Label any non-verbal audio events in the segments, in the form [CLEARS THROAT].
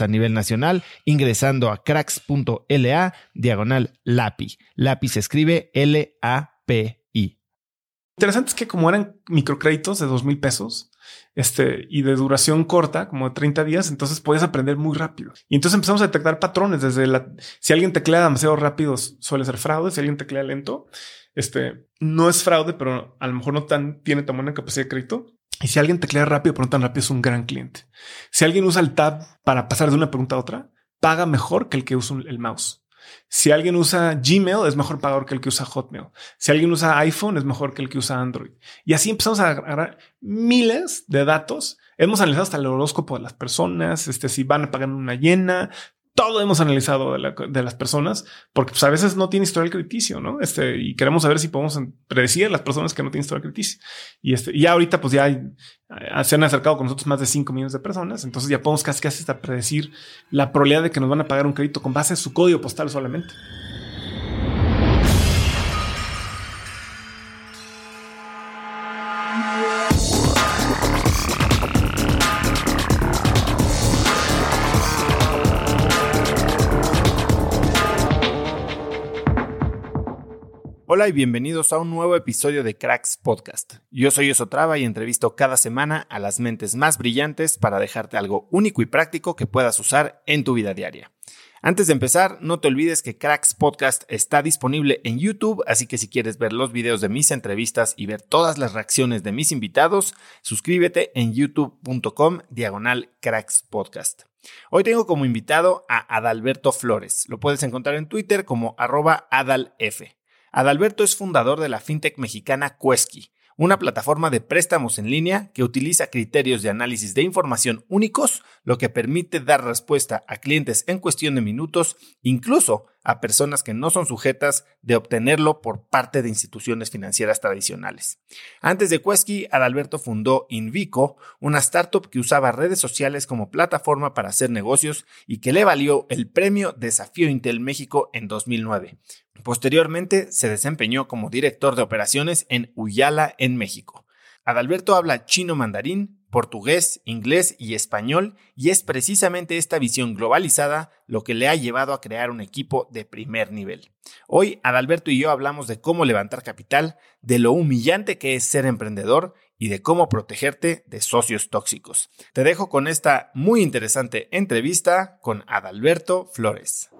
a nivel nacional ingresando a cracks.la diagonal LAPI. LAPI se escribe L-A-P-I. Interesante es que como eran microcréditos de dos mil pesos, este, y de duración corta, como de 30 días, entonces puedes aprender muy rápido. Y entonces empezamos a detectar patrones desde si alguien teclea demasiado rápido suele ser fraude, si alguien teclea lento, este, no es fraude, pero a lo mejor no tan, tiene tan buena capacidad de crédito. Y si alguien teclea rápido, pero rápido, es un gran cliente. Si alguien usa el tab para pasar de una pregunta a otra, paga mejor que el que usa el mouse. Si alguien usa Gmail, es mejor pagador que el que usa Hotmail. Si alguien usa iPhone, es mejor que el que usa Android. Y así empezamos a agarrar miles de datos. Hemos analizado hasta el horóscopo de las personas, este, si van a pagar una llena, todo hemos analizado de, las personas, porque pues, a veces no tiene historial crediticio, ¿no? Este, y queremos saber si podemos predecir a las personas que no tienen historial crediticio. Y este, y ahorita pues ya eh, se han acercado con nosotros más de 5 millones de personas, entonces ya podemos casi casi hasta predecir la probabilidad de que nos van a pagar un crédito con base en su código postal solamente. Hola y bienvenidos a un nuevo episodio de Cracks Podcast. Yo soy Osotrava y entrevisto cada semana a las mentes más brillantes para dejarte algo único y práctico que puedas usar en tu vida diaria. Antes de empezar, no te olvides que Cracks Podcast está disponible en YouTube, así que si quieres ver los videos de mis entrevistas y ver todas las reacciones de mis invitados, suscríbete en youtube.com diagonal Cracks Podcast. Hoy tengo como invitado a Adalberto Flores. Lo puedes encontrar en Twitter como arroba adalf. Adalberto es fundador de la fintech mexicana Quesky, una plataforma de préstamos en línea que utiliza criterios de análisis de información únicos, lo que permite dar respuesta a clientes en cuestión de minutos, incluso a personas que no son sujetas de obtenerlo por parte de instituciones financieras tradicionales. Antes de Quesky, Adalberto fundó Invico, una startup que usaba redes sociales como plataforma para hacer negocios y que le valió el premio Desafío Intel México en 2009. Posteriormente se desempeñó como director de operaciones en Uyala, en México. Adalberto habla chino mandarín, portugués, inglés y español, y es precisamente esta visión globalizada lo que le ha llevado a crear un equipo de primer nivel. Hoy Adalberto y yo hablamos de cómo levantar capital, de lo humillante que es ser emprendedor y de cómo protegerte de socios tóxicos. Te dejo con esta muy interesante entrevista con Adalberto Flores.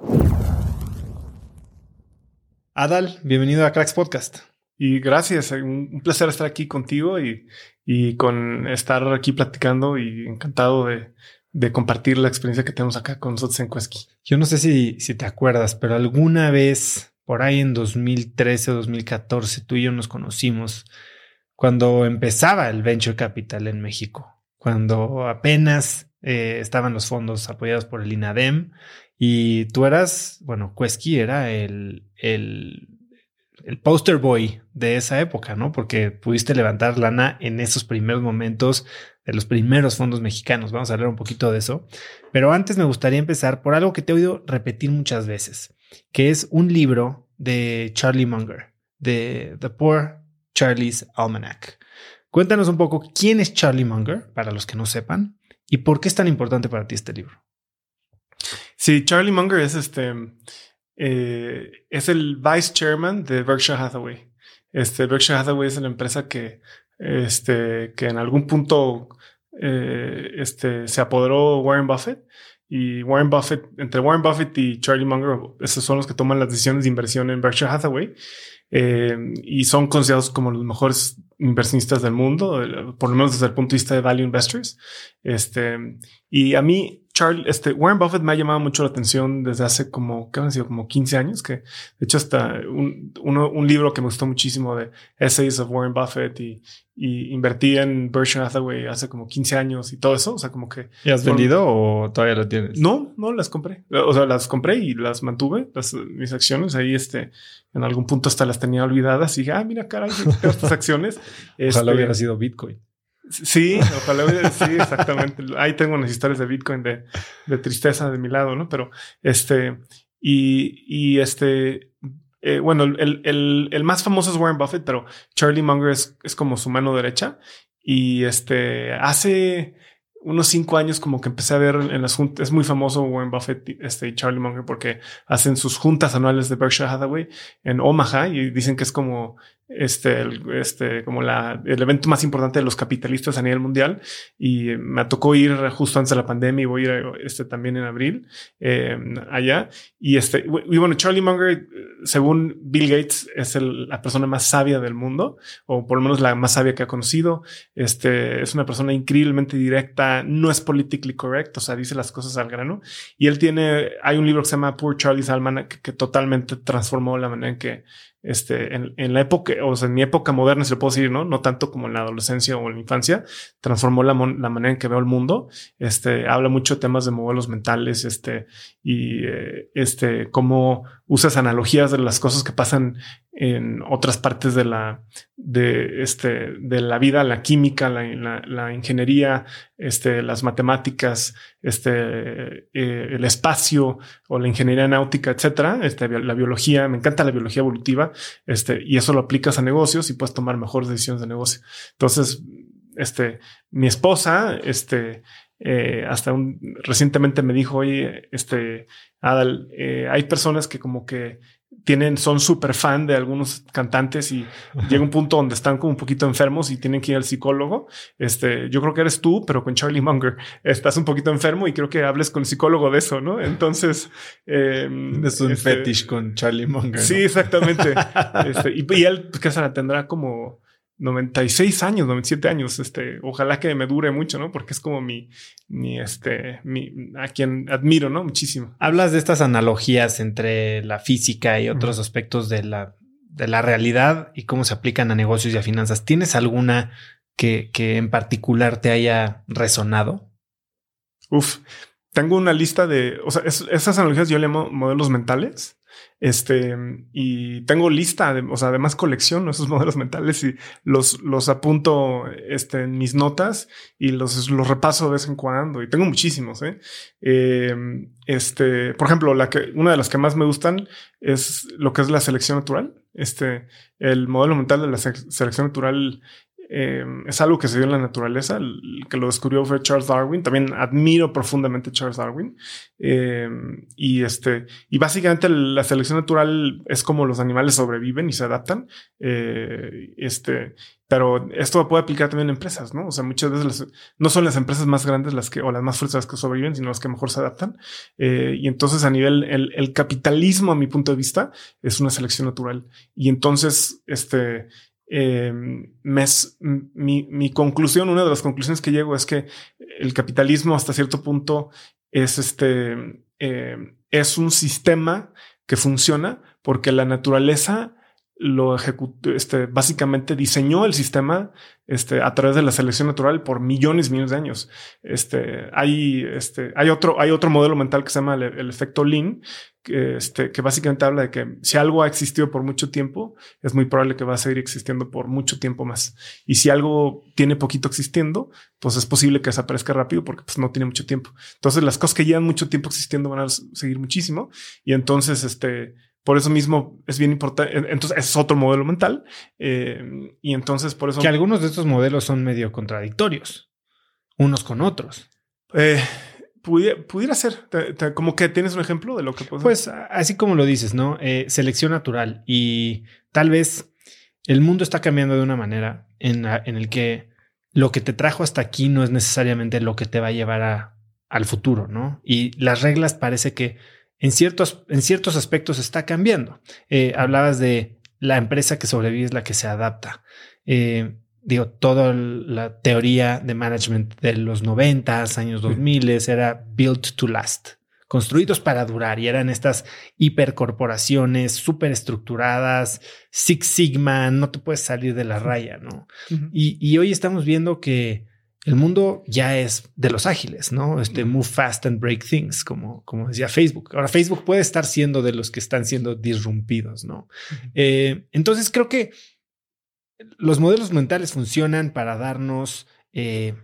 Adal, bienvenido a Cracks Podcast. Y gracias, un, placer estar aquí contigo y, y con estar aquí platicando y encantado de, de compartir la experiencia que tenemos acá con nosotros en Quesky. Yo no sé si, si te acuerdas, pero alguna vez por ahí en 2013 o 2014 tú y yo nos conocimos cuando empezaba el venture capital en México, cuando apenas eh, estaban los fondos apoyados por el INADEM y tú eras, bueno, Quesky era el, el, el poster boy de esa época, ¿no? Porque pudiste levantar lana en esos primeros momentos de los primeros fondos mexicanos. Vamos a hablar un poquito de eso. Pero antes me gustaría empezar por algo que te he oído repetir muchas veces, que es un libro de Charlie Munger, de The Poor Charlie's Almanac. Cuéntanos un poco quién es Charlie Munger, para los que no sepan, y por qué es tan importante para ti este libro. Sí, Charlie Munger es este, eh, es el vice chairman de Berkshire Hathaway. Este, Berkshire Hathaway es la empresa que, este, que en algún punto eh, este, se apoderó Warren Buffett. Y Warren Buffett, entre Warren Buffett y Charlie Munger, esos son los que toman las decisiones de inversión en Berkshire Hathaway. Eh, y son considerados como los mejores inversionistas del mundo, por lo menos desde el punto de vista de value investors. Este, y a mí Charlie, este, Warren Buffett me ha llamado mucho la atención desde hace como, ¿qué han sido? Como 15 años, que de hecho hasta un, un libro que me gustó muchísimo de Essays of Warren Buffett y, y invertí en Berkshire Hathaway hace como 15 años y todo eso. O sea, como que. ¿Y has vendido o todavía lo tienes? No, no las compré. O sea, las compré y las mantuve, las, mis acciones. Ahí, este, en algún punto hasta las tenía olvidadas y dije, ah, mira, caray, [LAUGHS] estas acciones. Ojalá este, hubiera sido Bitcoin. Sí, ojalá, sí, exactamente. Ahí tengo unas historias de Bitcoin de, de tristeza de mi lado, ¿no? Pero este, y, y este, eh, bueno, el, el, el, más famoso es Warren Buffett, pero Charlie Munger es, es como su mano derecha. Y este, hace unos cinco años como que empecé a ver en las juntas, es muy famoso Warren Buffett este, y Charlie Munger porque hacen sus juntas anuales de Berkshire Hathaway en Omaha y dicen que es como este, este, como la, el evento más importante de los capitalistas a nivel mundial. Y me tocó ir justo antes de la pandemia y voy a ir este, también en abril eh, allá. Y este, y bueno, Charlie Munger, según Bill Gates, es la persona más sabia del mundo, o por lo menos la más sabia que ha conocido. Este, es una persona increíblemente directa, no es politically correct, o sea, dice las cosas al grano. Y él tiene, hay un libro que se llama Poor Charlie's Almanac que totalmente transformó la manera en que este, en, en, la época, o sea, en mi época moderna, si lo puedo decir, ¿no? No tanto como en la adolescencia o en la infancia, transformó la, la manera en que veo el mundo. Este, habla mucho de temas de modelos mentales, este, y eh, este, cómo usas analogías de las cosas que pasan en otras partes de la, de este, de la vida, la química, la, la, ingeniería, este, las matemáticas, este, eh, el espacio o la ingeniería náutica, etcétera, este, la biología, me encanta la biología evolutiva, este, y eso lo aplicas a negocios y puedes tomar mejores decisiones de negocio. Entonces, este, mi esposa, este, eh, hasta un, recientemente me dijo, oye, este, Adal, eh, hay personas que como que tienen, son súper fan de algunos cantantes y llega un punto donde están como un poquito enfermos y tienen que ir al psicólogo. Este, yo creo que eres tú, pero con Charlie Munger estás un poquito enfermo y creo que hables con el psicólogo de eso, ¿no? Entonces, eh, es un este, fetish con Charlie Munger. Sí, exactamente. [LAUGHS] este, y, y, él, pues, la tendrá como 96 años, 97 años, este, ojalá que me dure mucho, ¿no? Porque es como mi, mi, este, mi, a quien admiro, ¿no? Muchísimo. Hablas de estas analogías entre la física y otros aspectos de la, de la realidad y cómo se aplican a negocios y a finanzas. ¿Tienes alguna que, que en particular te haya resonado? Uf, tengo una lista de, o sea, esas analogías yo le llamo modelos mentales. Este, y tengo lista, de, o sea, además colecciono esos modelos mentales y los, los apunto este, en mis notas y los, los repaso de vez en cuando. Y tengo muchísimos, ¿eh? Em, este, por ejemplo, la que, una de las que más me gustan es lo que es la selección natural. Este, el modelo mental de la selección natural eh, es algo que se dio en la naturaleza, el que lo descubrió fue Charles Darwin. También admiro profundamente a Charles Darwin. Eh, y este, y básicamente la selección natural es como los animales sobreviven y se adaptan. Eh, este, pero esto puede aplicar también en empresas, ¿no? O sea, muchas veces no son las empresas más grandes las que, o las más fuertes las que sobreviven, sino las que mejor se adaptan. y entonces a nivel, el, el capitalismo, a mi punto de vista, es una selección natural. Y entonces, este, eh, mi, conclusión, una de las conclusiones que llego es que el capitalismo hasta cierto punto es este, eh, es un sistema que funciona porque la naturaleza lo ejecutó, este, básicamente diseñó el sistema este, a través de la selección natural por millones y millones de años. Este, hay, este, hay otro, hay otro modelo mental que se llama el, efecto Lean, que, este, que básicamente habla de que si algo ha existido por mucho tiempo, es muy probable que va a seguir existiendo por mucho tiempo más. Y si algo tiene poquito existiendo, pues es posible que desaparezca rápido porque pues no tiene mucho tiempo. Entonces las cosas que llevan mucho tiempo existiendo van a seguir muchísimo. Y entonces, este, por eso mismo es bien importante. Entonces es otro modelo mental. Eh, y entonces por eso... Que algunos de estos modelos son medio contradictorios, unos con otros. Eh, pudiera, ser. como que tienes un ejemplo de lo que puede Pues así como lo dices, ¿no? Eh, selección natural. Y tal vez el mundo está cambiando de una manera en, en el que lo que te trajo hasta aquí no es necesariamente lo que te va a llevar a, al futuro, ¿no? Y las reglas parece que en ciertos, en ciertos aspectos está cambiando. Eh, hablabas de la empresa que sobrevive es la que se adapta. Eh, digo, toda la teoría de management de los 90, años 2000 era built to last, construidos para durar y eran estas hipercorporaciones súper estructuradas, Six Sigma, no te puedes salir de la raya, ¿no? y, y, hoy estamos viendo que el mundo ya es de los ágiles, ¿no? Este move fast and break things, como, como decía Facebook. Ahora Facebook puede estar siendo de los que están siendo disrumpidos, ¿no? Eh, entonces creo que los modelos mentales funcionan para darnos eh,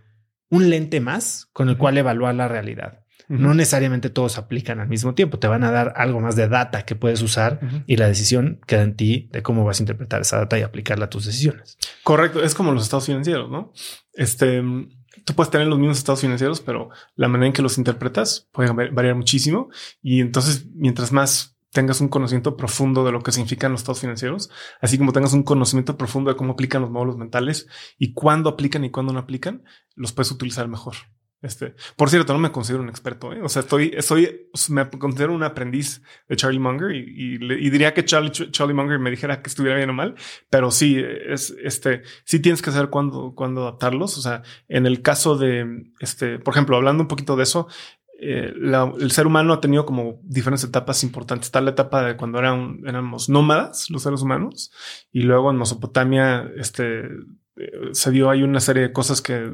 un lente más con el cual evaluar la realidad. No necesariamente todos aplican al mismo tiempo. Te van a dar algo más de data que puedes usar y la decisión queda en ti de cómo vas a interpretar esa data y aplicarla a tus decisiones. Correcto. Es como los estados financieros, ¿no? Este, tú puedes tener los mismos estados financieros, pero la manera en que los interpretas puede variar muchísimo. Y entonces, mientras más tengas un conocimiento profundo de lo que significan los estados financieros, así como tengas un conocimiento profundo de cómo aplican los módulos mentales y cuándo aplican y cuándo no aplican, los puedes utilizar mejor. Este, por cierto, no me considero un experto. ¿eh? O sea, estoy, estoy, me considero un aprendiz de Charlie Munger y, diría que Charlie, Charlie Munger me dijera que estuviera bien o mal, pero sí, es este, sí tienes que saber cuándo, cuándo adaptarlos. O sea, en el caso de este, por ejemplo, hablando un poquito de eso, eh, el ser humano ha tenido como diferentes etapas importantes. Está la etapa de cuando eran, éramos nómadas, los seres humanos, y luego en Mesopotamia, este, eh, se dio ahí una serie de cosas que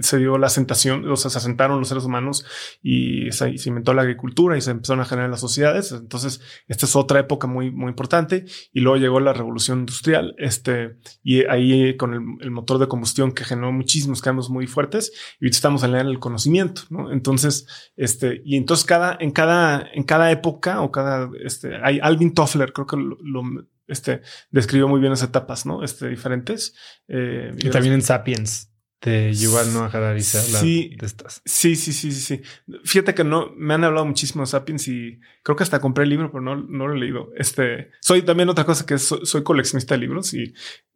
se dio la asentación, o sea, se asentaron los seres humanos y se, inventó la agricultura y se empezaron a generar las sociedades. Entonces, esta es otra época muy, muy importante. Y luego llegó la revolución industrial, este, y ahí con el, motor de combustión que generó muchísimos cambios muy fuertes y ahorita estamos en el conocimiento, ¿no? Entonces, este, y entonces cada, en cada, en cada época o cada, este, hay Alvin Toffler, creo que lo este, describió muy bien las etapas, ¿no? Este, diferentes. Eh, y, también en Sapiens de Yuval Noah Harari se habla de estas. Sí, sí, sí, sí, sí. Fíjate que no, me han hablado muchísimo de Sapiens y creo que hasta compré el libro, pero no, no lo he leído. Este, soy también otra cosa que soy, coleccionista de libros y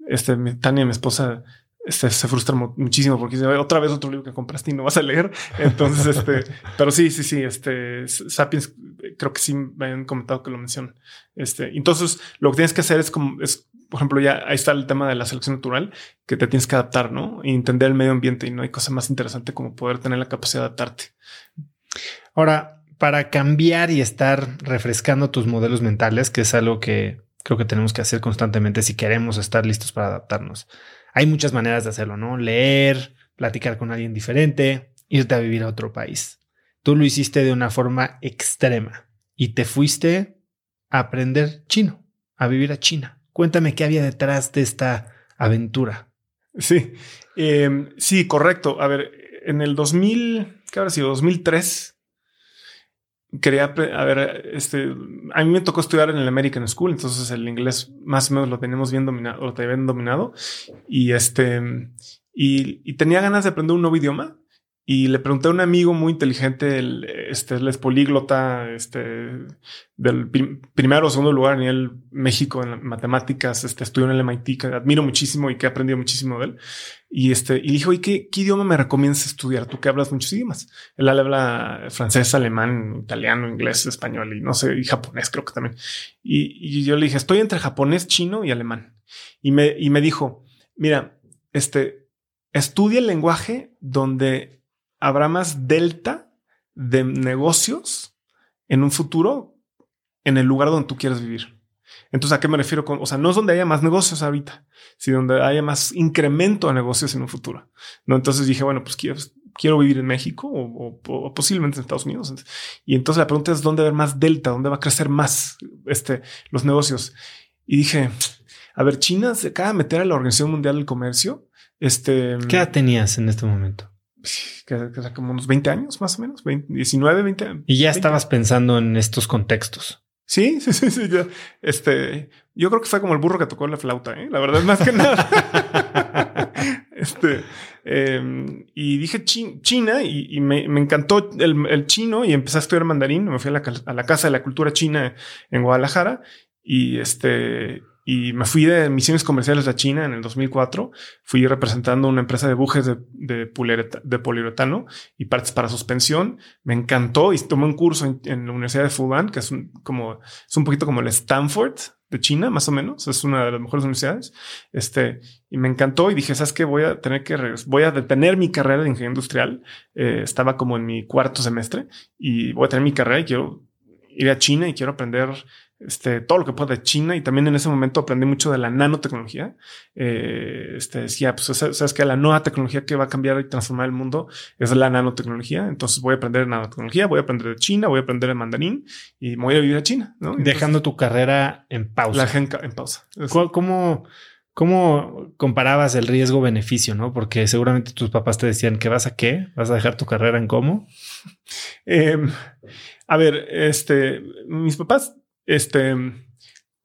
este, Tania, mi esposa, este, se frustra muchísimo porque dice otra vez otro libro que compraste y no vas a leer. Entonces, este, [LAUGHS] pero sí, sí, sí, este Sapiens, creo que sí me han comentado que lo mencionan. Este, entonces lo que tienes que hacer es como, es, por ejemplo, ya ahí está el tema de la selección natural que te tienes que adaptar, no? Y entender el medio ambiente y no hay cosa más interesante como poder tener la capacidad de adaptarte. Ahora, para cambiar y estar refrescando tus modelos mentales, que es algo que creo que tenemos que hacer constantemente si queremos estar listos para adaptarnos hay muchas maneras de hacerlo, ¿no? Leer, platicar con alguien diferente, irte a vivir a otro país. Tú lo hiciste de una forma extrema y te fuiste a aprender chino, a vivir a China. Cuéntame qué había detrás de esta aventura. Sí, em, sí, correcto. A ver, en el 2000, ¿qué habrá sido? 2003, quería, a ver, este, a mí me tocó estudiar en el American School, entonces el inglés más o menos lo tenemos bien dominado, lo tenía bien dominado y este, y tenía ganas de aprender un nuevo idioma y le pregunté a un amigo muy inteligente, el, este, él es políglota, este, del primero o segundo lugar a nivel México en matemáticas, este, estudió en el MIT, que admiro muchísimo y que he aprendido muchísimo de él. Y este, y dijo, ¿y qué, qué idioma me recomiendas estudiar? Tú que hablas muchos idiomas. Él habla francés, alemán, italiano, inglés, español y no sé, y japonés creo que también. Y, y yo le dije, estoy entre japonés, chino y alemán. Y me, y me dijo, mira, este, estudia el lenguaje donde habrá más delta de negocios en un futuro en el lugar donde tú quieres vivir. Entonces, ¿a qué me refiero o sea, no es donde haya más negocios ahorita, sino donde haya más incremento de negocios en un futuro. No, entonces dije, bueno, pues quiero, quiero vivir en México o, posiblemente en Estados Unidos. Y entonces la pregunta es dónde va a haber más delta, dónde va a crecer más este, los negocios. Y dije, a ver, China se acaba de meter a la Organización Mundial del Comercio. Este, ¿Qué edad tenías en este momento? Que, como unos 20 años más o menos, 19, 20 años. Y ya estabas pensando en estos contextos. Sí, [LAUGHS] sí, sí, sí. este, yo creo que fue como el burro que tocó la flauta, ¿eh? la verdad, más que nada. [LAUGHS] este, em, y dije China y, me, encantó el, chino y empecé a estudiar mandarín. Me fui a la, a la Casa de la Cultura China en Guadalajara y este, y me fui de misiones comerciales a China en el 2004. Fui representando una empresa de bujes de, de, poliuretano y partes para suspensión. Me encantó y tomé un curso en, la Universidad de Fudan, que es un, como, es un poquito como el Stanford de China, más o menos. Es una de las mejores universidades. Este, y me encantó y dije, ¿sabes qué? Voy a tener que, voy a detener mi carrera de ingeniería industrial. Eh, estaba como en mi cuarto semestre y voy a tener mi carrera y quiero ir a China y quiero aprender este, todo lo que pueda de China y también en ese momento aprendí mucho de la nanotecnología. Eh, este, decía, pues sabes que la nueva tecnología que va a cambiar y transformar el mundo es la nanotecnología. Entonces voy a aprender de nanotecnología, voy a aprender de China, voy a aprender de mandarín y voy a vivir a China. ¿no? Dejando tu carrera en pausa. La en, en pausa. ¿Cómo, ¿Cómo comparabas el riesgo-beneficio? No, porque seguramente tus papás te decían que vas a qué, vas a dejar tu carrera en cómo. Em, a ver, este, mis papás este,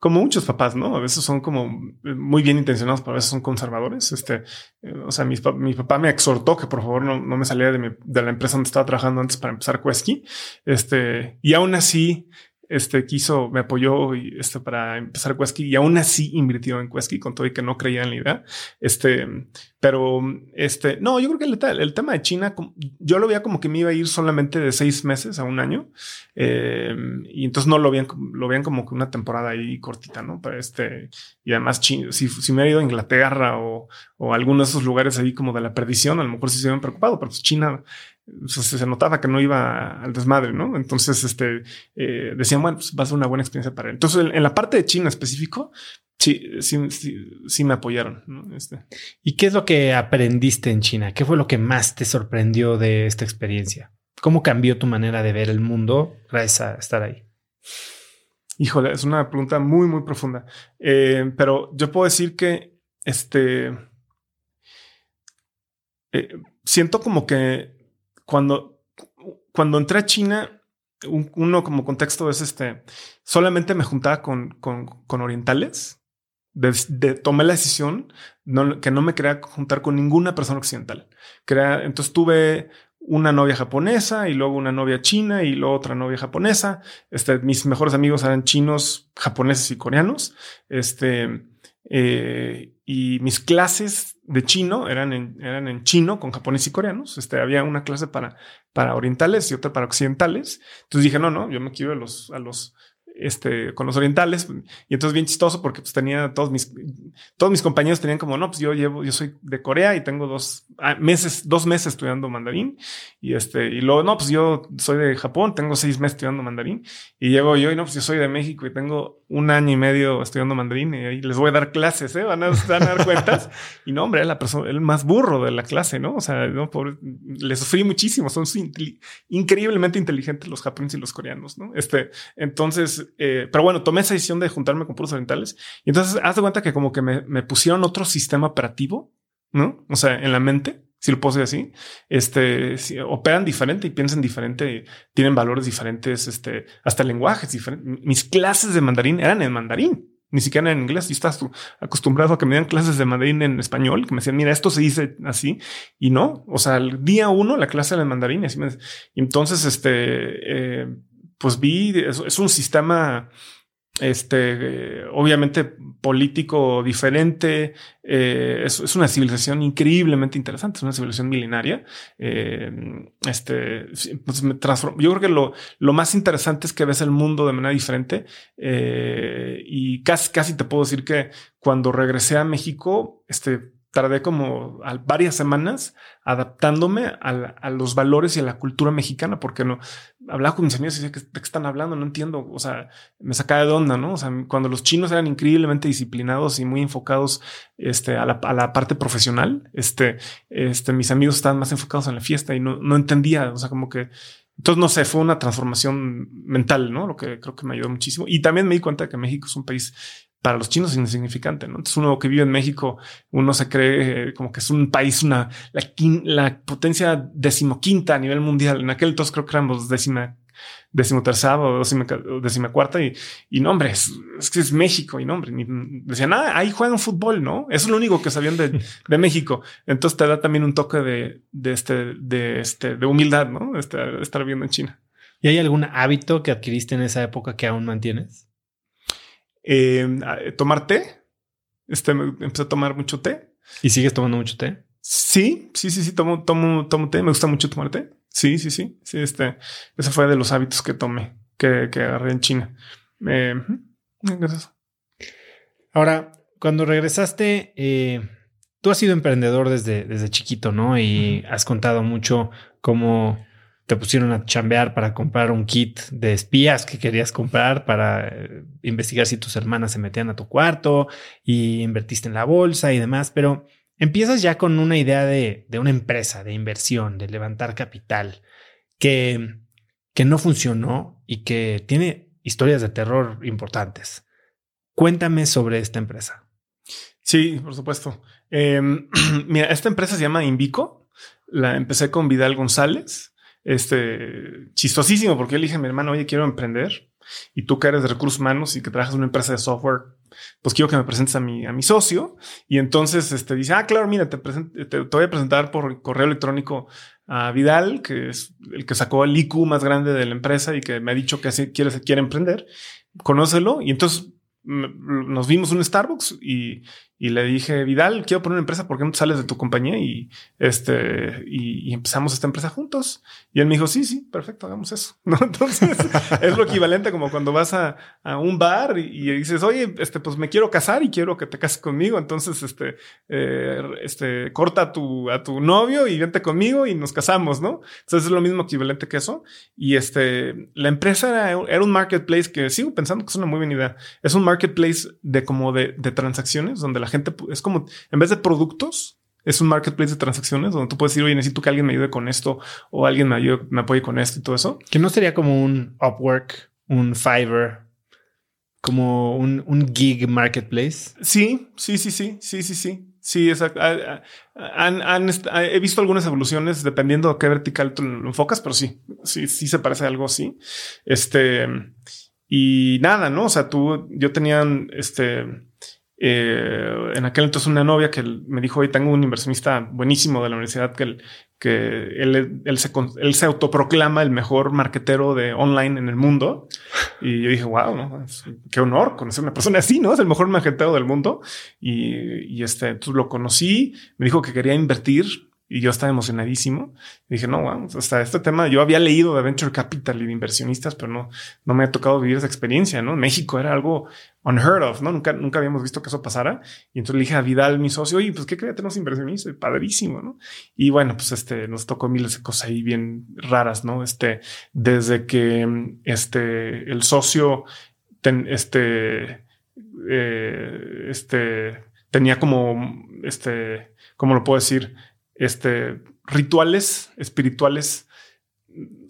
como muchos papás, ¿no? A veces son como muy bien intencionados, pero a veces son conservadores. Este, eh, o sea, mi, mi papá me exhortó que por favor no, no me saliera de, de, la empresa donde estaba trabajando antes para empezar Quesky. Este, y aún así, este quiso, me apoyó y este para empezar Quesky y aún así invirtió en Quesky con todo y que no creía en la idea. Este, pero este, no, yo creo que el, el, tema de China, yo lo veía como que me iba a ir solamente de seis meses a un año. Eh, y entonces no lo veían, lo veían como que una temporada ahí cortita, ¿no? Pero este, y además, si, si me ha ido a Inglaterra o, o alguno de esos lugares ahí como de la perdición, a lo mejor sí se habían preocupado, pero pues China se notaba que no iba al desmadre, ¿no? Entonces, este, eh, decían, bueno, pues va a ser una buena experiencia para él. Entonces, en, la parte de China específico, sí, sí, sí, me apoyaron. ¿no? Este. ¿Y qué es lo que aprendiste en China? ¿Qué fue lo que más te sorprendió de esta experiencia? ¿Cómo cambió tu manera de ver el mundo gracias a estar ahí? Híjole, es una pregunta muy, muy profunda. Eh, pero yo puedo decir que este eh, siento como que cuando, cuando entré a China, uno como contexto es este, solamente me juntaba con, con, orientales. Tomé la decisión que no me quería juntar con ninguna persona occidental. entonces tuve una novia japonesa y luego una novia china y luego otra novia japonesa. Este, mis mejores amigos eran chinos, japoneses y coreanos. Este, eh, y mis clases de chino eran en, eran en chino con japonés y coreanos. Este, había una clase para, para orientales y otra para occidentales. Entonces dije, no, no, yo me quiero a los, a los, este, con los orientales. Y entonces bien chistoso porque pues tenía todos mis, todos mis compañeros tenían como, no, pues yo llevo, yo soy de Corea y tengo dos ah, meses, dos meses estudiando mandarín. Y este, y luego, no, pues yo soy de Japón, tengo seis meses estudiando mandarín. Y llego yo y no, pues yo soy de México y tengo un año y medio estudiando mandarín y ahí les voy a dar clases, ¿eh? van, a, dar [LAUGHS] cuentas. y no, hombre, la persona, el más burro de la clase, ¿no? O sea, no, pobre, le sufrí muchísimo, son increíblemente inteligentes los japoneses y los coreanos, ¿no? Este, entonces, eh, pero bueno, tomé esa decisión de juntarme con puros orientales y entonces haz de cuenta que como que me, me pusieron otro sistema operativo, ¿no? O sea, en la mente si lo puedo decir así, este, operan diferente y piensan diferente, tienen valores diferentes, este, hasta lenguajes diferentes. Mis clases de mandarín eran en mandarín, ni siquiera en inglés. Y estás acostumbrado a que me dieran clases de mandarín en español, que me decían, mira, esto se dice así, y no. O sea, el día uno, la clase de mandarín, y así me, y entonces, este, eh, pues vi, es un sistema este, obviamente político diferente. Eh, es, una civilización increíblemente interesante, es una civilización milenaria. Eh, este, pues me Yo creo que lo, lo, más interesante es que ves el mundo de manera diferente eh, y casi, casi te puedo decir que cuando regresé a México, este, tardé como varias semanas adaptándome a, los valores y a la cultura mexicana, porque no hablaba con mis amigos y decía, ¿de qué están hablando? No entiendo. O sea, me sacaba de onda, ¿no? O sea, cuando los chinos eran increíblemente disciplinados y muy enfocados este, a, la, parte profesional, este, este, mis amigos estaban más enfocados en la fiesta y no, no entendía. O sea, como que entonces, no sé, fue una transformación mental, ¿no? Lo que creo que me ayudó muchísimo. Y también me di cuenta de que México es un país para los chinos es insignificante. ¿no? Entonces uno que vive en México, uno se cree eh, como que es un país, una la, la potencia decimoquinta a nivel mundial. En aquel entonces creo que éramos décima, decimotercera o décima, décima cuarta y, y no, hombre, es, que es México y no, hombre, ni, decían, ah, ahí juegan fútbol, ¿no? Eso es lo único que sabían de, [LAUGHS] de México. Entonces te da también un toque de, de este, de este, de humildad, ¿no? Este, estar viviendo en China. ¿Y hay algún hábito que adquiriste en esa época que aún mantienes? Eh, tomar té. Este, empecé a tomar mucho té. ¿Y sigues tomando mucho té? Sí, sí, sí, sí, tomo, tomo, tomo té. Me gusta mucho tomar té. Sí, sí, sí. Sí, este, ese fue de los hábitos que tomé, que, que agarré en China. Eh, gracias. Ahora, cuando regresaste, eh, tú has sido emprendedor desde, desde chiquito, ¿no? Y has contado mucho cómo te pusieron a chambear para comprar un kit de espías que querías comprar para eh, investigar si tus hermanas se metían a tu cuarto y invertiste en la bolsa y demás, pero empiezas ya con una idea de, una empresa, de inversión, de levantar capital, que, que no funcionó y que tiene historias de terror importantes. Cuéntame sobre esta empresa. Sí, por supuesto. Em, [CLEARS THROAT] mira, esta empresa se llama Invico. La empecé con Vidal González este, chistosísimo, porque yo le dije a mi hermano, oye, quiero emprender. Y tú que eres de recursos humanos y que trabajas en una empresa de software, pues quiero que me presentes a mi, a mi socio. Y entonces este, dice, ah, claro, mira, te, te, voy a presentar por correo electrónico a Vidal, que es el que sacó el IQ más grande de la empresa y que me ha dicho que así quiere, quiere emprender. Conócelo. Y entonces nos vimos un Starbucks y, y le dije, Vidal, quiero poner una empresa, ¿por qué no sales de tu compañía? Y este, y, empezamos esta empresa juntos. Y él me dijo, sí, sí, perfecto, hagamos eso. [LAUGHS] ¿No? Entonces es lo equivalente como cuando vas a, a un bar y, dices, oye, este, pues me quiero casar y quiero que te cases conmigo. Entonces, este, eh, este, corta a tu, a tu novio y vente conmigo y nos casamos, ¿no? Entonces es lo mismo equivalente que eso. Y este, la empresa era, era un marketplace que sigo pensando que es una muy buena idea. Es un marketplace de como de, de transacciones donde la gente es como, en vez de productos, es un marketplace de transacciones donde tú puedes decir, oye, necesito que alguien me ayude con esto o alguien me ayude, me apoye con esto y todo eso. Que no sería como un Upwork, un Fiverr, como un, un gig marketplace. Sí, sí, sí, sí, sí, sí, sí. Sí, exacto. Ah, ah, he visto algunas evoluciones dependiendo de qué vertical tú lo enfocas, pero sí, sí, sí se parece a algo así. Este, y nada, ¿no? O sea, tú, yo tenía, este, eh, en aquel entonces una novia que me dijo, hoy tengo un inversionista buenísimo de la universidad que, que él, él, se, él se autoproclama el mejor marketero de online en el mundo. Y yo dije, wow, qué honor conocer una persona así, ¿no? Es el mejor marketero del mundo. Y, y este, entonces lo conocí, me dijo que quería invertir y yo estaba emocionadísimo. Dije, no, vamos, hasta este tema, yo había leído de Venture Capital y de inversionistas, pero no, no me ha tocado vivir esa experiencia, ¿no? México era algo unheard of, ¿no? Nunca, nunca habíamos visto que eso pasara. Y entonces le dije a Vidal, mi socio, oye, pues qué quería tener inversionistas, padrísimo, ¿no? Y bueno, pues este, nos tocó miles de cosas ahí bien raras, ¿no? Este, desde que este, el socio, este, eh, este, tenía como, este, ¿cómo lo puedo decir? Este, rituales espirituales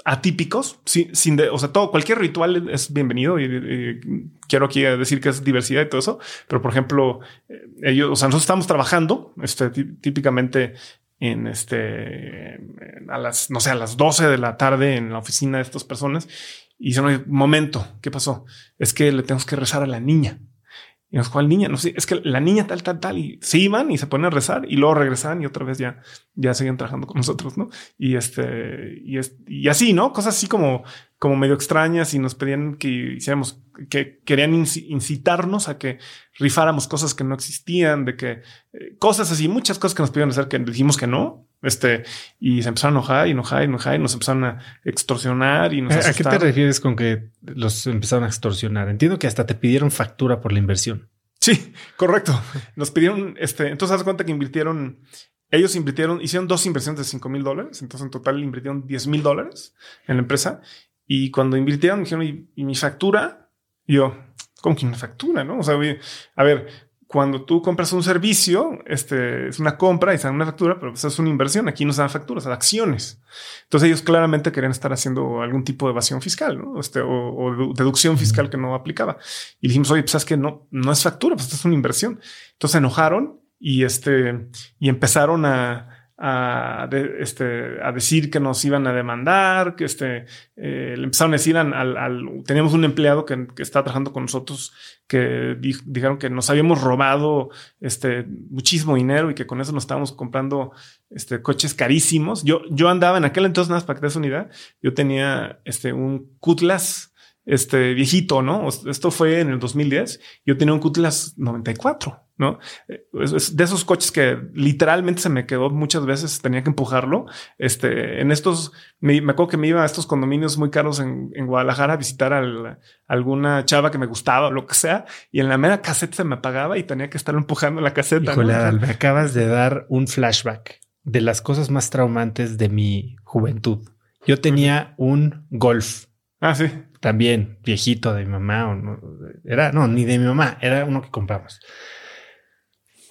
atípicos, sin, de, o sea, todo, cualquier ritual es bienvenido y, quiero aquí decir que es diversidad y todo eso, pero por ejemplo, eh, ellos, o sea, nosotros estamos trabajando, este, típicamente en este, a las, no sé, a las 12 de la tarde en la oficina de estas personas y dicen, momento, ¿qué pasó? Es que le tenemos que rezar a la niña. Y nos ¿cuál niña? No sé, es que la niña tal, tal, tal. Y se iban y se ponen a rezar y luego regresaban y otra vez ya, ya seguían trabajando con nosotros, ¿no? Y este, y, es, y así, ¿no? Cosas así como, como medio extrañas y nos pedían que hiciéramos, que querían incitarnos a que rifáramos cosas que no existían, de que eh, cosas así, muchas cosas que nos pidieron hacer que dijimos que no. Este, y se empezaron a enojar y enojar y enojar y nos empezaron a extorsionar y nos ¿A, qué te refieres con que los empezaron a extorsionar? Entiendo que hasta te pidieron factura por la inversión. Sí, correcto. Nos pidieron, este, entonces haz cuenta que invirtieron, ellos invirtieron, hicieron dos inversiones de 5 mil dólares, entonces en total invirtieron 10 mil dólares en la empresa. Y cuando invirtieron, me dijeron, ¿y, y mi factura? Y yo, ¿cómo que una factura? No, o sea, a ver, cuando tú compras un servicio, este es una compra y da una factura, pero pues es una inversión. Aquí no se dan facturas, se acciones. Entonces ellos claramente querían estar haciendo algún tipo de evasión fiscal, ¿no? Este, o, deducción fiscal que no aplicaba. Y dijimos, oye, pues es que no, no es factura, pues es una inversión. Entonces se enojaron y este, y empezaron a, a, este, a decir que nos iban a demandar, que este, eh, le empezaron a decir al, teníamos un empleado que, que está trabajando con nosotros que dijeron que nos habíamos robado este, muchísimo dinero y que con eso nos estábamos comprando este, coches carísimos. Yo, yo andaba en aquel entonces, nada más para que te des una yo tenía este, un Cutlass este viejito, ¿no? Esto fue en el 2010. Yo tenía un Cutlass 94. ¿No? de esos coches que literalmente se me quedó muchas veces, tenía que empujarlo. Este, en estos, me, acuerdo que me iba a estos condominios muy caros en, Guadalajara a visitar a alguna chava que me gustaba o lo que sea, y en la mera caseta se me apagaba y tenía que estar empujando la caseta. Híjole, [LAUGHS] me acabas de dar un flashback de las cosas más traumantes de mi juventud. Yo tenía un Golf. Ah, sí. También viejito de mi mamá. O no, era, no, ni de mi mamá, era uno que compramos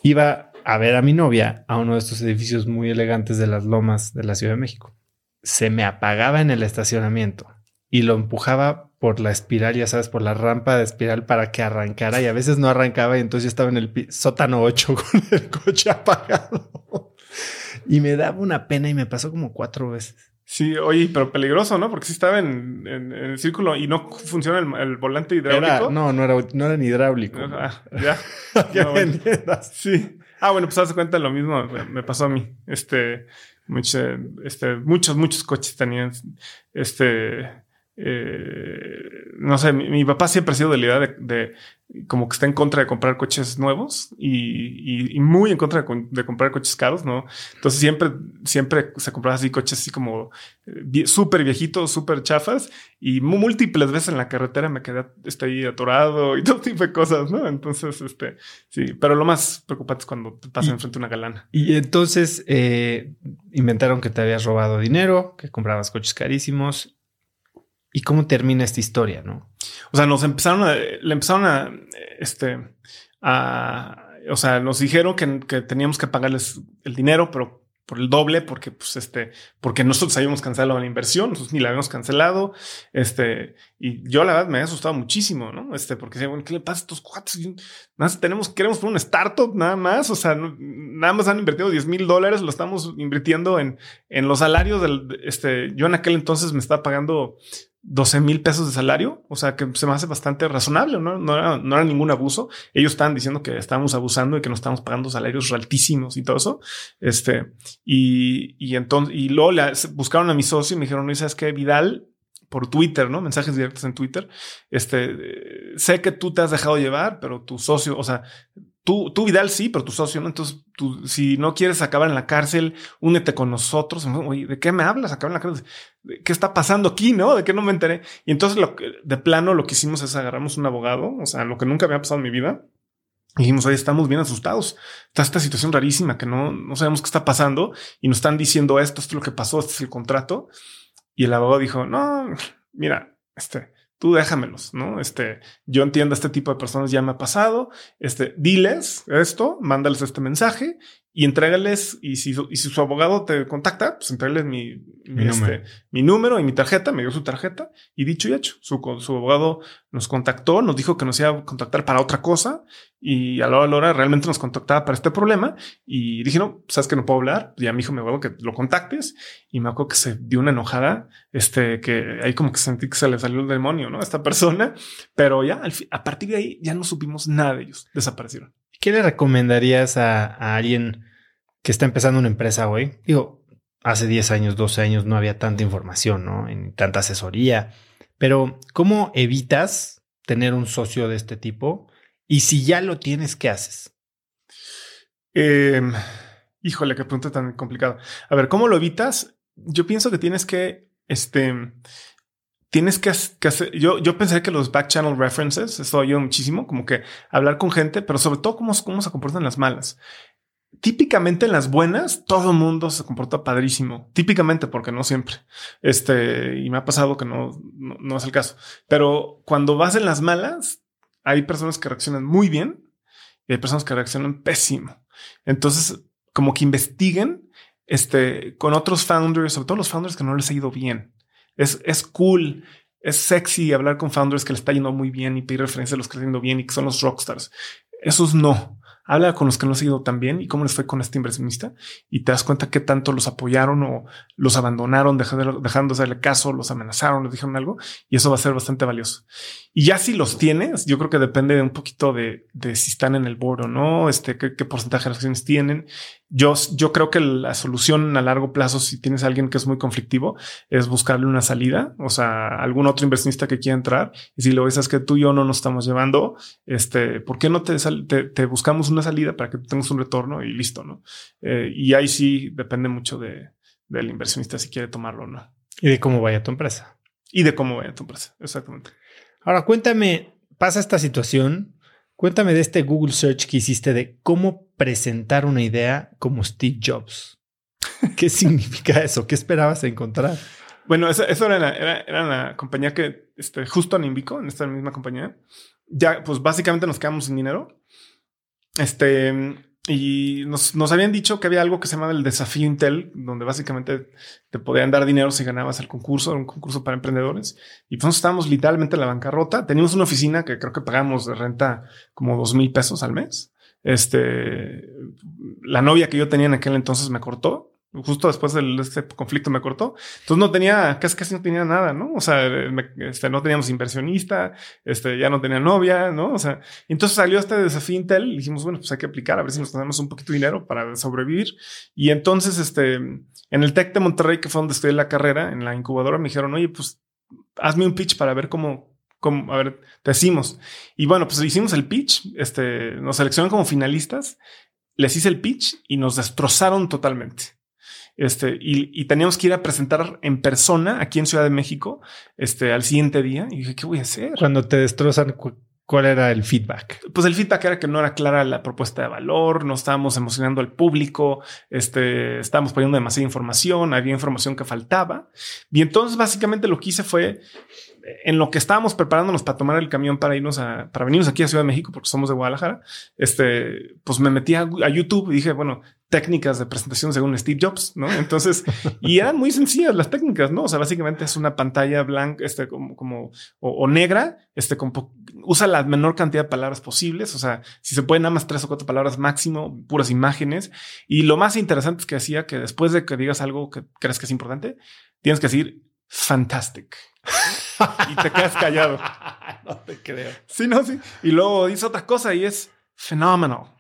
iba a ver a mi novia a uno de estos edificios muy elegantes de las lomas de la Ciudad de México. Se me apagaba en el estacionamiento y lo empujaba por la espiral, ya sabes, por la rampa de espiral para que arrancara y a veces no arrancaba y entonces yo estaba en el sótano 8 [LAUGHS] con el coche apagado. y me daba una pena y me pasó como cuatro veces. Sí, oye, pero peligroso, ¿no? Porque si estaba en, el círculo y no funciona el, volante hidráulico. no, no era, no era ni hidráulico. Ah, ya. [LAUGHS] ya Sí. Ah, bueno, pues hace cuenta lo mismo me pasó a mí. Este, este, muchos, muchos coches tenían, este, eh, no sé, mi, papá siempre ha sido de la idea de, como que está en contra de comprar coches nuevos y, muy en contra de, comprar coches caros, ¿no? Entonces siempre, siempre se compraba así coches así como eh, súper viejitos, súper chafas y múltiples veces en la carretera me quedé ahí atorado y [LAUGHS] todo tipo de cosas, ¿no? Entonces, este, sí, pero lo más preocupante es cuando te pasa enfrente una galana. Y entonces eh, inventaron que te habías robado dinero, que comprabas coches carísimos ¿Y cómo termina esta historia, no? O sea, nos empezaron a, le empezaron a, este, a, o sea, nos dijeron que, que teníamos que pagarles el dinero, pero por el doble, porque pues este, porque nosotros habíamos cancelado la inversión, nosotros ni la habíamos cancelado, este, y yo la verdad me había asustado muchísimo, ¿no? Este, porque bueno, ¿qué le pasa a estos cuatro? Nada tenemos, queremos por un startup, nada más, o sea, nada más han invertido 10 mil dólares, lo estamos invirtiendo en, en los salarios del, este, yo en aquel entonces me estaba pagando 12 mil pesos de salario, o sea que se me hace bastante razonable, ¿no? No era, ningún abuso. Ellos estaban diciendo que estábamos abusando y que nos estábamos pagando salarios altísimos y todo eso. Este, y, y entonces, y luego le buscaron a mi socio y me dijeron, no, ¿sabes qué? Vidal, por Twitter, ¿no? Mensajes directos en Twitter. Este, sé que tú te has dejado llevar, pero tu socio, o sea, Tú, tú, Vidal, sí, pero tu socio no. Entonces, tú, si no quieres acabar en la cárcel, únete con nosotros. Oye, ¿de qué me hablas? Acabar en la cárcel. ¿Qué está pasando aquí? No, de qué no me enteré. Y entonces, lo que, de plano, lo que hicimos es agarramos un abogado, o sea, lo que nunca me ha pasado en mi vida. Y dijimos, oye, estamos bien asustados. Está esta situación rarísima que no, no sabemos qué está pasando y nos están diciendo esto, esto es lo que pasó, este es el contrato. Y el abogado dijo, no, mira, este, tú déjamelos, ¿no? Este, yo entiendo a este tipo de personas ya me ha pasado, este, diles esto, mándales este mensaje y entrégales, y si, y si su abogado te contacta, pues entrégales mi, mi, Mi este, número. mi número y mi tarjeta, me dio su tarjeta, y dicho y hecho, su, su abogado nos contactó, nos dijo que nos iba a contactar para otra cosa, y a la hora, a la hora realmente nos contactaba para este problema, y dije, no, sabes que no puedo hablar, y a mi hijo me acuerdo que lo contactes, y me acuerdo que se dio una enojada, este, que ahí como que sentí que se le salió el demonio, ¿no? A esta persona, pero ya al a partir de ahí ya no supimos nada de ellos, desaparecieron. ¿Qué le recomendarías a, alguien que está empezando una empresa hoy? Digo, hace 10 años, 12 años no había tanta información, ¿no? En tanta asesoría. Pero, ¿cómo evitas tener un socio de este tipo? Y si ya lo tienes, ¿qué haces? Eh, híjole, qué pregunta tan complicada. A ver, ¿cómo lo evitas? Yo pienso que tienes que, este, tienes que, ha- que hacer. Yo, yo pensé que los back channel references, eso ayuda muchísimo, como que hablar con gente, pero sobre todo cómo, cómo se comportan las malas. Típicamente en las buenas, todo el mundo se comporta padrísimo. Típicamente, porque no siempre. Este, y me ha pasado que no, no, no es el caso. Pero cuando vas en las malas, hay personas que reaccionan muy bien y hay personas que reaccionan pésimo. Entonces, como que investiguen este, con otros founders, sobre todo los founders que no les ha ido bien. Es, es cool, es sexy hablar con founders que les está yendo muy bien y pedir referencia a los que les está yendo bien y que son los rockstars. Esos no. Habla con los que no les ha ido tan bien y cómo les fue con este inversionista y te das cuenta que tanto los apoyaron o los abandonaron, dejando, dejando de hacerle caso, los amenazaron, les dijeron algo y eso va a ser bastante valioso. Y ya si los tienes, yo creo que depende de un poquito de, de si están en el board o no, este, qué, qué porcentaje de acciones tienen. Yo, yo creo que la solución a largo plazo, si tienes a alguien que es muy conflictivo, es buscarle una salida, o sea, algún otro inversionista que quiera entrar. Y si lo ves, es que tú y yo no nos estamos llevando, este, ¿por qué no te, te, te buscamos una salida para que tengas un retorno y listo, no? Eh, y ahí sí depende mucho de, del inversionista si quiere tomarlo o no. Y de cómo vaya tu empresa. Y de cómo vaya tu empresa. Exactamente. Ahora, cuéntame, pasa esta situación. Cuéntame de este Google Search que hiciste de cómo presentar una idea como Steve Jobs. [LAUGHS] ¿Qué significa eso? ¿Qué esperabas encontrar? Bueno, eso, eso era, la, era, era la compañía que este, justo en Invico, en esta misma compañía, ya pues básicamente nos quedamos sin dinero. Este, y nos, nos habían dicho que había algo que se llamaba el desafío Intel, donde básicamente te podían dar dinero si ganabas el concurso, un concurso para emprendedores. Y pues estábamos literalmente en la bancarrota. Teníamos una oficina que creo que pagamos de renta como dos mil pesos al mes. Este, la novia que yo tenía en aquel entonces me cortó. Justo después de este conflicto me cortó. Entonces no tenía, casi casi no tenía nada, ¿no? O sea, este, no teníamos inversionista, este, ya no tenía novia, ¿no? O sea, entonces salió este desafío Intel y dijimos, bueno, pues hay que aplicar a ver si nos tenemos un poquito de dinero para sobrevivir. Y entonces, este, en el Tec de Monterrey, que fue donde estudié la carrera, en la incubadora, me dijeron, oye, pues hazme un pitch para ver cómo, cómo, a ver, te decimos. Y bueno, pues hicimos el pitch, este, nos seleccionaron como finalistas, les hice el pitch y nos destrozaron totalmente. Este, y, y teníamos que ir a presentar en persona aquí en Ciudad de México, este, al siguiente día. Y dije, ¿qué voy a hacer? Cuando te destrozan, cu- ¿cuál era el feedback? Pues el feedback era que no era clara la propuesta de valor, no estábamos emocionando al público, este, estábamos poniendo demasiada información, había información que faltaba. Y entonces básicamente lo que hice fue, en lo que estábamos preparándonos para tomar el camión para irnos a, para venirnos aquí a Ciudad de México, porque somos de Guadalajara, este, pues me metí a, a YouTube y dije, bueno, técnicas de presentación según Steve Jobs, ¿no? Entonces, y eran muy sencillas las técnicas, ¿no? O sea, básicamente es una pantalla blanca, este, como, como, o, o negra, este, con usa la menor cantidad de palabras posibles, o sea, si se pueden nada más tres o cuatro palabras máximo, puras imágenes. Y lo más interesante es que decía que después de que digas algo que crees que es importante, tienes que decir fantastic. y te quedas callado. [LAUGHS] no te creo. Sí, no, sí. Y luego dice otra cosa y es phenomenal.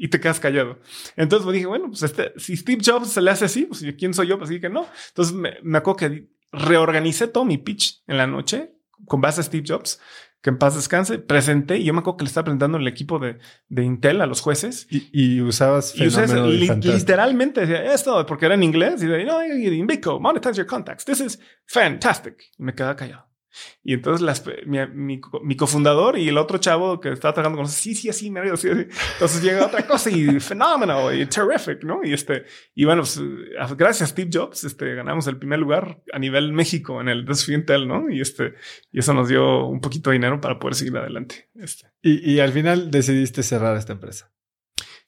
Y te quedas callado. Entonces me dije, bueno, pues este, si Steve Jobs se le hace así, pues ¿quién soy yo? Pues dije que no. Entonces me, me acuerdo que reorganicé todo mi pitch en la noche con base a Steve Jobs, que en paz descanse. Presenté y yo me acuerdo que le estaba presentando el equipo de, de Intel a los jueces. Y, y usabas Y li- literalmente decía esto porque era en inglés y de no, Invico, monetize your contacts. This is fantastic. Y me quedaba callado. Y entonces las, mi, mi, co- mi cofundador y el otro chavo que estaba trabajando con nosotros, sí, sí, así, mira, así, así. Entonces llega otra cosa y [LAUGHS] fenómeno y terrific, ¿no? Y este, y bueno, pues, eh, gracias a Steve Jobs, este, ganamos el primer lugar a nivel México en el desafío Intel, ¿no? Y este, y eso nos dio un poquito de dinero para poder seguir adelante. Este. Y, y al final decidiste cerrar esta empresa.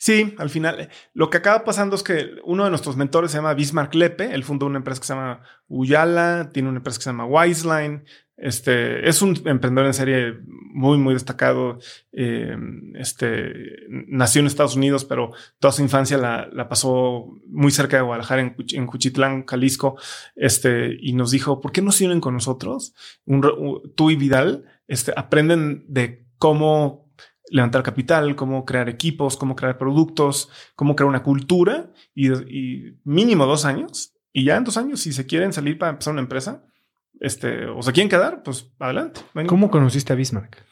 Sí, al final, lo que acaba pasando es que uno de nuestros mentores se llama Bismarck Lepe. Él fundó una empresa que se llama Uyala, tiene una empresa que se llama Wiseline. Este es un emprendedor en serie muy, muy destacado. Eh, este nació en Estados Unidos, pero toda su infancia la, pasó muy cerca de Guadalajara, en, en, Cuchitlán, Jalisco. Este y nos dijo: ¿Por qué no se unen con nosotros? Un, tú y Vidal este, aprenden de cómo levantar capital, cómo crear equipos, cómo crear productos, cómo crear una cultura y, y, mínimo dos años. Y ya en dos años, si se quieren salir para empezar una empresa, este, o se quieren quedar, pues adelante. ¿Cómo conociste a Bismarck?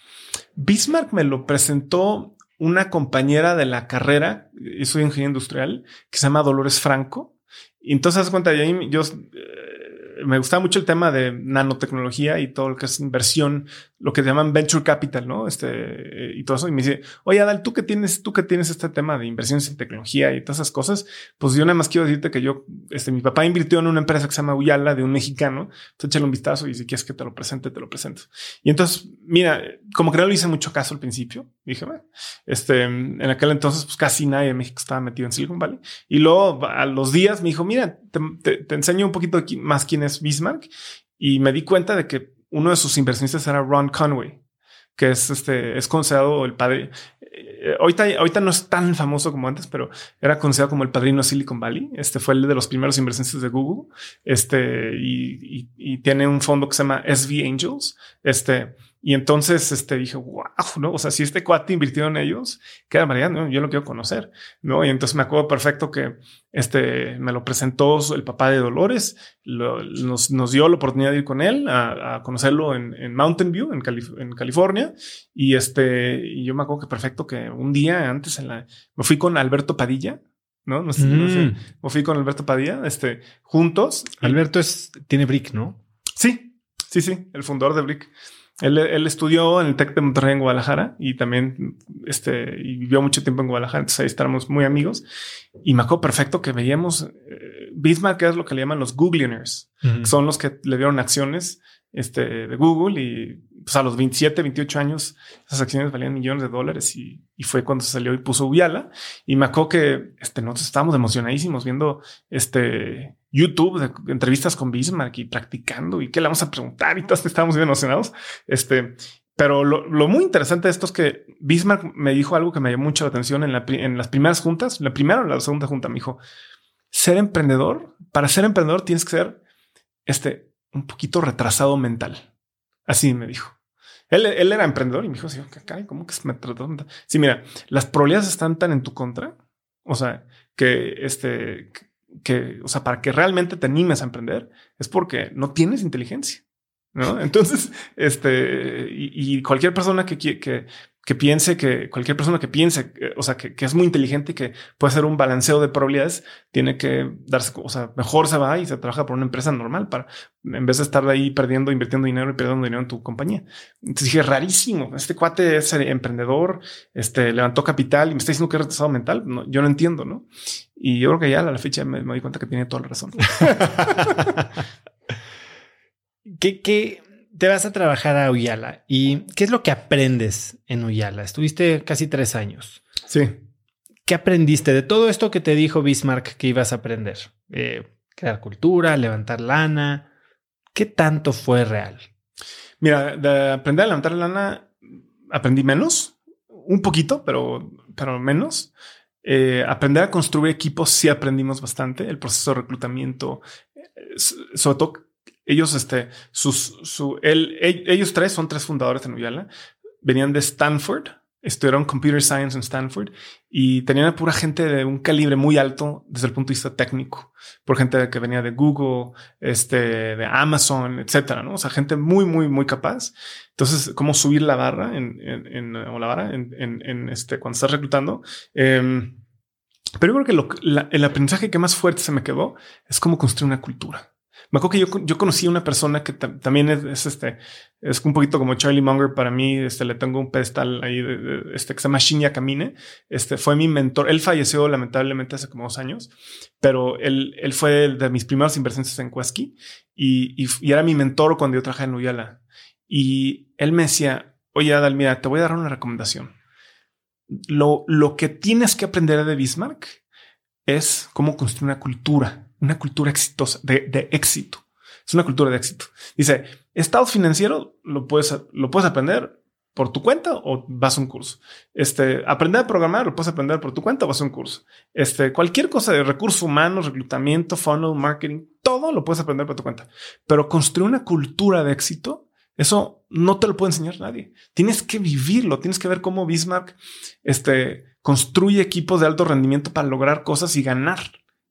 Bismarck me lo presentó una compañera de la carrera, yo soy ingeniero industrial, que se llama Dolores Franco. Y entonces, haz cuenta, ahí yo eh, me gustaba mucho el tema de nanotecnología y todo lo que es inversión lo que llaman venture capital, ¿no? Este, y todo eso. Y me dice, oye, Adal, tú que tienes, tú que tienes este tema de inversiones en tecnología y todas esas cosas, pues yo nada más quiero decirte que yo, este, mi papá invirtió en una empresa que se llama Uyala de un mexicano. Entonces échale un vistazo y si quieres que te lo presente, te lo presento. Y entonces, mira, como que no le hice mucho caso al principio, dije, este, en aquel entonces, pues casi nadie en México estaba metido en Silicon Valley. Y luego a los días me dijo, mira, te enseño un poquito más quién es Bismarck. Y me di cuenta de que uno de sus inversionistas era Ron Conway, que es este, es considerado el padre. Eh, ahorita, ahorita no es tan famoso como antes, pero era considerado como el padrino de Silicon Valley. Este fue el de los primeros inversionistas de Google. Este y, y, y tiene un fondo que se llama SV Angels. Este y entonces este, dije, wow, ¿no? O sea, si este cuate invirtió en ellos, qué barbaridad, ¿no? Yo lo quiero conocer, ¿no? Y entonces me acuerdo perfecto que este, me lo presentó el papá de Dolores, lo, nos, nos, dio la oportunidad de ir con él a, a conocerlo en, en, Mountain View, en, Calif en, California. Y este, y yo me acuerdo que perfecto que un día antes en la, me fui con Alberto Padilla, ¿no? No sé, mm. no sé, me fui con Alberto Padilla, este, juntos. Alberto es, tiene Brick, ¿no? Sí, sí, sí, el fundador de Brick. Él, él, estudió en el Tec de Monterrey en Guadalajara y también este, y vivió mucho tiempo en Guadalajara. Entonces ahí estábamos muy amigos. Y me acuerdo perfecto que veíamos eh, Bismarck, es lo que le llaman los Googlioners, uh -huh. son los que le dieron acciones este, de Google y pues a los 27, 28 años esas acciones valían millones de dólares y, y fue cuando se salió y puso Uyala. Y me acuerdo que este, nosotros estábamos emocionadísimos viendo este YouTube de entrevistas con Bismarck y practicando y qué le vamos a preguntar y todos estábamos bien emocionados. Este, pero lo, lo, muy interesante de esto es que Bismarck me dijo algo que me llamó mucho la atención en, la, en las primeras juntas, la primera o la segunda junta, me dijo, ser emprendedor, para ser emprendedor tienes que ser este, un poquito retrasado mental. Así me dijo. Él, él era emprendedor y me dijo, ¿cómo que me trató? Sí, mira, las probabilidades están tan en tu contra. O sea, que este, o sea, para que realmente te animes a emprender es porque no tienes inteligencia. ¿no? [LAUGHS] Entonces, este, y, y cualquier persona que, que, que piense que cualquier persona que piense, o sea, que, que, es muy inteligente y que puede hacer un balanceo de probabilidades, tiene que darse, o sea, mejor se va y se trabaja por una empresa normal para, en vez de estar ahí perdiendo, invirtiendo dinero y perdiendo dinero en tu compañía. Entonces dije, rarísimo, este cuate es emprendedor, este, levantó capital y me está diciendo que es retrasado mental. No, yo no entiendo, ¿no? Y yo creo que ya a la fecha me, me di cuenta que tiene toda la razón. [LAUGHS] [LAUGHS] ¿Qué, qué, te vas a trabajar a Uyala y ¿qué es lo que aprendes en Uyala? Estuviste casi tres años. Sí. ¿Qué aprendiste de todo esto que te dijo Bismarck que ibas a aprender? Eh, crear cultura, levantar lana. ¿Qué tanto fue real? Mira, de aprender a levantar lana aprendí menos, un poquito, pero, pero menos. Eh, aprender a construir equipos sí aprendimos bastante. El proceso de reclutamiento, eh, sobre todo ellos, este, sus, su, él, ellos tres son tres fundadores de Uyala. Venían de Stanford, estudiaron Computer Science en Stanford y tenían a pura gente de un calibre muy alto desde el punto de vista técnico, por gente que venía de Google, este, de Amazon, etcétera, ¿no? O sea, gente muy, muy, muy capaz. Entonces, cómo subir la barra en, en, en o la barra en, en, en, este, cuando estás reclutando. Eh, pero yo creo que lo, la, el aprendizaje que más fuerte se me quedó es cómo construir una cultura. Me acuerdo que yo, yo conocí a una persona que también es, es, este, es un poquito como Charlie Munger para mí. Este le tengo un pedestal ahí de, de, este que se llama Shinya Kamine. Este fue mi mentor. Él falleció lamentablemente hace como dos años, pero él, él fue de mis primeros inversiones en Quesky y, y, y, era mi mentor cuando yo trabajaba en Uyala. Y él me decía, oye Adal, mira, te voy a dar una recomendación. lo, lo que tienes que aprender de Bismarck es cómo construir una cultura, una cultura exitosa, de, de éxito. Es una cultura de éxito. Dice, estado financiero lo puedes, lo puedes aprender por tu cuenta o vas a un curso. Este, aprender a programar lo puedes aprender por tu cuenta o vas a un curso. Este, cualquier cosa de recursos humanos, reclutamiento, funnel, marketing, todo lo puedes aprender por tu cuenta. Pero construir una cultura de éxito, eso no te lo puede enseñar nadie. Tienes que vivirlo, tienes que ver cómo Bismarck este, construye equipos de alto rendimiento para lograr cosas y ganar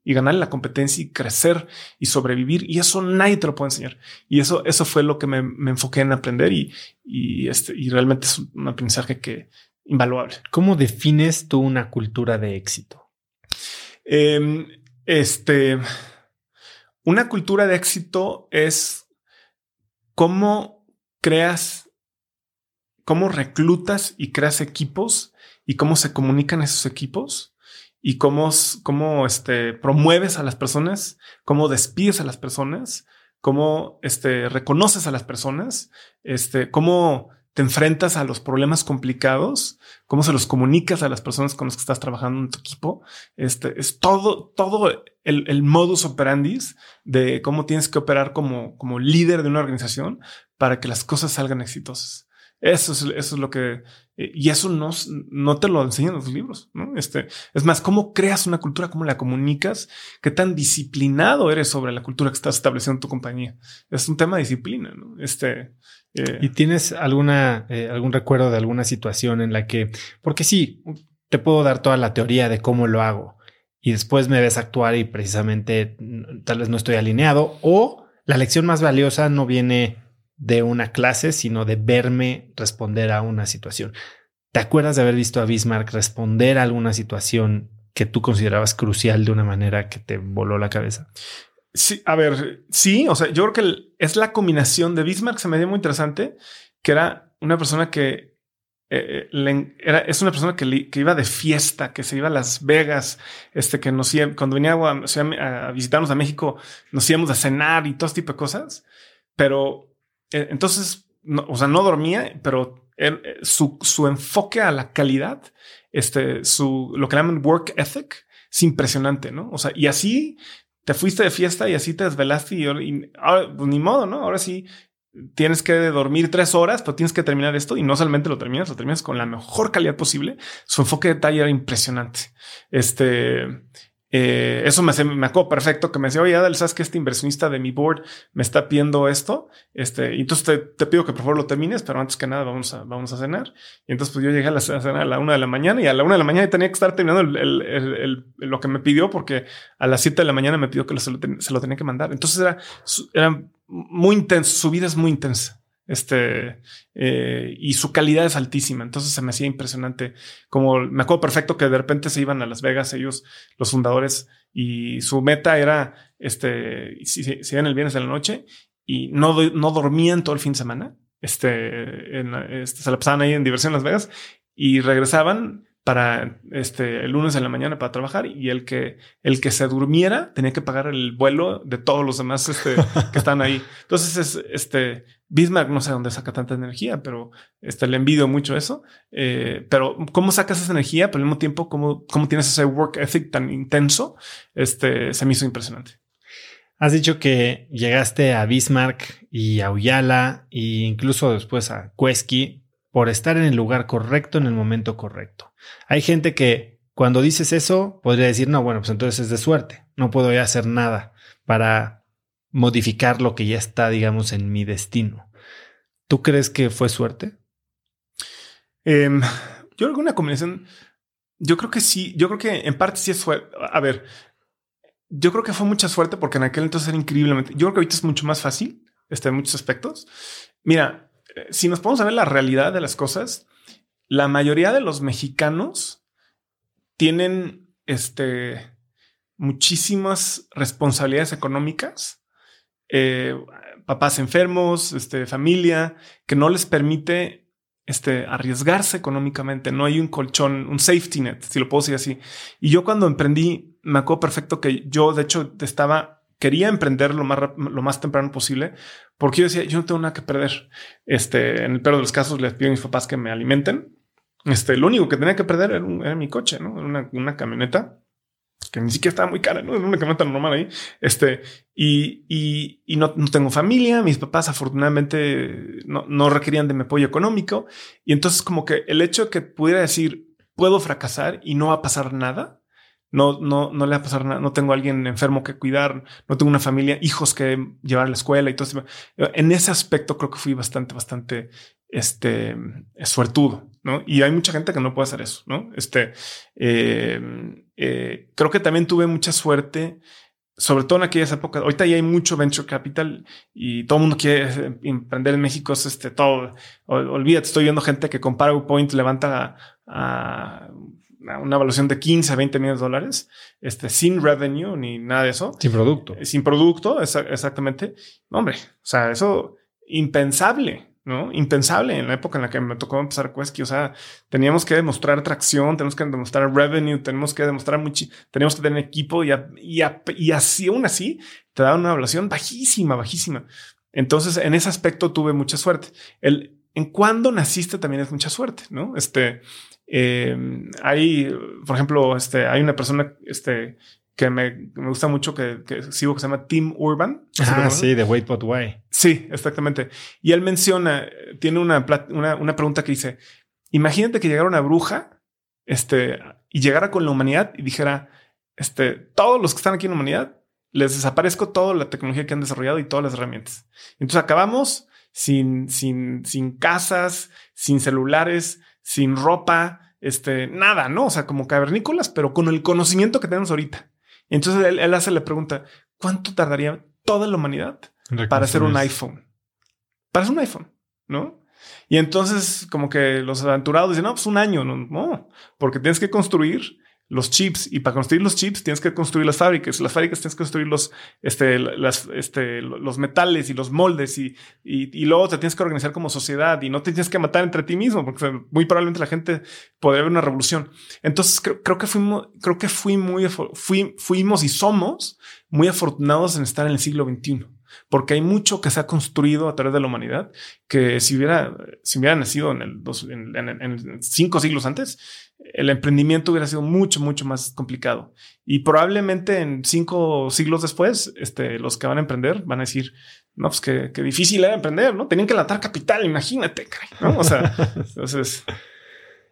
y ganar la competencia y crecer y sobrevivir. Y eso nadie te lo puede enseñar. Y eso, eso fue lo que me, enfoqué en aprender y, y, este, y realmente es un aprendizaje que invaluable. ¿Cómo defines tú una cultura de éxito? Em, este, una cultura de éxito es cómo creas, cómo reclutas y creas equipos y cómo se comunican esos equipos y cómo, cómo este, promueves a las personas, cómo despides a las personas, cómo este, reconoces a las personas, este, cómo te enfrentas a los problemas complicados, cómo se los comunicas a las personas con las que estás trabajando en tu equipo. Este es todo, todo el, el modus operandi de cómo tienes que operar como, como líder de una organización para que las cosas salgan exitosas. Eso es, eso es lo que, eh, y eso no, no te lo enseñan los libros, ¿no? Este, es más, cómo creas una cultura, cómo la comunicas, qué tan disciplinado eres sobre la cultura que estás estableciendo en tu compañía. Es un tema de disciplina, ¿no? Este. Eh, ¿Y tienes alguna, eh, algún recuerdo de alguna situación en la que, porque sí, te puedo dar toda la teoría de cómo lo hago y después me ves actuar y precisamente tal vez no estoy alineado o la lección más valiosa no viene de una clase, sino de verme responder a una situación. ¿Te acuerdas de haber visto a Bismarck responder a alguna situación que tú considerabas crucial de una manera que te voló la cabeza? Sí, a ver, sí, o sea, yo creo que es la combinación de Bismarck, se me dio muy interesante, que era una persona que eh, eh, era, es una persona que, iba de fiesta, que se iba a Las Vegas, este, que nos cuando venía a, a, visitarnos a México, nos íbamos a cenar y todo este tipo de cosas, pero eh, entonces, o sea, no dormía, pero eh, su, su, enfoque a la calidad, este, su, lo que llaman work ethic, es impresionante, ¿no? O sea, y así te fuiste de fiesta y así te desvelaste y, ahora, pues, ni modo, ¿no? Ahora sí tienes que dormir tres horas, pero tienes que terminar esto y no solamente lo terminas, lo terminas con la mejor calidad posible. Su enfoque de detalle era impresionante. Este, eh, eso me, me acuerdo perfecto que me decía, oye, Adel, ¿sabes que este inversionista de mi board me está pidiendo esto? Este, y entonces te, pido que por favor lo termines, pero antes que nada vamos a, vamos a cenar. Y entonces pues yo llegué a la cena a la una de la mañana y a la una de la mañana tenía que estar terminando lo que me pidió porque a las siete de la mañana me pidió que se, lo se lo tenía que mandar. Entonces era, era muy intenso, su vida es muy intensa. Este, eh, y su calidad es altísima. Entonces se me hacía impresionante. Como me acuerdo perfecto que de repente se iban a Las Vegas, ellos, los fundadores, y su meta era, este, si, si, el viernes de la noche y no, no dormían todo el fin de semana. Este, este, se la pasaban ahí en diversión en Las Vegas y regresaban para este el lunes en la mañana para trabajar y el que el que se durmiera tenía que pagar el vuelo de todos los demás este, que están ahí. Entonces es este Bismarck no sé dónde saca tanta energía, pero este le envidio mucho eso. Eh, pero cómo sacas esa energía, pero al mismo tiempo cómo, cómo tienes ese work ethic tan intenso, este se me hizo impresionante. Has dicho que llegaste a Bismarck y a Uyala e incluso después a Kueski por estar en el lugar correcto en el momento correcto. Hay gente que cuando dices eso podría decir, no, bueno, pues entonces es de suerte, no puedo ya hacer nada para modificar lo que ya está, digamos, en mi destino. ¿Tú crees que fue suerte? Em, yo creo que una combinación, yo creo que sí, yo creo que en parte sí es suerte. A ver, yo creo que fue mucha suerte porque en aquel entonces era increíblemente, yo creo que ahorita es mucho más fácil, este, en muchos aspectos. Mira, si nos podemos ver la realidad de las cosas, la mayoría de los mexicanos tienen este, muchísimas responsabilidades económicas, eh, papás enfermos, este, familia, que no les permite este, arriesgarse económicamente. No hay un colchón, un safety net, si lo puedo decir así. Y yo cuando emprendí, me acuerdo perfecto que yo, de hecho, estaba quería emprender lo más, lo más temprano posible porque yo decía, yo no tengo nada que perder. Este, en el peor de los casos, les pido a mis papás que me alimenten. Este, lo único que tenía que perder era, mi coche, ¿no? Una, camioneta que ni siquiera estaba muy cara, ¿no? Era una camioneta normal ahí. Este, y, y, no, no, tengo familia. Mis papás afortunadamente no, no requerían de mi apoyo económico. Y entonces como que el hecho de que pudiera decir, puedo fracasar y no va a pasar nada, no, no, no le va a pasar nada. No tengo a alguien enfermo que cuidar, no tengo una familia, hijos que llevar a la escuela y todo eso. En ese aspecto creo que fui bastante, bastante este, suertudo, ¿no? Y hay mucha gente que no puede hacer eso, ¿no? Este, eh, eh, creo que también tuve mucha suerte, sobre todo en aquellas épocas. Ahorita ya hay mucho venture capital y todo el mundo quiere emprender en México. Es este todo. Olvídate, estoy viendo gente que con PowerPoint levanta a una evaluación de 15 a 20 millones de dólares, este, sin revenue ni nada de eso. Sin producto. Eh, sin producto, exactamente. hombre, o sea, eso impensable, ¿no? Impensable en la época en la que me tocó empezar Quesky. O sea, teníamos que demostrar tracción, tenemos que demostrar revenue, tenemos que demostrar mucho, tenemos que tener equipo y, y, y así, aún así, te da una evaluación bajísima, bajísima. Entonces, en ese aspecto tuve mucha suerte. El en cuándo naciste también es mucha suerte, ¿no? Este, eh, hay, por ejemplo, este, hay una persona, este, que me, me gusta mucho que, que, sigo que se llama Tim Urban. Ah, sí, de Wait But Why. Sí, exactamente. Y él menciona, tiene una, una, una, pregunta que dice, imagínate que llegara una bruja, este, y llegara con la humanidad y dijera, este, todos los que están aquí en la humanidad, les desaparezco toda la tecnología que han desarrollado y todas las herramientas. Entonces acabamos sin, sin, sin casas, sin celulares, sin ropa, este, nada, ¿no? O sea, como cavernícolas, pero con el conocimiento que tenemos ahorita. Entonces él, hace la pregunta, ¿cuánto tardaría toda la humanidad para hacer un iPhone? Para hacer un iPhone, ¿no? Y entonces como que los aventurados dicen, no, pues un año, no, no porque tienes que construir los chips y para construir los chips tienes que construir las fábricas, las fábricas tienes que construir los, este, las, este, los metales y los moldes y, y, luego te tienes que organizar como sociedad y no te tienes que matar entre ti mismo porque muy probablemente la gente podría ver una revolución. Entonces creo, creo que fuimos, creo que fui muy, fui, fuimos y somos muy afortunados en estar en el siglo XXI porque hay mucho que se ha construido a través de la humanidad que si hubiera, si hubiera nacido en el dos, en, en cinco siglos antes, el emprendimiento hubiera sido mucho, mucho más complicado. Y probablemente en cinco siglos después, este, los que van a emprender van a decir, no, pues qué, difícil era emprender, ¿no? Tenían que latar capital, imagínate, ¿no? O sea, [LAUGHS] entonces...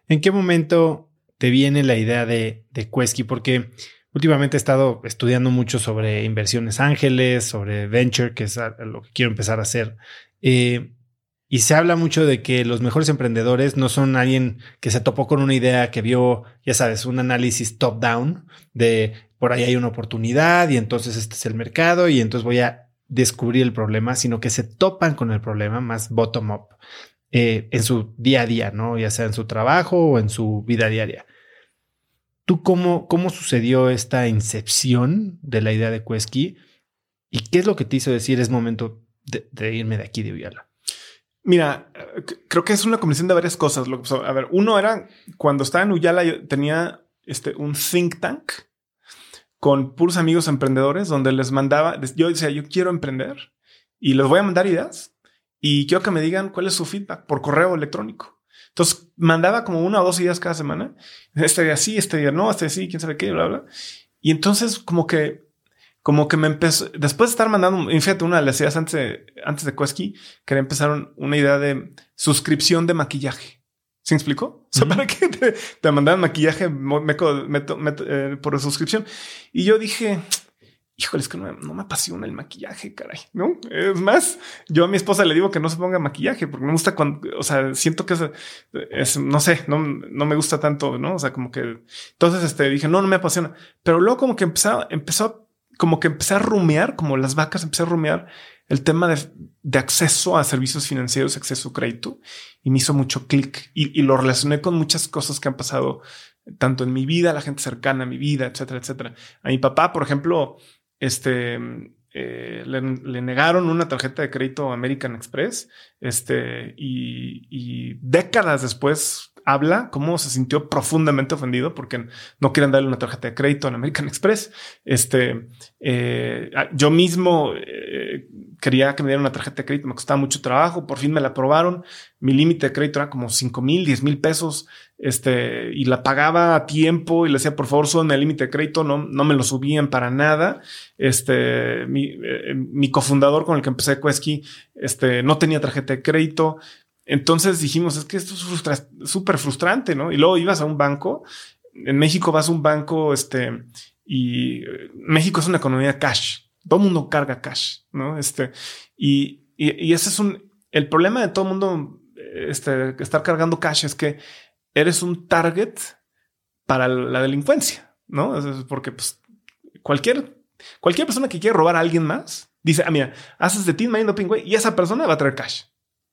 ¿En qué momento te viene la idea de, de Quesky? Porque últimamente he estado estudiando mucho sobre inversiones ángeles, sobre venture, que es lo que quiero empezar a hacer. Eh, y se habla mucho de que los mejores emprendedores no son alguien que se topó con una idea, que vio, ya sabes, un análisis top-down de por ahí hay una oportunidad y entonces este es el mercado y entonces voy a descubrir el problema, sino que se topan con el problema más bottom-up eh, en su día a día, ¿no? Ya sea en su trabajo o en su vida diaria. ¿Tú cómo, cómo sucedió esta incepción de la idea de Quesky? ¿Y qué es lo que te hizo decir es momento de, irme de aquí de Uyala? Mira, creo que es una combinación de varias cosas. A ver, uno era cuando estaba en Uyala, yo tenía este, un think tank con puros amigos emprendedores donde les mandaba, yo decía, yo quiero emprender y les voy a mandar ideas y quiero que me digan cuál es su feedback por correo electrónico. Entonces mandaba como una o dos ideas cada semana. Este día sí, este día no, este día sí, quién sabe qué, bla, bla. Y entonces como que como que me empezó, después de estar mandando, fíjate, una de las ideas antes de, antes de Quesky, quería empezar una idea de suscripción de maquillaje. ¿Se explicó? O sea, ¿para qué te, te mandaban maquillaje eh, por suscripción? Y yo dije, híjole, es que no, me apasiona el maquillaje, caray, ¿no? Es más, yo a mi esposa le digo que no se ponga maquillaje porque me gusta cuando, o sea, siento que es, no sé, no, no me gusta tanto, ¿no? O sea, como que, entonces, este, dije, no, no me apasiona. Pero luego como que empezó, empezó como que empecé a rumear, como las vacas, empecé a rumear el tema de, acceso a servicios financieros, acceso a crédito, y me hizo mucho clic y, lo relacioné con muchas cosas que han pasado tanto en mi vida, la gente cercana a mi vida, etcétera, etcétera. A mi papá, por ejemplo, este, eh, le, negaron una tarjeta de crédito American Express, este, y, y décadas después habla cómo se sintió profundamente ofendido porque no quieren darle una tarjeta de crédito en American [LAUGHS] Express. Este, eh, yo mismo, eh, quería que me dieran una tarjeta de crédito, me costaba mucho trabajo, por fin me la aprobaron, mi límite de crédito era como 5 mil, 10 mil pesos, este, y la pagaba a tiempo y le decía, por favor, súbanme el límite de crédito, no, no me lo subían para nada. Este, mi, eh, mi cofundador con el que empecé Quesky, este, no tenía tarjeta de crédito. Entonces dijimos, es que esto es súper frustrante, ¿no? Y luego ibas a un banco, en México vas a un banco, este, y eh, México es una economía cash. Todo mundo carga cash, ¿no? Este, y, y, ese es un, el problema de todo mundo, este, estar cargando cash es que eres un target para la delincuencia, ¿no? porque pues, cualquier, cualquier persona que quiera robar a alguien más dice, ah, mira, haces de team mind doping, güey, y esa persona va a traer cash,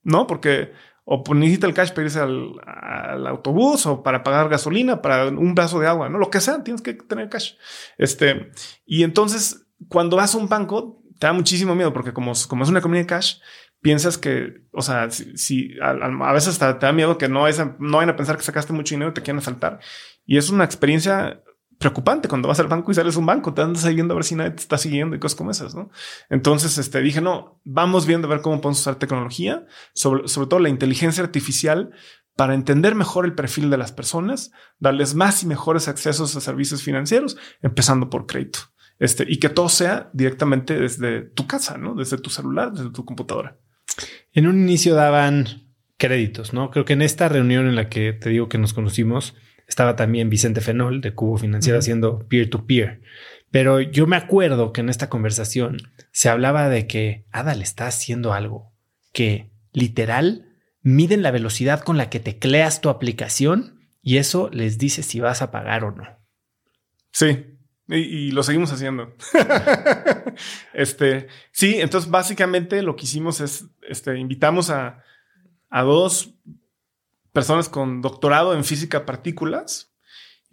¿no? Porque o pues, necesita el cash para irse al, al, autobús o para pagar gasolina, para un vaso de agua, ¿no? Lo que sea, tienes que tener cash. Este, y entonces, cuando vas a un banco, te da muchísimo miedo porque como, como es una economía de cash, piensas que, o sea, si, a, veces hasta te da miedo que no, vayan a pensar que sacaste mucho dinero y te quieren asaltar. Y es una experiencia preocupante cuando vas al banco y sales a un banco, te andas siguiendo a ver si nadie te está siguiendo y cosas como esas, ¿no? Entonces, este, dije, no, vamos viendo a ver cómo podemos usar tecnología, sobre, sobre todo la inteligencia artificial, para entender mejor el perfil de las personas, darles más y mejores accesos a servicios financieros, empezando por crédito. Este, y que todo sea directamente desde tu casa, ¿no? Desde tu celular, desde tu computadora. En un inicio daban créditos, ¿no? Creo que en esta reunión en la que te digo que nos conocimos, estaba también Vicente Fenol de Cubo Financiero haciendo peer-to-peer. Pero yo me acuerdo que en esta conversación se hablaba de que Ada le está haciendo algo que literal miden la velocidad con la que tecleas tu aplicación y eso les dice si vas a pagar o no. Sí, y, lo seguimos haciendo. [LAUGHS] este, sí, entonces básicamente lo que hicimos es, este, invitamos a, a dos personas con doctorado en física partículas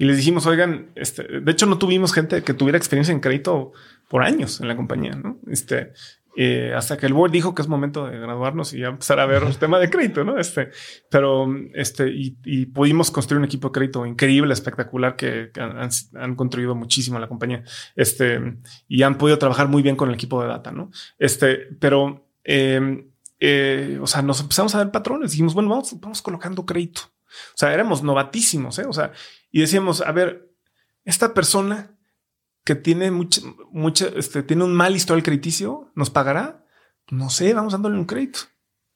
y les dijimos, oigan, este, de hecho no tuvimos gente que tuviera experiencia en crédito por años en la compañía, ¿no? Este, eh, hasta que el board dijo que es momento de graduarnos y ya empezar a ver el tema de crédito, ¿no? Este, pero, este, y, pudimos construir un equipo de crédito increíble, espectacular, que, han, han, contribuido muchísimo a la compañía, este, y han podido trabajar muy bien con el equipo de data, ¿no? Este, pero, eh, eh, o sea, nos empezamos a ver patrones. Dijimos, bueno, vamos, vamos colocando crédito. O sea, éramos novatísimos, ¿eh? O sea, y decíamos, a ver, esta persona que tiene mucha, mucha, este, tiene un mal historial crediticio, ¿nos pagará? No sé, vamos dándole un crédito.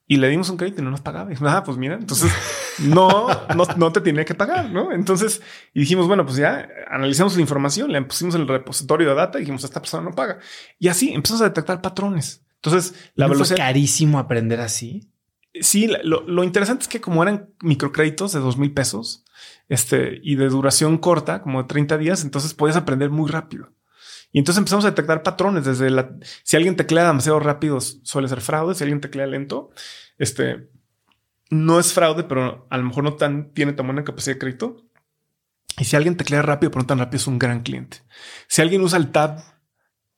Y le dimos un crédito y no nos pagaba. Y, ah, pues mira, entonces [LAUGHS] no, no, no te tiene que pagar, ¿no? Entonces, y dijimos, bueno, pues ya analizamos la información, le pusimos el repositorio de data y dijimos, esta persona no paga. Y así empezamos a detectar patrones. Entonces, la ¿No velocidad. carísimo aprender así. Sí, lo, interesante es que como eran microcréditos de dos mil pesos este, y de duración corta, como de 30 días, entonces podías aprender muy rápido. Y entonces empezamos a detectar patrones desde la, si alguien teclea demasiado rápido suele ser fraude, si alguien teclea lento, este, no es fraude, pero a lo mejor no tan, tiene tan buena capacidad de crédito. Y si alguien teclea rápido, pero no tan rápido, es un gran cliente. Si alguien usa el tab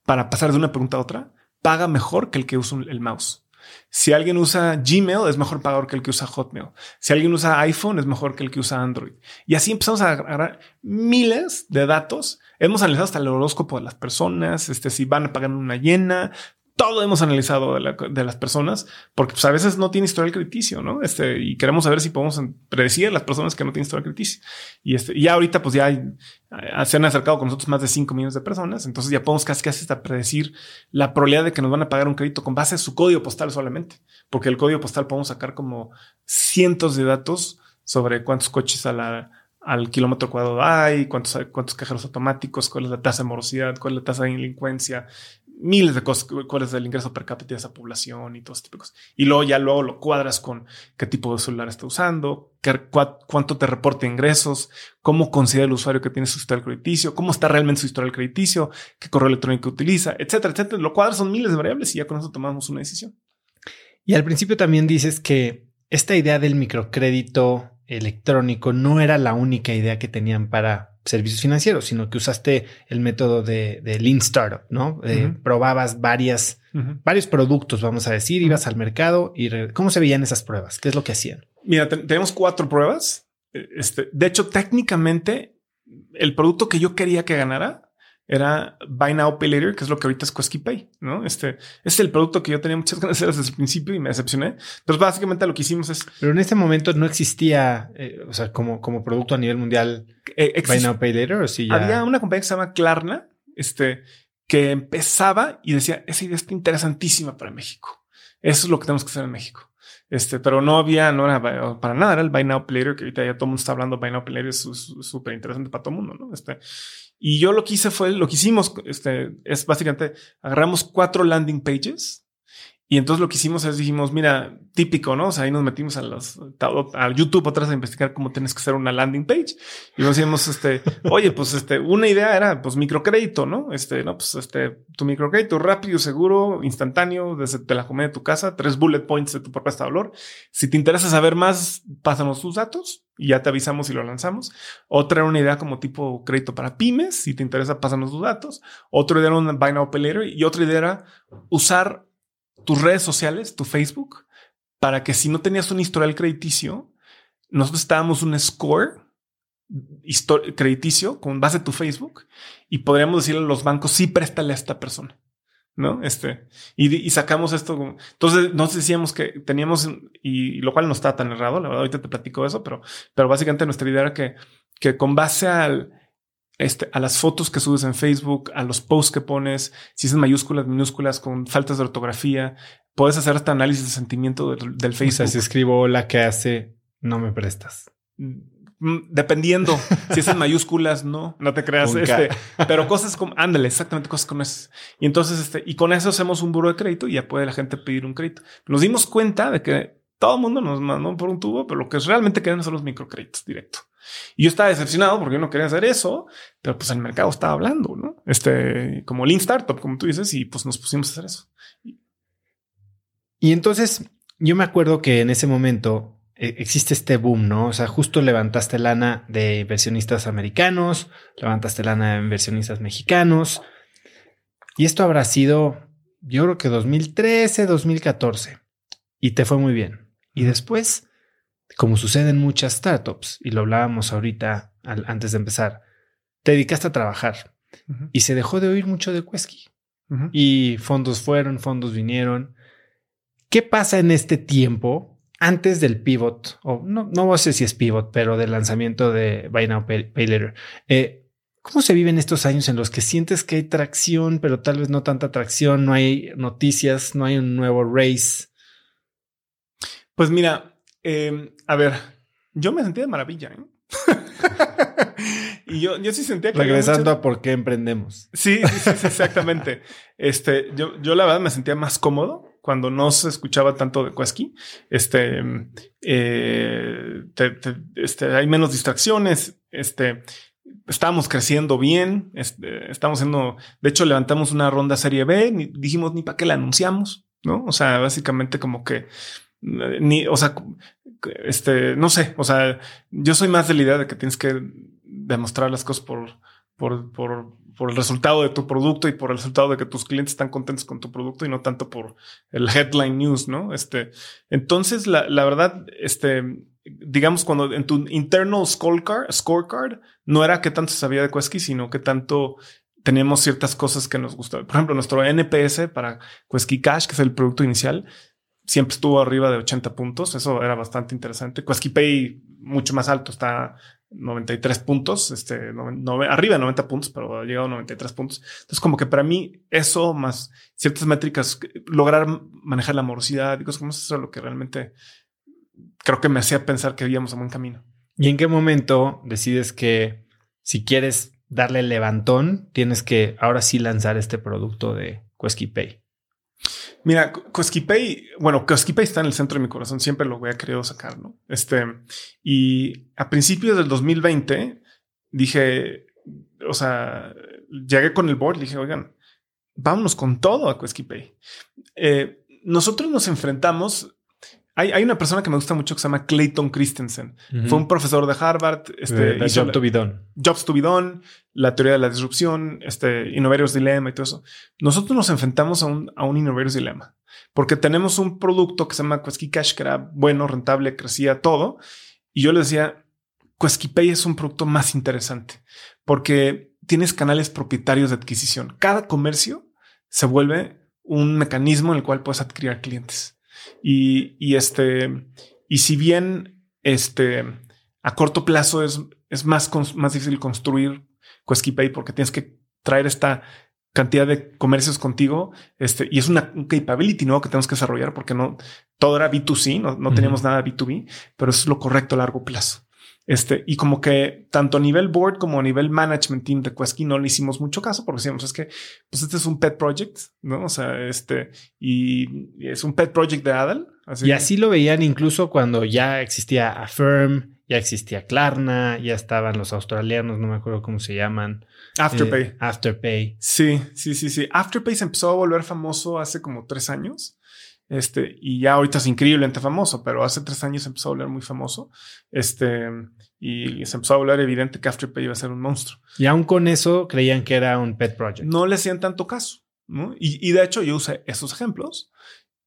para pasar de una pregunta a otra, paga mejor que el que usa el mouse. Si alguien usa Gmail, es mejor pagador que el que usa Hotmail. Si alguien usa iPhone, es mejor que el que usa Android. Y así empezamos a agarrar miles de datos. Hemos analizado hasta el horóscopo de las personas, este, si van a pagar una llena, todo hemos analizado de, las personas, porque pues, a veces no tiene historial crediticio, ¿no? Este, y queremos saber si podemos predecir a las personas que no tienen historial crediticio. Y este, y ahorita pues ya se han acercado con nosotros más de 5 millones de personas, entonces ya podemos casi casi hasta predecir la probabilidad de que nos van a pagar un crédito con base en su código postal solamente, porque el código postal podemos sacar como cientos de datos sobre cuántos coches a la, al kilómetro cuadrado hay, cuántos, cuántos cajeros automáticos, cuál es la tasa de morosidad, cuál es la tasa de delincuencia, miles de cosas, cuál es el ingreso per cápita de esa población y todo este tipo. Y luego ya luego lo cuadras con qué tipo de celular está usando, qué, cuánto te reporta ingresos, cómo considera el usuario que tiene su historial crediticio, cómo está realmente su historial crediticio, qué correo electrónico utiliza, etcétera, etcétera. Lo cuadras son miles de variables y ya con eso tomamos una decisión. Y al principio también dices que esta idea del microcrédito electrónico no era la única idea que tenían para servicios financieros, sino que usaste el método de, Lean Startup, ¿no? Eh, probabas varias, varios productos, vamos a decir, ibas al mercado y ¿cómo se veían esas pruebas? ¿Qué es lo que hacían? Mira, tenemos cuatro pruebas. E, este, de hecho, técnicamente, el producto que yo quería que ganara era Buy Now Pay Later, que es lo que ahorita es Quesky Pay, ¿no? Este, es el producto que yo tenía muchas ganas de hacer desde el principio y me decepcioné. Entonces, básicamente lo que hicimos es... Pero en ese momento no existía, eh, o sea, como, como producto a nivel mundial, eh, Buy Now Pay Later, o sí ya... Había una compañía que se llama Klarna, este, que empezaba y decía, esa idea está interesantísima para México. Eso es lo que tenemos que hacer en México. Este, pero no había, no era para nada, era el Buy Now Pay Later, que ahorita ya todo el mundo está hablando Buy Now Pay Later, es súper interesante para todo el mundo, ¿no? Este, y yo lo que hice fue, lo que hicimos, este, es básicamente, agarramos cuatro landing pages y entonces lo que hicimos es dijimos, mira, típico, ¿no? O sea, ahí nos metimos a los a YouTube vez a investigar cómo tienes que hacer una landing page. Y nos decíamos, este, oye, pues este, una idea era pues microcrédito, ¿no? Este, no, pues este, tu microcrédito rápido, seguro, instantáneo, desde la comida de tu casa, tres bullet points de tu propuesta de valor. Si te interesa saber más, pásanos tus datos y ya te avisamos y lo lanzamos. Otra era una idea como tipo crédito para pymes. Si te interesa, pásanos tus datos. Otra idea era un buy now pay later y otra idea era usar tus redes sociales, tu Facebook, para que si no tenías un historial crediticio, nosotros estábamos un score crediticio con base a tu Facebook y podríamos decirle a los bancos, sí, préstale a esta persona. ¿no? Este, y, sacamos esto. Entonces, nos decíamos que teníamos, y, lo cual no está tan errado, la verdad, ahorita te platico eso, pero, pero básicamente nuestra idea era que, que con base al, este, a las fotos que subes en Facebook, a los posts que pones, si es en mayúsculas, minúsculas, con faltas de ortografía, puedes hacer este análisis de sentimiento del, Facebook. O sea, si escribo la que hace, no me prestas. Mm, dependiendo si es en mayúsculas, no, no te creas. Este, pero cosas como, ándale, exactamente cosas como esas. Y entonces, este, y con eso hacemos un buro de crédito y ya puede la gente pedir un crédito. Nos dimos cuenta de que todo el mundo nos mandó por un tubo, pero lo que realmente queremos son los microcréditos directo. Y yo estaba decepcionado porque yo no quería hacer eso, pero pues el mercado estaba hablando, ¿no? Este, como Lean Startup, como tú dices, y pues nos pusimos a hacer eso. Y entonces yo me acuerdo que en ese momento eh, existe este boom, ¿no? O sea, justo levantaste lana de inversionistas americanos, levantaste lana de inversionistas mexicanos. Y esto habrá sido, yo creo que 2013, 2014. Y te fue muy bien. Y después como sucede en muchas startups, y lo hablábamos ahorita antes de empezar, te dedicaste a trabajar y se dejó de oír mucho de Quesky. Y fondos fueron, fondos vinieron. ¿Qué pasa en este tiempo antes del pivot? O no, no sé si es pivot, pero del lanzamiento de Buy Now Pay, Later. Eh, ¿Cómo se viven estos años en los que sientes que hay tracción, pero tal vez no tanta tracción, no hay noticias, no hay un nuevo race? Pues mira, Em, a ver, yo me sentía de maravilla. ¿eh? [LAUGHS] y yo, yo sí sentía que. Regresando a por qué emprendemos. Sí, sí, sí, exactamente. este, yo, yo la verdad me sentía más cómodo cuando no se escuchaba tanto de Quesky. Este, eh, este, hay menos distracciones. Este, estábamos creciendo bien. Este, estamos haciendo, de hecho, levantamos una ronda serie B. Ni, dijimos ni para qué la anunciamos, no? O sea, básicamente como que ni, o sea, este, no sé, o sea, yo soy más de la idea de que tienes que demostrar las cosas por, el resultado de tu producto y por el resultado de que tus clientes están contentos con tu producto y no tanto por el headline news, ¿no? Este, entonces, la, verdad, este, digamos, cuando en tu internal scorecard, scorecard, no era qué tanto sabía de Quesky, sino qué tanto teníamos ciertas cosas que nos gustaban. Por ejemplo, nuestro NPS para Quesky Cash, que es el producto inicial, siempre estuvo arriba de 80 puntos. Eso era bastante interesante. Pay mucho más alto, está 93 puntos, este, arriba de 90 puntos, pero ha llegado a 93 puntos. Entonces, como que para mí eso más ciertas métricas, lograr manejar la morosidad y cosas como eso es lo que realmente creo que me hacía pensar que íbamos a buen camino. ¿Y en qué momento decides que si quieres darle levantón, tienes que ahora sí lanzar este producto de Pay? Mira, Pay, bueno, Pay está en el centro de mi corazón, siempre lo había querido sacar, ¿no? Este, y a principios del 2020 dije, o sea, llegué con el board y dije, oigan, vámonos con todo a Pay. Eh, nosotros nos enfrentamos hay, una persona que me gusta mucho que se llama Clayton Christensen. Fue un profesor de Harvard. Este, Job to be done. Jobs to be done, la teoría de la disrupción, este, Innovators Dilemma y todo eso. Nosotros nos enfrentamos a un, a un Innovators Dilemma porque tenemos un producto que se llama Quesky Cash que era bueno, rentable, crecía todo. Y yo le decía, Quesky Pay es un producto más interesante porque tienes canales propietarios de adquisición. Cada comercio se vuelve un mecanismo en el cual puedes adquirir clientes. Y, y este, y si bien este, a corto plazo es, es más, más difícil construir Pay porque tienes que traer esta cantidad de comercios contigo. Este, y es una un capability nuevo que tenemos que desarrollar porque no todo era B2C, no, no teníamos nada B2B, pero es lo correcto a largo plazo. Este, y como que tanto a nivel board como a nivel management team de Quesky no le hicimos mucho caso porque decíamos es que pues este es un pet project, no? O sea, este, y es un pet project de Adal. y así lo veían incluso cuando ya existía Affirm, ya existía Klarna, ya estaban los australianos, no me acuerdo cómo se llaman. Afterpay. Eh, Afterpay. Sí, sí, sí, sí. Afterpay se empezó a volver famoso hace como tres años. Este, y ya ahorita es increíblemente famoso, pero hace tres años empezó a volver muy famoso. Este, y se empezó a volver evidente que Afterpay iba a ser un monstruo. Y aún con eso creían que era un pet project. No le hacían tanto caso, ¿no? Y, y de hecho yo usé esos ejemplos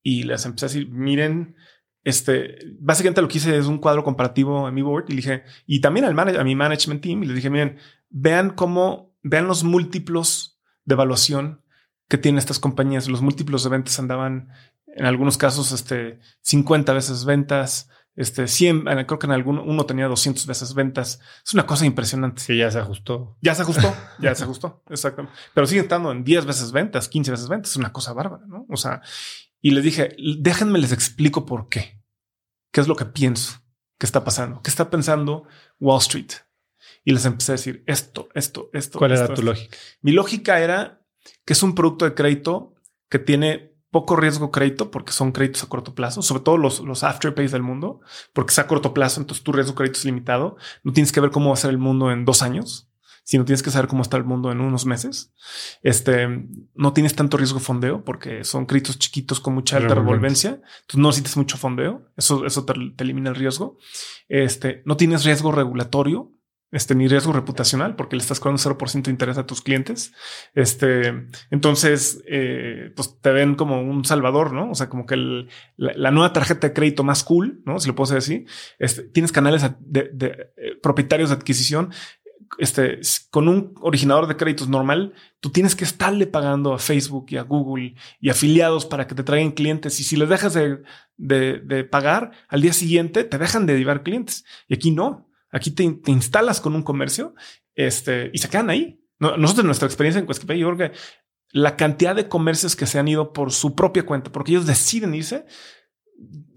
y les empecé a decir, miren, este, básicamente lo que hice es un cuadro comparativo en mi board y dije, y también al a mi management team, y les dije, miren, vean cómo, vean los múltiplos de evaluación que tienen estas compañías. Los múltiplos de ventas andaban en algunos casos, este, 50 veces ventas, este, 100, creo que en algún, uno tenía 200 veces ventas. Es una cosa impresionante. Sí, ya se ajustó. Ya se ajustó, [LAUGHS] ya se ajustó, exactamente. Pero sigue estando en 10 veces ventas, 15 veces ventas. Es una cosa bárbara, ¿no? O sea, y les dije, déjenme les explico por qué. ¿Qué es lo que pienso que está pasando? ¿Qué está pensando Wall Street? Y les empecé a decir esto, esto, esto. ¿Cuál era tu lógica? Mi lógica era que es un producto de crédito que tiene poco riesgo crédito porque son créditos a corto plazo, sobre todo los, los afterpays del mundo, porque es a corto plazo, entonces tu riesgo crédito es limitado. No tienes que ver cómo va a ser el mundo en dos años no tienes que saber cómo está el mundo en unos meses. Este no tienes tanto riesgo de fondeo porque son créditos chiquitos con mucha alta revolvencia. Entonces no necesitas mucho fondeo. Eso, eso te, elimina el riesgo. Este no tienes riesgo regulatorio. Este, ni riesgo reputacional porque le estás cobrando 0% de interés a tus clientes. Este, entonces, eh, pues te ven como un salvador, ¿no? O sea, como que la, nueva tarjeta de crédito más cool, ¿no? Si lo puedo decir así. Este, tienes canales de, eh, propietarios de adquisición este, con un originador de créditos normal, tú tienes que estarle pagando a Facebook y a Google y afiliados para que te traigan clientes. Y si les dejas de, de, pagar, al día siguiente te dejan de llevar clientes. Y aquí no. Aquí te, instalas con un comercio este, y se quedan ahí. Nosotros nuestra experiencia en Quesquipay, yo creo que la cantidad de comercios que se han ido por su propia cuenta, porque ellos deciden irse,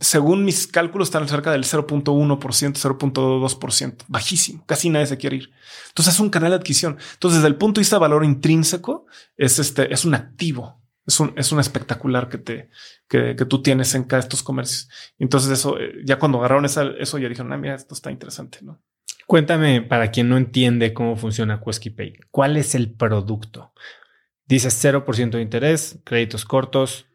según mis cálculos, están cerca del 0.1%, 0.2%, bajísimo. Casi nadie se quiere ir. Entonces es un canal de adquisición. Entonces, desde el punto de vista de valor intrínseco, es este, es un activo. Es un, es un espectacular que te, que, que tú tienes en cada estos comercios. Entonces, eso, eh, ya cuando agarraron esa, eso, ya dijeron, ah, mira, esto está interesante, ¿no? Cuéntame, para quien no entiende cómo funciona Pay, ¿cuál es el producto? Dices 0% de interés, créditos cortos,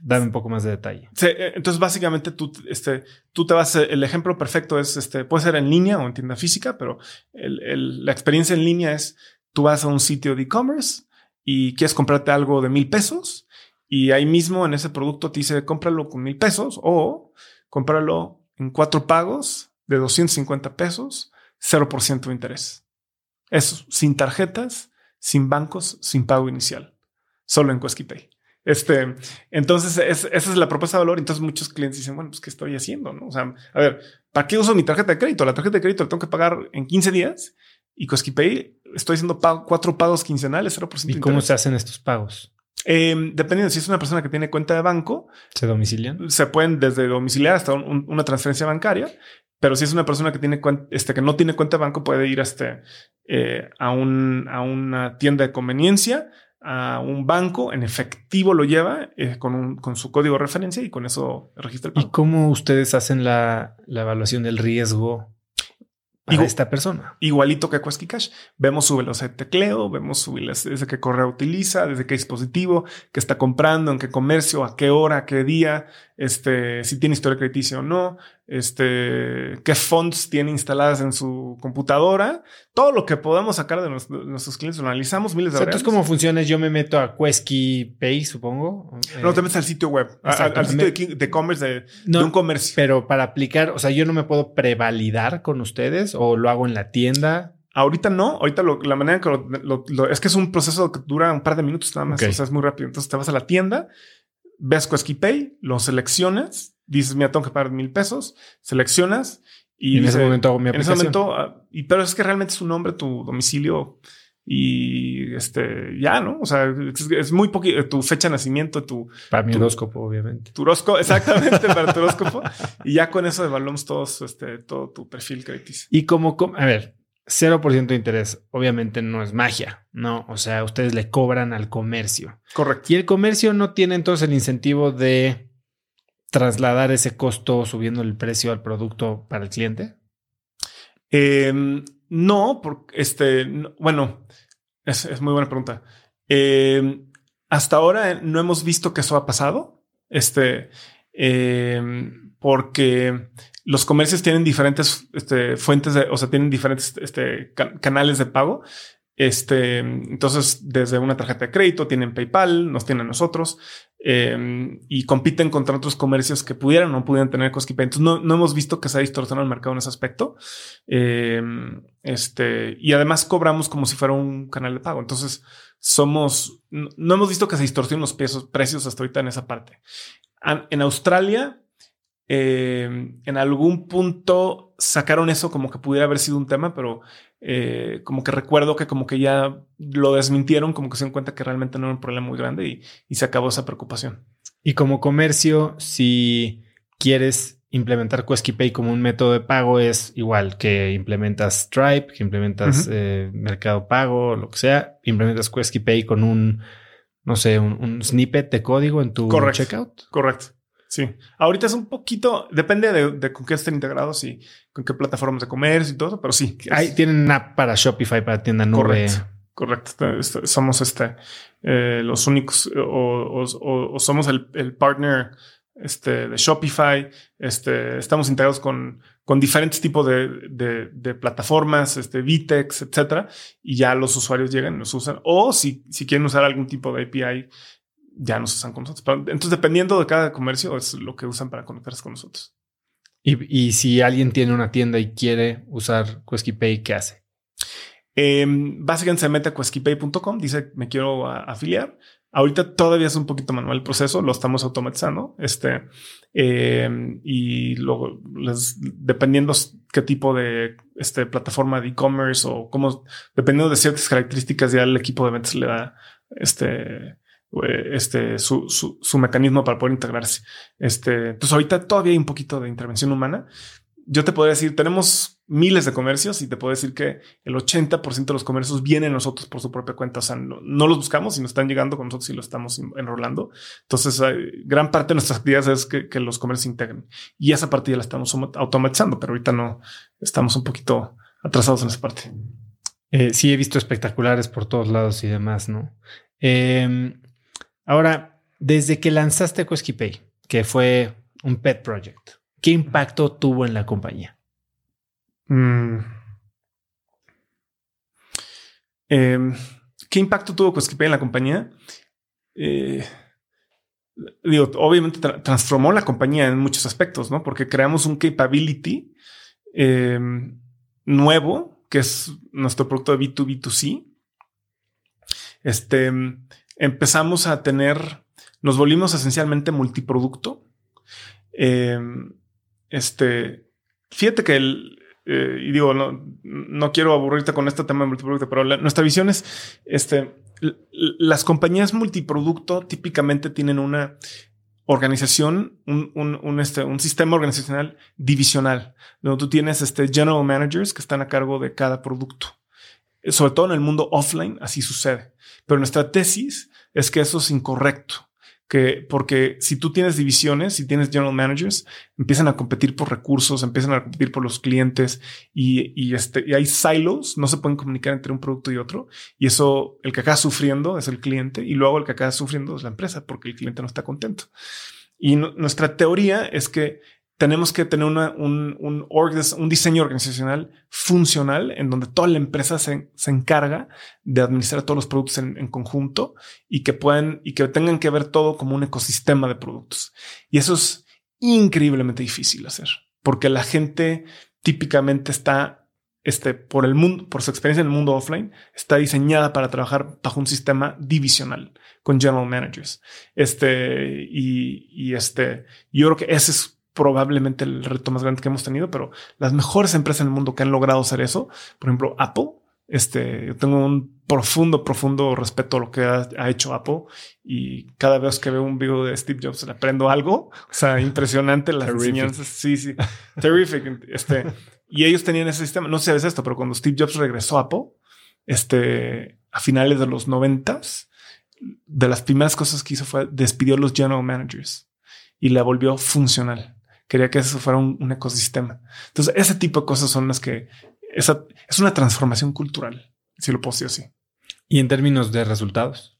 Dame un poco más de detalle. Sí, eh, entonces básicamente tú, este, tú te vas, el ejemplo perfecto es, este, puede ser en línea o en tienda física, pero la experiencia en línea es, tú vas a un sitio de e-commerce y quieres comprarte algo de mil pesos y ahí mismo en ese producto te dice, cómpralo con mil pesos o cómpralo en cuatro pagos de 250 pesos, 0% de interés. Eso, sin tarjetas, sin bancos, sin pago inicial. Solo en Pay. Este, entonces, esa es la propuesta de valor. Entonces, muchos clientes dicen, bueno, pues, ¿qué estoy haciendo? ¿No? O sea, a ver, ¿para qué uso mi tarjeta de crédito? La tarjeta de crédito la tengo que pagar en 15 días y Pay estoy haciendo cuatro pagos quincenales, 0%. ¿Y cómo se hacen estos pagos? Eh, dependiendo si es una persona que tiene cuenta de banco, se domicilian. Se pueden desde domiciliar hasta una transferencia bancaria. Pero si es una persona que tiene este, que no tiene cuenta de banco, puede ir este, eh, a, un, a una tienda de conveniencia, a un banco, en efectivo lo lleva eh, con, con, su código de referencia y con eso registra el pago. ¿Y cómo ustedes hacen la, la evaluación del riesgo para esta persona? Igualito que Quesky Cash. Vemos su velocidad de tecleo, vemos su desde qué correo utiliza, desde qué dispositivo, qué está comprando, en qué comercio, a qué hora, a qué día, este, si tiene historia crediticia o no, este, qué fonts tiene instaladas en su computadora, todo lo que podamos sacar de, nuestros clientes, lo analizamos miles de veces. Entonces, ¿cómo funciona? Yo me meto a Quesky Pay, supongo. No, te metes al sitio web, al, sitio de e-commerce de, un comercio. Pero para aplicar, o sea, yo no me puedo prevalidar con ustedes o lo hago en la tienda. Ahorita no, ahorita la manera que lo, es que es un proceso que dura un par de minutos nada más, o sea, es muy rápido. Entonces te vas a la tienda, ves Quesky Pay, lo seleccionas, dices, mira, tengo que pagar mil pesos, seleccionas y, en ese momento hago mi aplicación. En ese momento, ah, y, pero es que realmente es un nombre, tu domicilio y este ya, ¿no? O sea, es, muy poquito tu fecha de nacimiento, tu para mi horóscopo, obviamente. Tu horóscopo, exactamente [LAUGHS] para tu horóscopo. Y ya con eso evaluamos todos, este, todo tu perfil crediticio. Y como, a ver, 0% de interés, obviamente no es magia, ¿no? O sea, ustedes le cobran al comercio. Correcto. Y el comercio no tiene entonces el incentivo de trasladar ese costo subiendo el precio al producto para el cliente? Em, no, porque este, bueno, es, muy buena pregunta. Em, hasta ahora no hemos visto que eso ha pasado. Este, em, porque los comercios tienen diferentes este, fuentes de, o sea, tienen diferentes este, canales de pago. Este, entonces, desde una tarjeta de crédito, tienen PayPal, nos tienen nosotros eh, y compiten contra otros comercios que pudieran o no pudieran tener Cosquipay. Entonces, no, no, hemos visto que se haya distorsionado el mercado en ese aspecto. Eh, este, y además cobramos como si fuera un canal de pago. Entonces, somos, no, hemos visto que se distorsionen los precios, precios hasta ahorita en esa parte. En Australia, eh, en algún punto sacaron eso como que pudiera haber sido un tema, pero eh, como que recuerdo que como que ya lo desmintieron, como que se dan cuenta que realmente no era un problema muy grande y, se acabó esa preocupación. Y como comercio, si quieres implementar Pay como un método de pago, es igual que implementas Stripe, que implementas eh, Mercado Pago, lo que sea, implementas Pay con un, no sé, un, snippet de código en tu checkout. Correcto. Sí, ahorita es un poquito, depende de, con qué estén integrados y con qué plataformas de comercio y todo, pero sí. Ahí tienen una app para Shopify, para tienda nube. Correcto, correcto. Somos este, eh, los únicos o, somos el, partner este, de Shopify. Este, estamos integrados con, con diferentes tipos de, de, plataformas, este, Vitex, etcétera, y ya los usuarios llegan y nos usan. O si, si quieren usar algún tipo de API ya nos usan con nosotros. entonces, dependiendo de cada comercio, es lo que usan para conectarse con nosotros. Y, si alguien tiene una tienda y quiere usar Pay, ¿qué hace? Em, básicamente se mete a queskipay.com, dice me quiero afiliar. Ahorita todavía es un poquito manual el proceso, lo estamos automatizando. Este em, y luego dependiendo qué tipo de este, plataforma de e-commerce o cómo, dependiendo de ciertas características, ya el equipo de ventas le da este este, su, su, mecanismo para poder integrarse. Este, entonces ahorita todavía hay un poquito de intervención humana. Yo te puedo decir, tenemos miles de comercios y te puedo decir que el 80% de los comercios vienen nosotros por su propia cuenta. O sea, no, los buscamos, sino están llegando con nosotros y lo estamos enrolando. Entonces, gran parte de nuestras actividades es que, los comercios integren y esa parte ya la estamos automatizando, pero ahorita no estamos un poquito atrasados en esa parte. Eh, sí, he visto espectaculares por todos lados y demás, ¿no? Eh, Ahora, desde que lanzaste Pay, que fue un pet project, ¿qué impacto tuvo en la compañía? Mm. Em, ¿Qué impacto tuvo Pay en la compañía? Eh, digo, obviamente transformó la compañía en muchos aspectos, ¿no? Porque creamos un capability em, nuevo, que es nuestro producto de B2B2C. Este, empezamos a tener, nos volvimos esencialmente multiproducto. Em, este, fíjate que el, eh, y digo, no, no quiero aburrirte con este tema de multiproducto, pero nuestra visión es, este, las compañías multiproducto típicamente tienen una organización, un, un, este, un sistema organizacional divisional, donde tú tienes este general managers que están a cargo de cada producto. Sobre todo en el mundo offline, así sucede. Pero nuestra tesis es que eso es incorrecto. Que porque si tú tienes divisiones, si tienes general managers, empiezan a competir por recursos, empiezan a competir por los clientes y, y, este, y hay silos, no se pueden comunicar entre un producto y otro. Y eso, el que acaba sufriendo es el cliente y luego el que acaba sufriendo es la empresa porque el cliente no está contento. Y nuestra teoría es que tenemos que tener una, un, un, un, diseño organizacional funcional en donde toda la empresa se, se encarga de administrar todos los productos en, en, conjunto y que puedan y que tengan que ver todo como un ecosistema de productos. Y eso es increíblemente difícil hacer porque la gente típicamente está este, por el mundo, por su experiencia en el mundo offline, está diseñada para trabajar bajo un sistema divisional con general managers. Este, y, y este, yo creo que ese es probablemente el reto más grande que hemos tenido, pero las mejores empresas en el mundo que han logrado hacer eso, por ejemplo, Apple, este, yo tengo un profundo, profundo respeto a lo que ha, hecho Apple y cada vez que veo un video de Steve Jobs le aprendo algo. O sea, impresionante las enseñanzas. Sí, sí. Terrific. Este, y ellos tenían ese sistema. No sé si sabes esto, pero cuando Steve Jobs regresó a Apple, este, a finales de los noventas, de las primeras cosas que hizo fue despidió a los general managers y la volvió funcional. Quería que eso fuera un, un ecosistema. Entonces, ese tipo de cosas son las que esa es una transformación cultural, si lo puedo decir así. ¿Y en términos de resultados?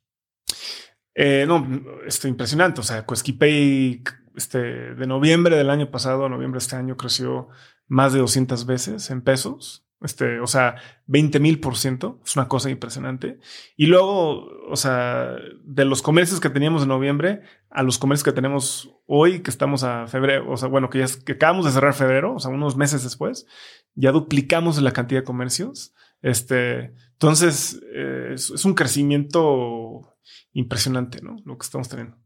Eh, no, esto impresionante. O sea, Pay este, de noviembre del año pasado a noviembre de este año creció más de 200 veces en pesos. Este, o sea, 20 mil por ciento. Es una cosa impresionante. Y luego, o sea, de los comercios que teníamos en noviembre a los comercios que tenemos hoy, que estamos a febrero, o sea, bueno, que ya acabamos de cerrar febrero, o sea, unos meses después, ya duplicamos la cantidad de comercios. Este, entonces, eh, es, un crecimiento impresionante, ¿no? Lo que estamos teniendo.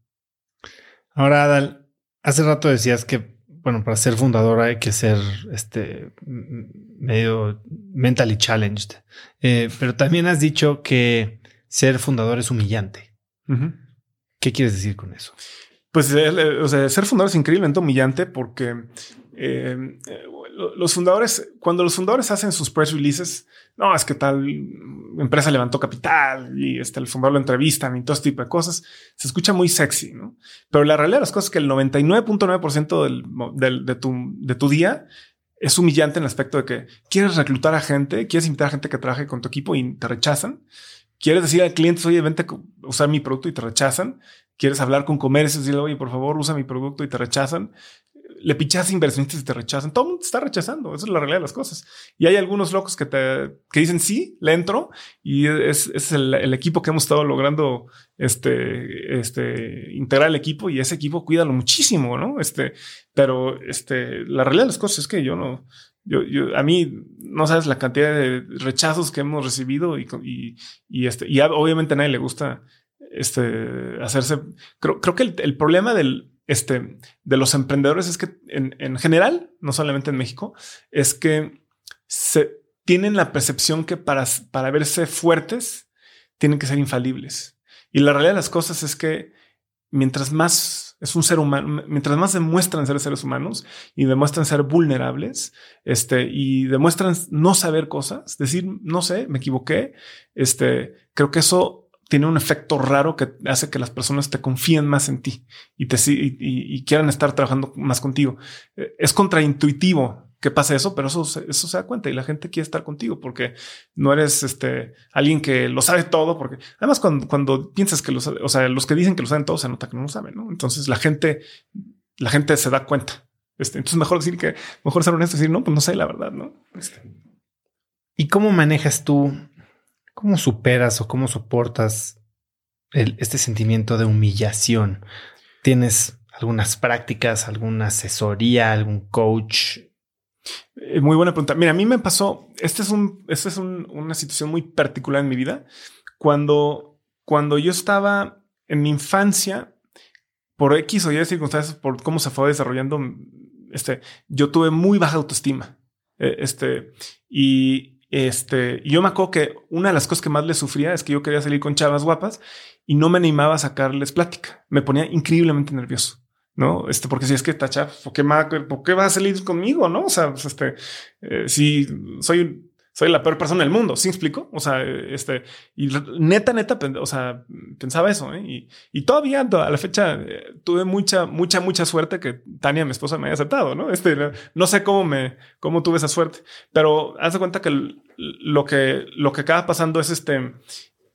Ahora, Adal, hace rato decías que, bueno, para ser fundador hay que ser este medio mentally challenged. Eh, pero también has dicho que ser fundador es humillante. ¿Qué quieres decir con eso? Pues, eh, o sea, ser fundador es increíblemente humillante porque los fundadores, cuando los fundadores hacen sus press releases, no, es que tal empresa levantó capital y este, el fundador lo entrevistan y todo este tipo de cosas, se escucha muy sexy, ¿no? Pero la realidad de las cosas es que el 99.9% del, de, tu, de tu día es humillante en el aspecto de que quieres reclutar a gente, quieres invitar a gente que trabaje con tu equipo y te rechazan. Quieres decir al cliente, oye, vente a usar mi producto y te rechazan. Quieres hablar con comercios y decirle, oye, por favor, usa mi producto y te rechazan le pichas inversionistas y te rechazan. Todo el mundo te está rechazando. Esa es la realidad de las cosas. Y hay algunos locos que te que dicen sí, le entro y es, es el, equipo que hemos estado logrando este, este, integrar el equipo y ese equipo cuídalo muchísimo, no? Este, pero este, la realidad de las cosas es que yo no, yo, yo, a mí no sabes la cantidad de rechazos que hemos recibido y, y, este, y obviamente a nadie le gusta este, hacerse. Creo, creo que el problema del, este, de los emprendedores es que en, general, no solamente en México, es que se tienen la percepción que para, para verse fuertes tienen que ser infalibles. Y la realidad de las cosas es que mientras más es un ser humano, mientras más demuestran ser seres humanos y demuestran ser vulnerables, este, y demuestran no saber cosas, decir, no sé, me equivoqué, este, creo que eso tiene un efecto raro que hace que las personas te confíen más en ti y te y, quieran estar trabajando más contigo. Eh, es contraintuitivo que pase eso, pero eso, eso se da cuenta y la gente quiere estar contigo porque no eres este alguien que lo sabe todo. Porque además, cuando, cuando piensas que los, o sea, los que dicen que lo saben todo se nota que no lo saben. ¿no? Entonces la gente, la gente se da cuenta. Este, entonces, mejor decir que mejor ser honesto y decir no, pues no sé la verdad. No, este. ¿Y cómo manejas tú ¿Cómo superas o cómo soportas este sentimiento de humillación? ¿Tienes algunas prácticas, alguna asesoría, algún coach? Eh, muy buena pregunta. Mira, a mí me pasó, esta es, un, esta es una situación muy particular en mi vida. Cuando, cuando yo estaba en mi infancia, por X o Y circunstancias, por cómo se fue desarrollando, este, yo tuve muy baja autoestima. Eh, este, y, este, yo me acuerdo que una de las cosas que más le sufría es que yo quería salir con chavas guapas y no me animaba a sacarles plática. Me ponía increíblemente nervioso. ¿no? Este, porque si es que tacha, ¿por qué, ¿por qué va a salir conmigo? No, o sea, pues, este, eh, si soy soy la peor persona del mundo. ¿Sí explico? O sea, este, y neta, neta, o sea, pensaba eso. ¿eh? Y, y, todavía a la fecha eh, tuve mucha, mucha, mucha suerte que Tania, mi esposa, me haya aceptado. No, este, no sé cómo me, cómo tuve esa suerte, pero haz de cuenta que lo que, lo que acaba pasando es este,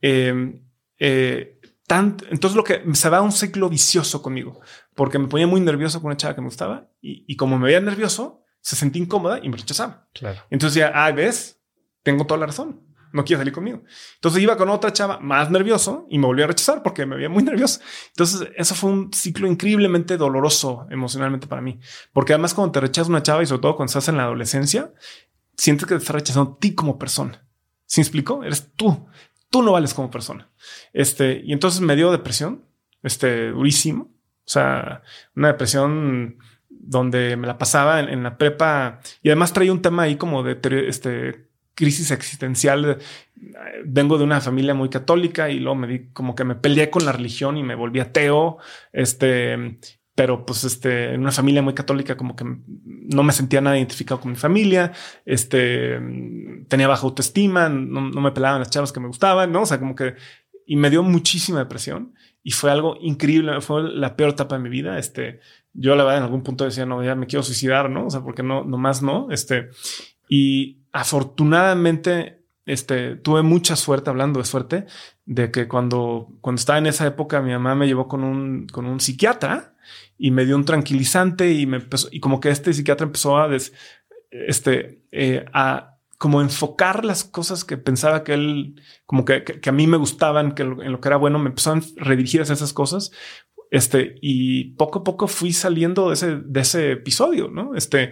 em, eh, tanto, entonces lo que se va a un ciclo vicioso conmigo, porque me ponía muy nervioso con una chava que me gustaba y, y como me veía nervioso, se sentía incómoda y me rechazaba. Claro. Entonces ya, ah, ves, tengo toda la razón. No quiere salir conmigo. Entonces iba con otra chava más nervioso y me volvió a rechazar porque me veía muy nervioso. Entonces eso fue un ciclo increíblemente doloroso emocionalmente para mí. Porque además cuando te rechazas una chava y sobre todo cuando estás en la adolescencia, sientes que te está rechazando a ti como persona. ¿Sí me explico? Eres tú. Tú no vales como persona. Este, y entonces me dio depresión, este, durísimo. O sea, una depresión donde me la pasaba en, la prepa y además traía un tema ahí como de este, crisis existencial. Vengo de una familia muy católica y luego me di como que me peleé con la religión y me volví ateo. Este, pero pues este, en una familia muy católica como que no me sentía nada identificado con mi familia, este, tenía baja autoestima, no, me pelaban las chavas que me gustaban, ¿no? O sea, como que, y me dio muchísima depresión y fue algo increíble, fue la peor etapa de mi vida, este, yo la verdad en algún punto decía, no, ya me quiero suicidar, ¿no? O sea, porque no, nomás no, este, y afortunadamente, este, tuve mucha suerte, hablando de suerte, de que cuando, cuando estaba en esa época, mi mamá me llevó con un, con un psiquiatra, y me dio un tranquilizante y me empezó, y como que este psiquiatra empezó a, este, eh, a como enfocar las cosas que pensaba que él, como que, que, a mí me gustaban, que en lo que era bueno, me empezó a redirigir hacia esas cosas. Este, y poco a poco fui saliendo de ese, de ese episodio, ¿no? Este,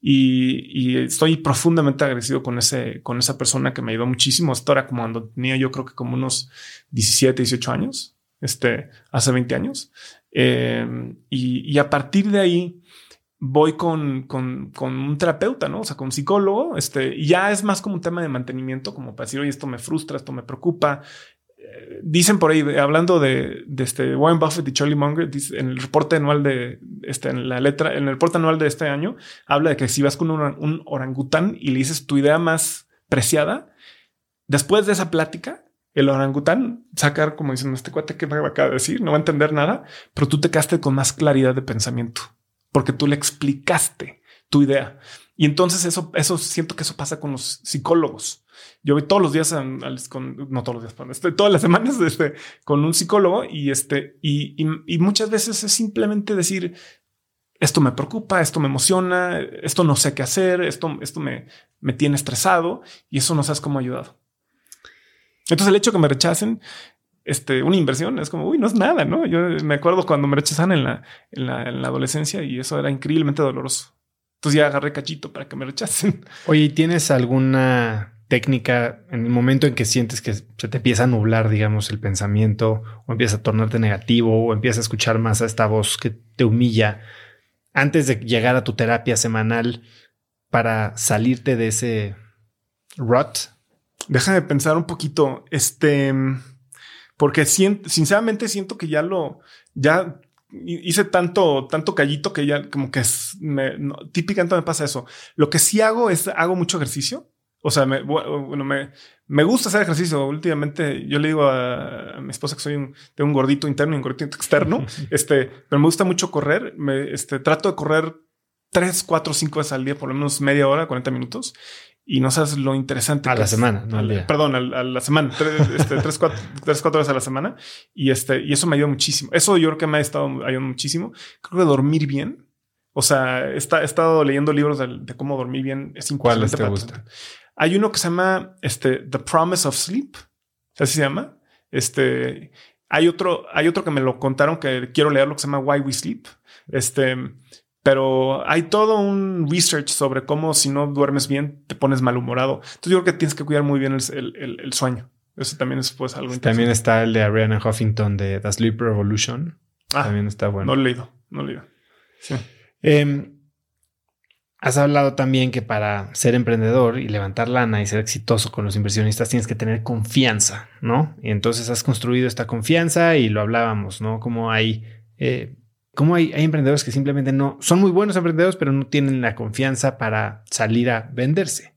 y, y, estoy profundamente agradecido con ese, con esa persona que me ayudó muchísimo. Esto era como cuando tenía yo creo que como unos 17, 18 años, este, hace 20 años. Em, y, a partir de ahí voy con, con, un terapeuta, ¿no? O sea, con un psicólogo, este, y ya es más como un tema de mantenimiento, como para decir, oye, esto me frustra, esto me preocupa. Dicen por ahí, hablando de, de, este Warren Buffett y Charlie Munger, en el reporte anual de este, en la letra, en el reporte anual de este año, habla de que si vas con un, un orangután y le dices tu idea más preciada, después de esa plática, el orangután sacar como diciendo este cuate que me acaba de decir, no va a entender nada, pero tú te quedaste con más claridad de pensamiento porque tú le explicaste tu idea. Y entonces eso, eso siento que eso pasa con los psicólogos. Yo voy todos los días con, no todos los días, estoy todas las semanas [LAUGHS] este, con un psicólogo y este, y, y, muchas veces es simplemente decir, esto me preocupa, esto me emociona, esto no sé qué hacer, esto, esto me, me tiene estresado y eso no sabes cómo ha ayudado. Entonces el hecho que me rechacen este, una inversión es como, uy, no es nada, ¿no? Yo me acuerdo cuando me rechazan en la, en la, en la adolescencia y eso era increíblemente doloroso. Entonces ya agarré cachito para que me rechacen. Oye, ¿tienes alguna técnica en el momento en que sientes que se te empieza a nublar, digamos, el pensamiento o empieza a tornarte negativo o empieza a escuchar más a esta voz que te humilla antes de llegar a tu terapia semanal para salirte de ese rut Déjame pensar un poquito. Este, porque sinceramente siento que ya lo, ya hice tanto, tanto callito que ya como que es, me, típicamente me pasa eso. Lo que sí hago es hago mucho ejercicio. O sea, me, bueno, me, me gusta hacer ejercicio. Últimamente yo le digo a, mi esposa que soy un, de un gordito interno y un gordito externo. [LAUGHS] este, pero me gusta mucho correr. Me, este, trato de correr tres, cuatro, cinco veces al día, por lo menos media hora, 40 minutos y no sabes lo interesante. A la semana, no al día. Perdón, a, la semana, tres, este, tres, cuatro, [LAUGHS] tres, cuatro veces a la semana. Y este, y eso me ayudó muchísimo. Eso yo creo que me ha estado ayudando muchísimo. Creo que dormir bien. O sea, está, he estado leyendo libros de, cómo dormir bien. Es importante. ¿Cuál te gusta? Hay uno que se llama este, The Promise of Sleep. Así se llama. Este, hay otro, hay otro que me lo contaron que quiero leer lo que se llama Why We Sleep. Este, pero hay todo un research sobre cómo si no duermes bien te pones malhumorado. Entonces yo creo que tienes que cuidar muy bien el, sueño. Eso también es pues algo interesante. También está el de Ariana Huffington de The Sleep Revolution. Ah, también está bueno. No lo he leído, no lo he leído. Sí. Em, has hablado también que para ser emprendedor y levantar lana y ser exitoso con los inversionistas tienes que tener confianza, ¿no? Y entonces has construido esta confianza y lo hablábamos, ¿no? Como hay eh, cómo hay, emprendedores que simplemente no son muy buenos emprendedores, pero no tienen la confianza para salir a venderse.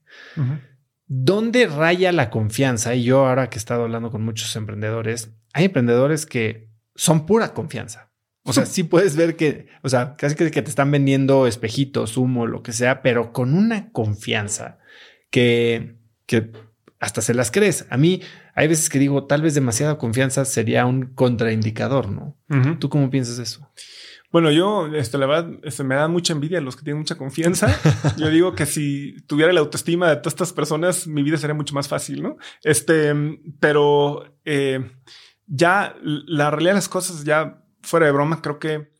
¿Dónde raya la confianza? Y yo ahora que he estado hablando con muchos emprendedores, hay emprendedores que son pura confianza. O sea, sí puedes ver que, o sea, casi que, te están vendiendo espejitos, humo, lo que sea, pero con una confianza que, que hasta se las crees. A mí hay veces que digo, tal vez demasiada confianza sería un contraindicador, ¿no? ¿Tú cómo piensas eso? Bueno, yo, este, la verdad, este, me da mucha envidia a los que tienen mucha confianza. [LAUGHS] yo digo que si tuviera la autoestima de todas estas personas, mi vida sería mucho más fácil, ¿no? Este, pero eh, ya la realidad de las cosas, ya fuera de broma, creo que,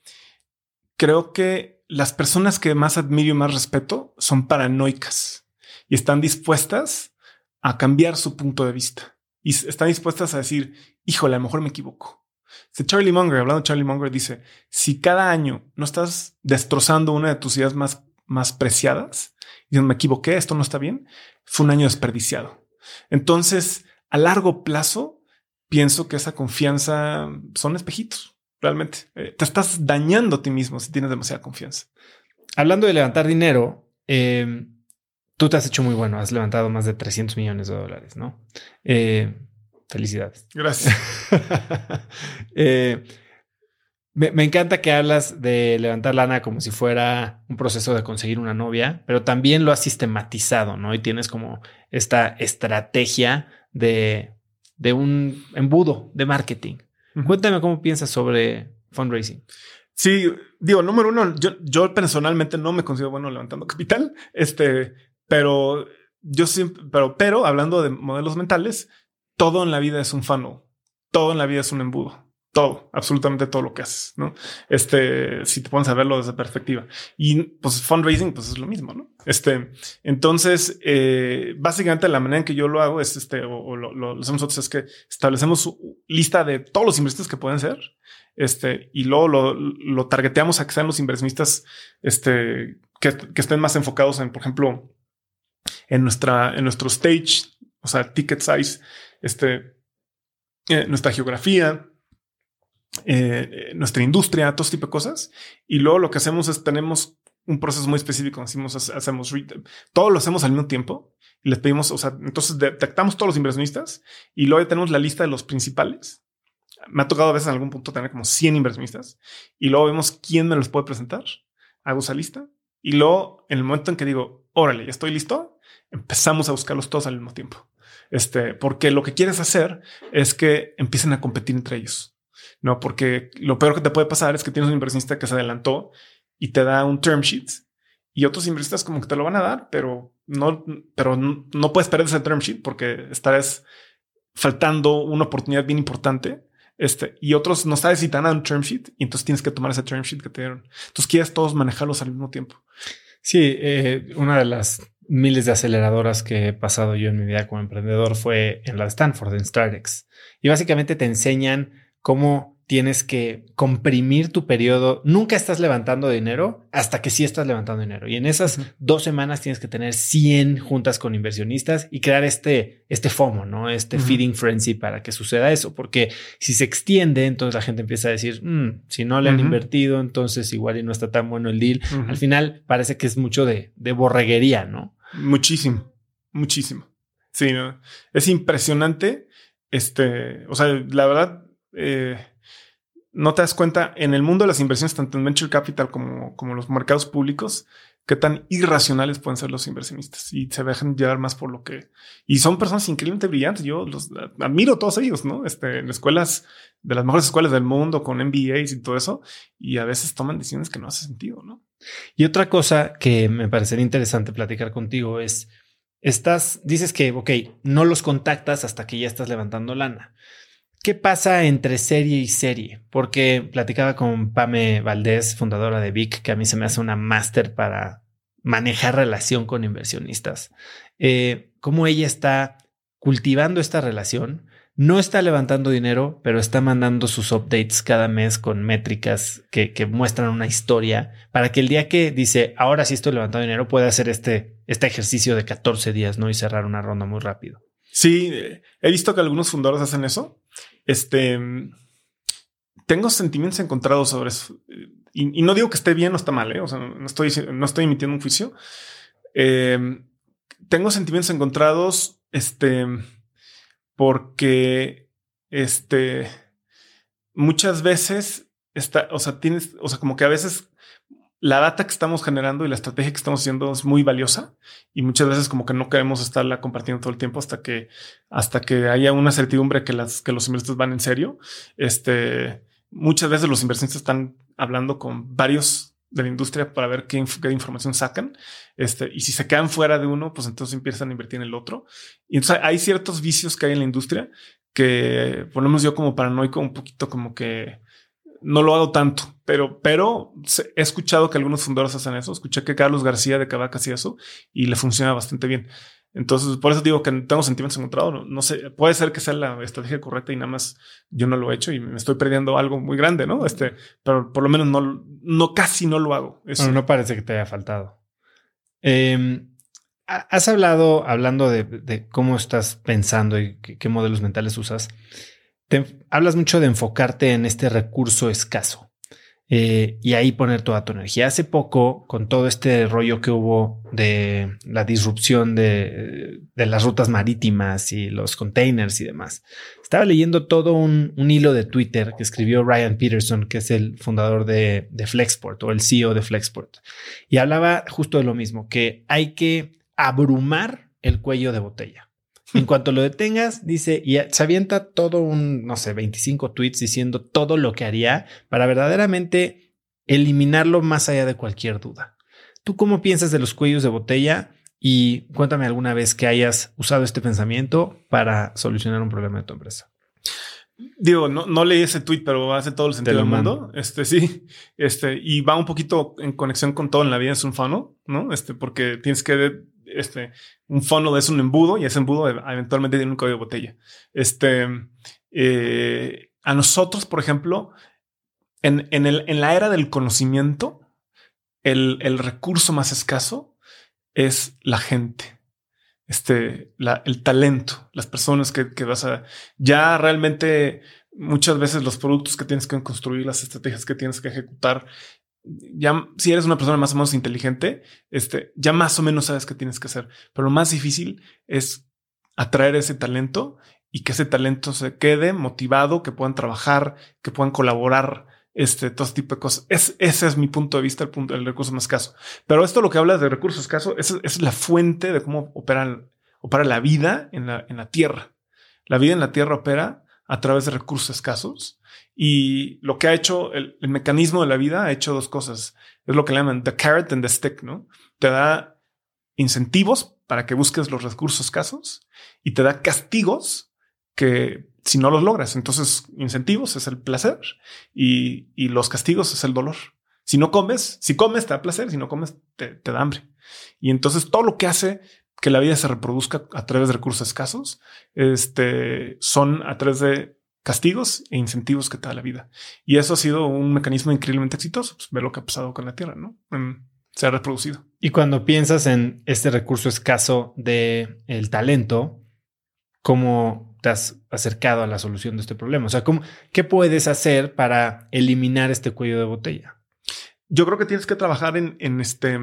creo que las personas que más admiro y más respeto son paranoicas. y están dispuestas a cambiar su punto de vista y están dispuestas a decir, híjole, a lo mejor me equivoco. Si Charlie Munger, hablando de Charlie Munger, dice, si cada año no estás destrozando una de tus ideas más, más preciadas, y me equivoqué, esto no está bien, fue un año desperdiciado. Entonces, a largo plazo, pienso que esa confianza son espejitos. Realmente eh, te estás dañando a ti mismo si tienes demasiada confianza. Hablando de levantar dinero, eh, tú te has hecho muy bueno. Has levantado más de 300 millones de dólares, no? Eh, felicidades. Gracias. [LAUGHS] me, me, encanta que hablas de levantar lana como si fuera un proceso de conseguir una novia, pero también lo has sistematizado, ¿no? Y tienes como esta estrategia de, de un embudo de marketing. Cuéntame cómo piensas sobre fundraising. Sí, digo, número uno, yo, yo personalmente no me considero bueno levantando capital, este, pero yo siempre, pero, pero hablando de modelos mentales, todo en la vida es un funnel, todo en la vida es un embudo todo, absolutamente todo lo que haces, ¿no? Este, si te pones a verlo desde perspectiva. Y pues fundraising, pues es lo mismo, ¿no? Este, entonces, eh, básicamente la manera en que yo lo hago es este, o, lo, lo, hacemos nosotros es que establecemos lista de todos los inversionistas que pueden ser, este, y luego lo, lo targeteamos a que sean los inversionistas, este, que, que estén más enfocados en, por ejemplo, en nuestra, en nuestro stage, o sea, ticket size, este, eh, nuestra geografía, eh, nuestra industria, todo este tipo de cosas. Y luego lo que hacemos es tenemos un proceso muy específico. Decimos, hacemos todo lo hacemos al mismo tiempo y les pedimos, o sea, entonces detectamos todos los inversionistas y luego ya tenemos la lista de los principales. Me ha tocado a veces en algún punto tener como 100 inversionistas y luego vemos quién me los puede presentar. Hago esa lista y luego en el momento en que digo, órale, ya estoy listo, empezamos a buscarlos todos al mismo tiempo. Este, porque lo que quieres hacer es que empiecen a competir entre ellos. No, porque lo peor que te puede pasar es que tienes un inversionista que se adelantó y te da un term sheet y otros inversionistas como que te lo van a dar, pero no, pero no puedes perder ese term sheet porque estarás faltando una oportunidad bien importante. Este y otros no sabes si te dan un term sheet y entonces tienes que tomar ese term sheet que te dieron. Entonces quieres todos manejarlos al mismo tiempo. Sí, eh, una de las miles de aceleradoras que he pasado yo en mi vida como emprendedor fue en la de Stanford, en StartX. Y básicamente te enseñan cómo tienes que comprimir tu periodo. Nunca estás levantando dinero hasta que sí estás levantando dinero. Y en esas dos semanas tienes que tener 100 juntas con inversionistas y crear este, este FOMO, ¿no? Este feeding frenzy para que suceda eso. Porque si se extiende, entonces la gente empieza a decir, mm, si no le han invertido, entonces igual y no está tan bueno el deal. Al final parece que es mucho de, de borreguería, ¿no? Muchísimo, muchísimo. Sí, ¿no? es impresionante. Este, o sea, la verdad, eh, no te das cuenta en el mundo de las inversiones, tanto en venture capital como, como los mercados públicos, qué tan irracionales pueden ser los inversionistas y se dejan llevar más por lo que. Y son personas increíblemente brillantes. Yo los admiro todos ellos, ¿no? Este, en escuelas de las mejores escuelas del mundo con MBAs y todo eso. Y a veces toman decisiones que no hace sentido, ¿no? Y otra cosa que me parecería interesante platicar contigo es, estás, dices que, ok, no los contactas hasta que ya estás levantando lana. ¿Qué pasa entre serie y serie? Porque platicaba con Pame Valdés, fundadora de Vic, que a mí se me hace una máster para manejar relación con inversionistas. Eh, cómo ella está cultivando esta relación, no está levantando dinero, pero está mandando sus updates cada mes con métricas que, que, muestran una historia para que el día que dice, ahora sí estoy levantando dinero, pueda hacer este, este ejercicio de 14 días, ¿no? Y cerrar una ronda muy rápido. Sí, he visto que algunos fundadores hacen eso. Este, tengo sentimientos encontrados sobre eso. Y, no digo que esté bien o está mal, ¿eh? o sea, no estoy, no estoy emitiendo un juicio. Em, tengo sentimientos encontrados, este, porque, este, muchas veces está, o sea, tienes, o sea, como que a veces la data que estamos generando y la estrategia que estamos haciendo es muy valiosa y muchas veces como que no queremos estarla compartiendo todo el tiempo hasta que hasta que haya una certidumbre que las que los inversionistas van en serio. Este muchas veces los inversionistas están hablando con varios de la industria para ver qué, información sacan. Este, y si se quedan fuera de uno, pues entonces empiezan a invertir en el otro. Y entonces hay ciertos vicios que hay en la industria que ponemos yo como paranoico un poquito como que no lo hago tanto, pero, pero he escuchado que algunos fundadores hacen eso. Escuché que Carlos García de Cavaca hacía eso y le funciona bastante bien. Entonces, por eso digo que tengo sentimientos encontrados. No, no, sé, puede ser que sea la estrategia correcta y nada más yo no lo he hecho y me estoy perdiendo algo muy grande, ¿no? Este, pero por lo menos no, no casi no lo hago. Eso. no parece que te haya faltado. Em, has hablado, hablando de, cómo estás pensando y qué, modelos mentales usas. Te, hablas mucho de enfocarte en este recurso escaso. Eh, y ahí poner toda tu energía. Hace poco, con todo este rollo que hubo de la disrupción de, las rutas marítimas y los containers y demás, estaba leyendo todo un, hilo de Twitter que escribió Ryan Peterson, que es el fundador de, de Flexport o el CEO de Flexport, y hablaba justo de lo mismo, que hay que abrumar el cuello de botella. En cuanto lo detengas, dice, y se avienta todo un, no sé, 25 tweets diciendo todo lo que haría para verdaderamente eliminarlo más allá de cualquier duda. ¿Tú cómo piensas de los cuellos de botella? Y cuéntame alguna vez que hayas usado este pensamiento para solucionar un problema de tu empresa. Digo, no, no leí ese tweet, pero hace todo el sentido del mundo. Este sí, este y va un poquito en conexión con todo en la vida. Es un fano, no? Este, porque tienes que este, un fono es un embudo y ese embudo eventualmente tiene un código de botella. Este, eh, a nosotros, por ejemplo, en, en, el, en la era del conocimiento, el, el, recurso más escaso es la gente, este, el talento, las personas que, que vas a... Ya realmente muchas veces los productos que tienes que construir, las estrategias que tienes que ejecutar, ya si eres una persona más o menos inteligente, este, ya más o menos sabes qué tienes que hacer. Pero lo más difícil es atraer ese talento y que ese talento se quede motivado, que puedan trabajar, que puedan colaborar, este, todo tipo de cosas. Es, ese es mi punto de vista, el punto del recurso más escaso. Pero esto lo que habla de recursos escasos es, es la fuente de cómo opera, opera la vida en la, en la tierra. La vida en la tierra opera a través de recursos escasos y lo que ha hecho el, mecanismo de la vida ha hecho dos cosas. Es lo que le llaman the carrot and the stick, ¿no? Te da incentivos para que busques los recursos escasos y te da castigos que si no los logras, entonces incentivos es el placer y, los castigos es el dolor. Si no comes, si comes te da placer, si no comes te, te da hambre. Y entonces todo lo que hace que la vida se reproduzca a través de recursos escasos, este, son a través de castigos e incentivos que te da la vida. Y eso ha sido un mecanismo increíblemente exitoso. Pues, ver lo que ha pasado con la Tierra, ¿no? se ha reproducido. Y cuando piensas en este recurso escaso de el talento, ¿cómo te has acercado a la solución de este problema? O sea, ¿cómo, ¿qué puedes hacer para eliminar este cuello de botella? Yo creo que tienes que trabajar en, en este,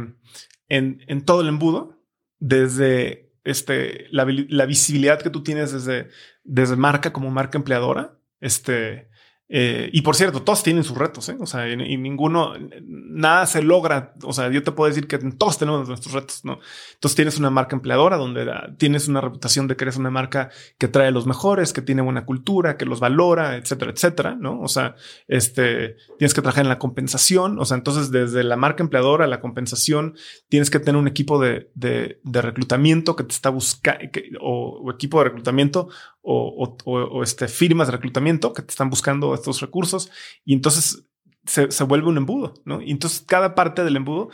en, en todo el embudo, desde este, la, la, visibilidad que tú tienes desde, desde marca como marca empleadora, este, eh, y por cierto, todos tienen sus retos, ¿eh? o sea, y, ninguno, nada se logra. O sea, yo te puedo decir que todos tenemos nuestros retos, ¿no? Entonces tienes una marca empleadora donde tienes una reputación de que eres una marca que trae los mejores, que tiene buena cultura, que los valora, etcétera, etcétera, ¿no? O sea, este, tienes que trabajar en la compensación. O sea, entonces desde la marca empleadora, la compensación, tienes que tener un equipo de, de, de reclutamiento que te está buscando, o equipo de reclutamiento o, este, firmas de reclutamiento que te están buscando estos recursos y entonces se, se, vuelve un embudo, ¿no? Y entonces cada parte del embudo,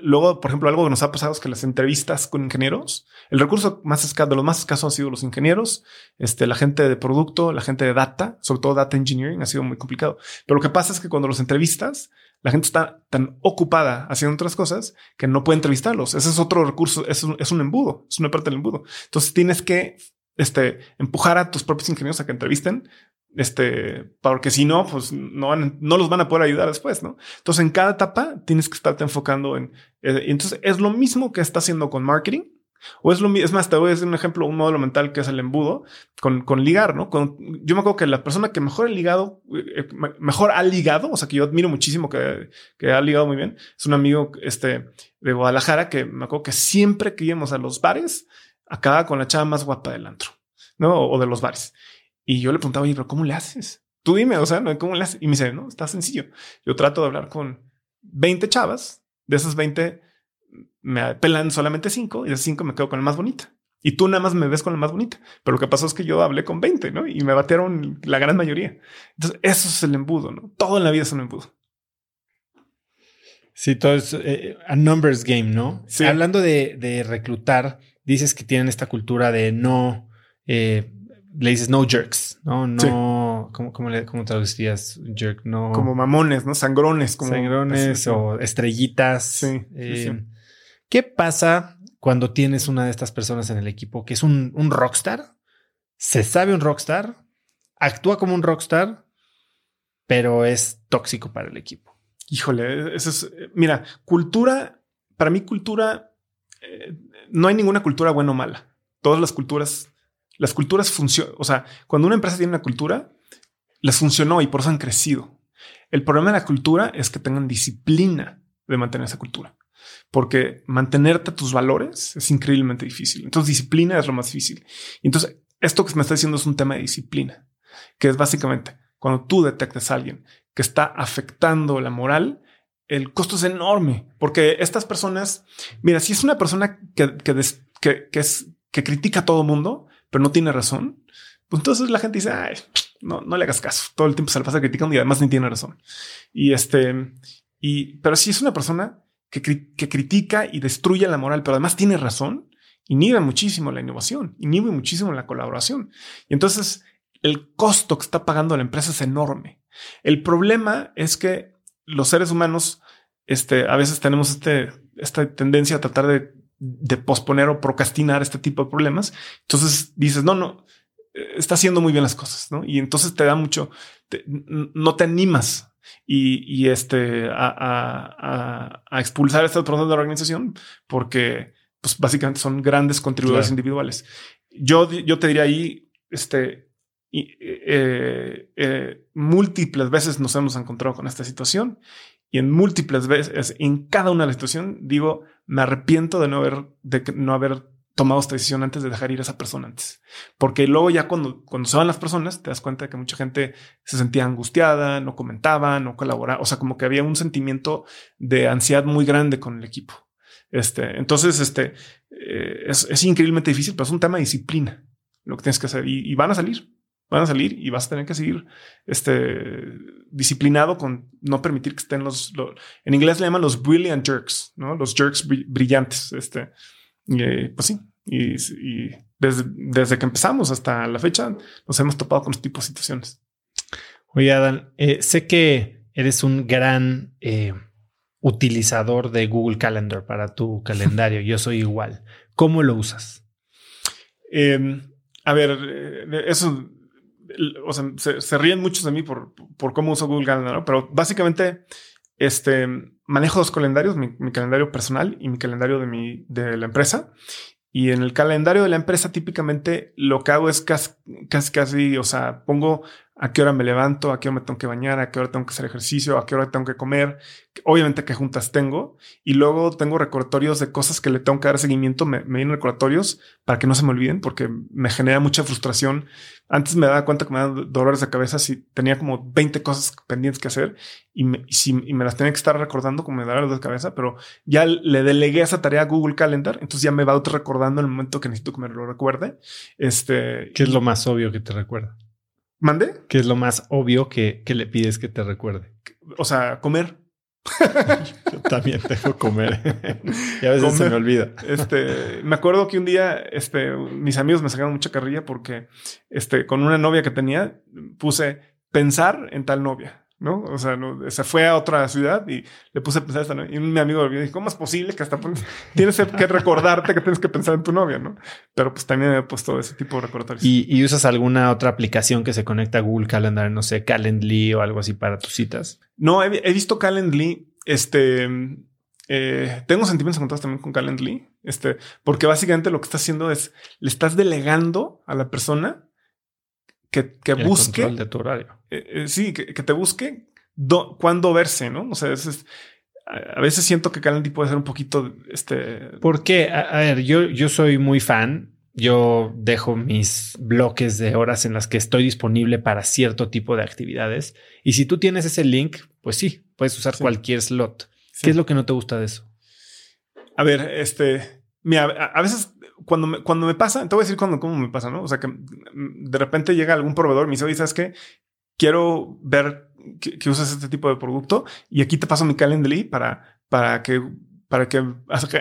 luego, por ejemplo, algo que nos ha pasado es que las entrevistas con ingenieros, el recurso más escaso, de los más escasos han sido los ingenieros, este, la gente de producto, la gente de data, sobre todo data engineering, ha sido muy complicado. Pero lo que pasa es que cuando los entrevistas, la gente está tan ocupada haciendo otras cosas que no puede entrevistarlos. Ese es otro recurso, es un, es un embudo, es una parte del embudo. Entonces tienes que este, empujar a tus propios ingenieros a que entrevisten, este, porque si no, pues no, no los van a poder ayudar después, ¿no? Entonces, en cada etapa tienes que estarte enfocando en, eh, entonces es lo mismo que está haciendo con marketing. O es lo mismo, es más, te voy a decir un ejemplo, un modelo mental que es el embudo con, con ligar, ¿no? Con, yo me acuerdo que la persona que mejor ha ligado, eh, mejor ha ligado, o sea, que yo admiro muchísimo que, que ha ligado muy bien, es un amigo este, de Guadalajara que me acuerdo que siempre que íbamos a los bares, acaba con la chava más guapa del antro, ¿no? O, de los bares. Y yo le preguntaba, oye, pero ¿cómo le haces? Tú dime, o sea, ¿cómo le haces? Y me dice, no, está sencillo. Yo trato de hablar con 20 chavas, de esas 20 me pelan solamente 5 y de esas 5 me quedo con la más bonita. Y tú nada más me ves con la más bonita. Pero lo que pasó es que yo hablé con 20, ¿no? Y me batearon la gran mayoría. Entonces, eso es el embudo, ¿no? Todo en la vida es un embudo. Sí, todo es eh, a numbers game, ¿no? Sí. Hablando de, de, reclutar, dices que tienen esta cultura de no, eh, le dices no jerks, ¿no? No, sí. ¿cómo, cómo, le, ¿cómo traducirías jerk? No. Como mamones, ¿no? Sangrones, como. Sangrones o estrellitas. Sí, eh, sí, ¿Qué pasa cuando tienes una de estas personas en el equipo que es un, un rockstar? Se sabe un rockstar, actúa como un rockstar, pero es tóxico para el equipo. Híjole, eso es. Mira, cultura, para mí, cultura, eh, no hay ninguna cultura buena o mala. Todas las culturas, las culturas funcionan. O sea, cuando una empresa tiene una cultura, les funcionó y por eso han crecido. El problema de la cultura es que tengan disciplina de mantener esa cultura, porque mantenerte tus valores es increíblemente difícil. Entonces, disciplina es lo más difícil. Y entonces, esto que me está diciendo es un tema de disciplina, que es básicamente cuando tú detectas a alguien que está afectando la moral, el costo es enorme porque estas personas, mira, si es una persona que, que, que, es, que critica a todo mundo, pero no tiene razón, pues entonces la gente dice, no, no le hagas caso. Todo el tiempo se le pasa criticando y además ni tiene razón. Y este, y, pero si es una persona que, que critica y destruye la moral, pero además tiene razón, inhibe muchísimo la innovación, inhibe muchísimo la colaboración. Y entonces el costo que está pagando la empresa es enorme. El problema es que los seres humanos este, a veces tenemos este, esta tendencia a tratar de, de, posponer o procrastinar este tipo de problemas. Entonces dices, no, no, está haciendo muy bien las cosas, ¿no? Y entonces te da mucho, te, no te animas y, y este, a, a, a, expulsar estas personas de la organización porque pues básicamente son grandes contribuidores claro. individuales. Yo, yo te diría ahí, este, y, eh, eh, múltiples veces nos hemos encontrado con esta situación y en múltiples veces, en cada una de las situaciones, digo, me arrepiento de no haber, de no haber tomado esta decisión antes de dejar ir a esa persona antes. Porque luego ya cuando, cuando se van las personas, te das cuenta de que mucha gente se sentía angustiada, no comentaba, no colaboraba, o sea, como que había un sentimiento de ansiedad muy grande con el equipo. Este, entonces, este, eh, es, increíblemente difícil, pero es un tema de disciplina lo que tienes que hacer y van a salir van a salir y vas a tener que seguir este disciplinado con no permitir que estén los, los en inglés le llaman los brilliant jerks, ¿no? Los jerks brillantes. Este, y, pues sí, y, y desde, desde, que empezamos hasta la fecha nos hemos topado con este tipo de situaciones. Oye, Adán, eh, sé que eres un gran eh, utilizador de Google Calendar para tu [LAUGHS] calendario. Yo soy igual. ¿Cómo lo usas? Eh, a ver, eso o sea, se, ríen muchos de mí por, por cómo uso Google Calendar, pero básicamente este, manejo dos calendarios, mi, mi, calendario personal y mi calendario de, mi, de la empresa. Y en el calendario de la empresa típicamente lo que hago es casi, casi, casi, o sea, pongo a qué hora me levanto, a qué hora me tengo que bañar, a qué hora tengo que hacer ejercicio, a qué hora tengo que comer, obviamente qué juntas tengo. Y luego tengo recordatorios de cosas que le tengo que dar seguimiento, me, me vienen recordatorios para que no se me olviden, porque me genera mucha frustración. Antes me daba cuenta que me daban dolores de cabeza si tenía como 20 cosas pendientes que hacer y me, y si, y me las tenía que estar recordando como me daba dolores de cabeza, pero ya le delegué esa tarea a Google Calendar, entonces ya me va auto recordando en el momento que necesito que me lo recuerde. Este, ¿Qué es lo más obvio que te recuerda? ¿Mande? ¿Qué es lo más obvio que, que le pides que te recuerde? O sea, comer. [LAUGHS] Yo también tengo comer. [LAUGHS] y a veces comer. se me olvida. Este, me acuerdo que un día, este, mis amigos me sacaron mucha carrilla porque, este, con una novia que tenía, puse pensar en tal novia. ¿No? O sea, no, se fue a otra ciudad y le puse a pensar esta novia. Y mi amigo me dijo, ¿cómo es posible que hasta tienes que recordarte que tienes que pensar en tu novia, ¿no? Pero pues también me he puesto ese tipo de recordatorios. ¿Y, ¿Y, usas alguna otra aplicación que se conecta a Google Calendar, no sé, Calendly o algo así para tus citas? No, he, he visto Calendly, este... Eh, tengo sentimientos encontrados también con Calendly, este, porque básicamente lo que está haciendo es le estás delegando a la persona que, que el busque. Control de tu horario. Eh, eh, sí, que, que, te busque do, cuándo verse, ¿no? O sea, es, es, a veces siento que Calendly puede ser un poquito este. ¿Por qué? A, a, ver, yo, yo soy muy fan. Yo dejo mis bloques de horas en las que estoy disponible para cierto tipo de actividades. Y si tú tienes ese link, pues sí, puedes usar sí. cualquier slot. Sí. ¿Qué es lo que no te gusta de eso? A ver, este, mira, a veces cuando me, cuando me pasa, te voy a decir cuando, cómo me pasa, ¿no? O sea, que mm, de repente llega algún proveedor y me dice, oye, ¿sabes qué? Quiero ver que, que usas este tipo de producto y aquí te paso mi Calendly para, para que para que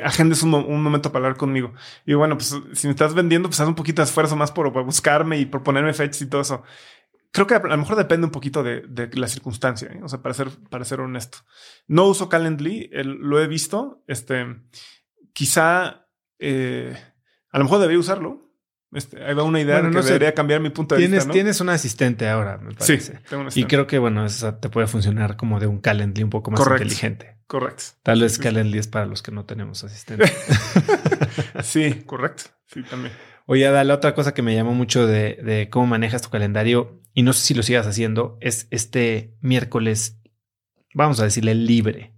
agendes un, un, momento para hablar conmigo. Y bueno, pues si me estás vendiendo, pues haz un poquito de esfuerzo más por, por buscarme y por ponerme fechas y todo eso. Creo que a lo mejor depende un poquito de, de la circunstancia, ¿eh? o sea, para ser, para ser honesto. No uso Calendly, lo he visto, este, quizá, eh, a lo mejor debería usarlo, este, ahí va una idea que debería cambiar mi punto de tienes, vista. Tienes un asistente ahora, me parece. Sí, tengo un. Y creo que, bueno, eso te puede funcionar como de un Calendly un poco más inteligente. Correcto. Tal vez Calendly es para los que no tenemos asistente. [LAUGHS] sí, correcto. Sí, también. Oye, Ada, la otra cosa que me llamó mucho de, cómo manejas tu calendario, y no sé si lo sigas haciendo, es este miércoles, vamos a decirle libre.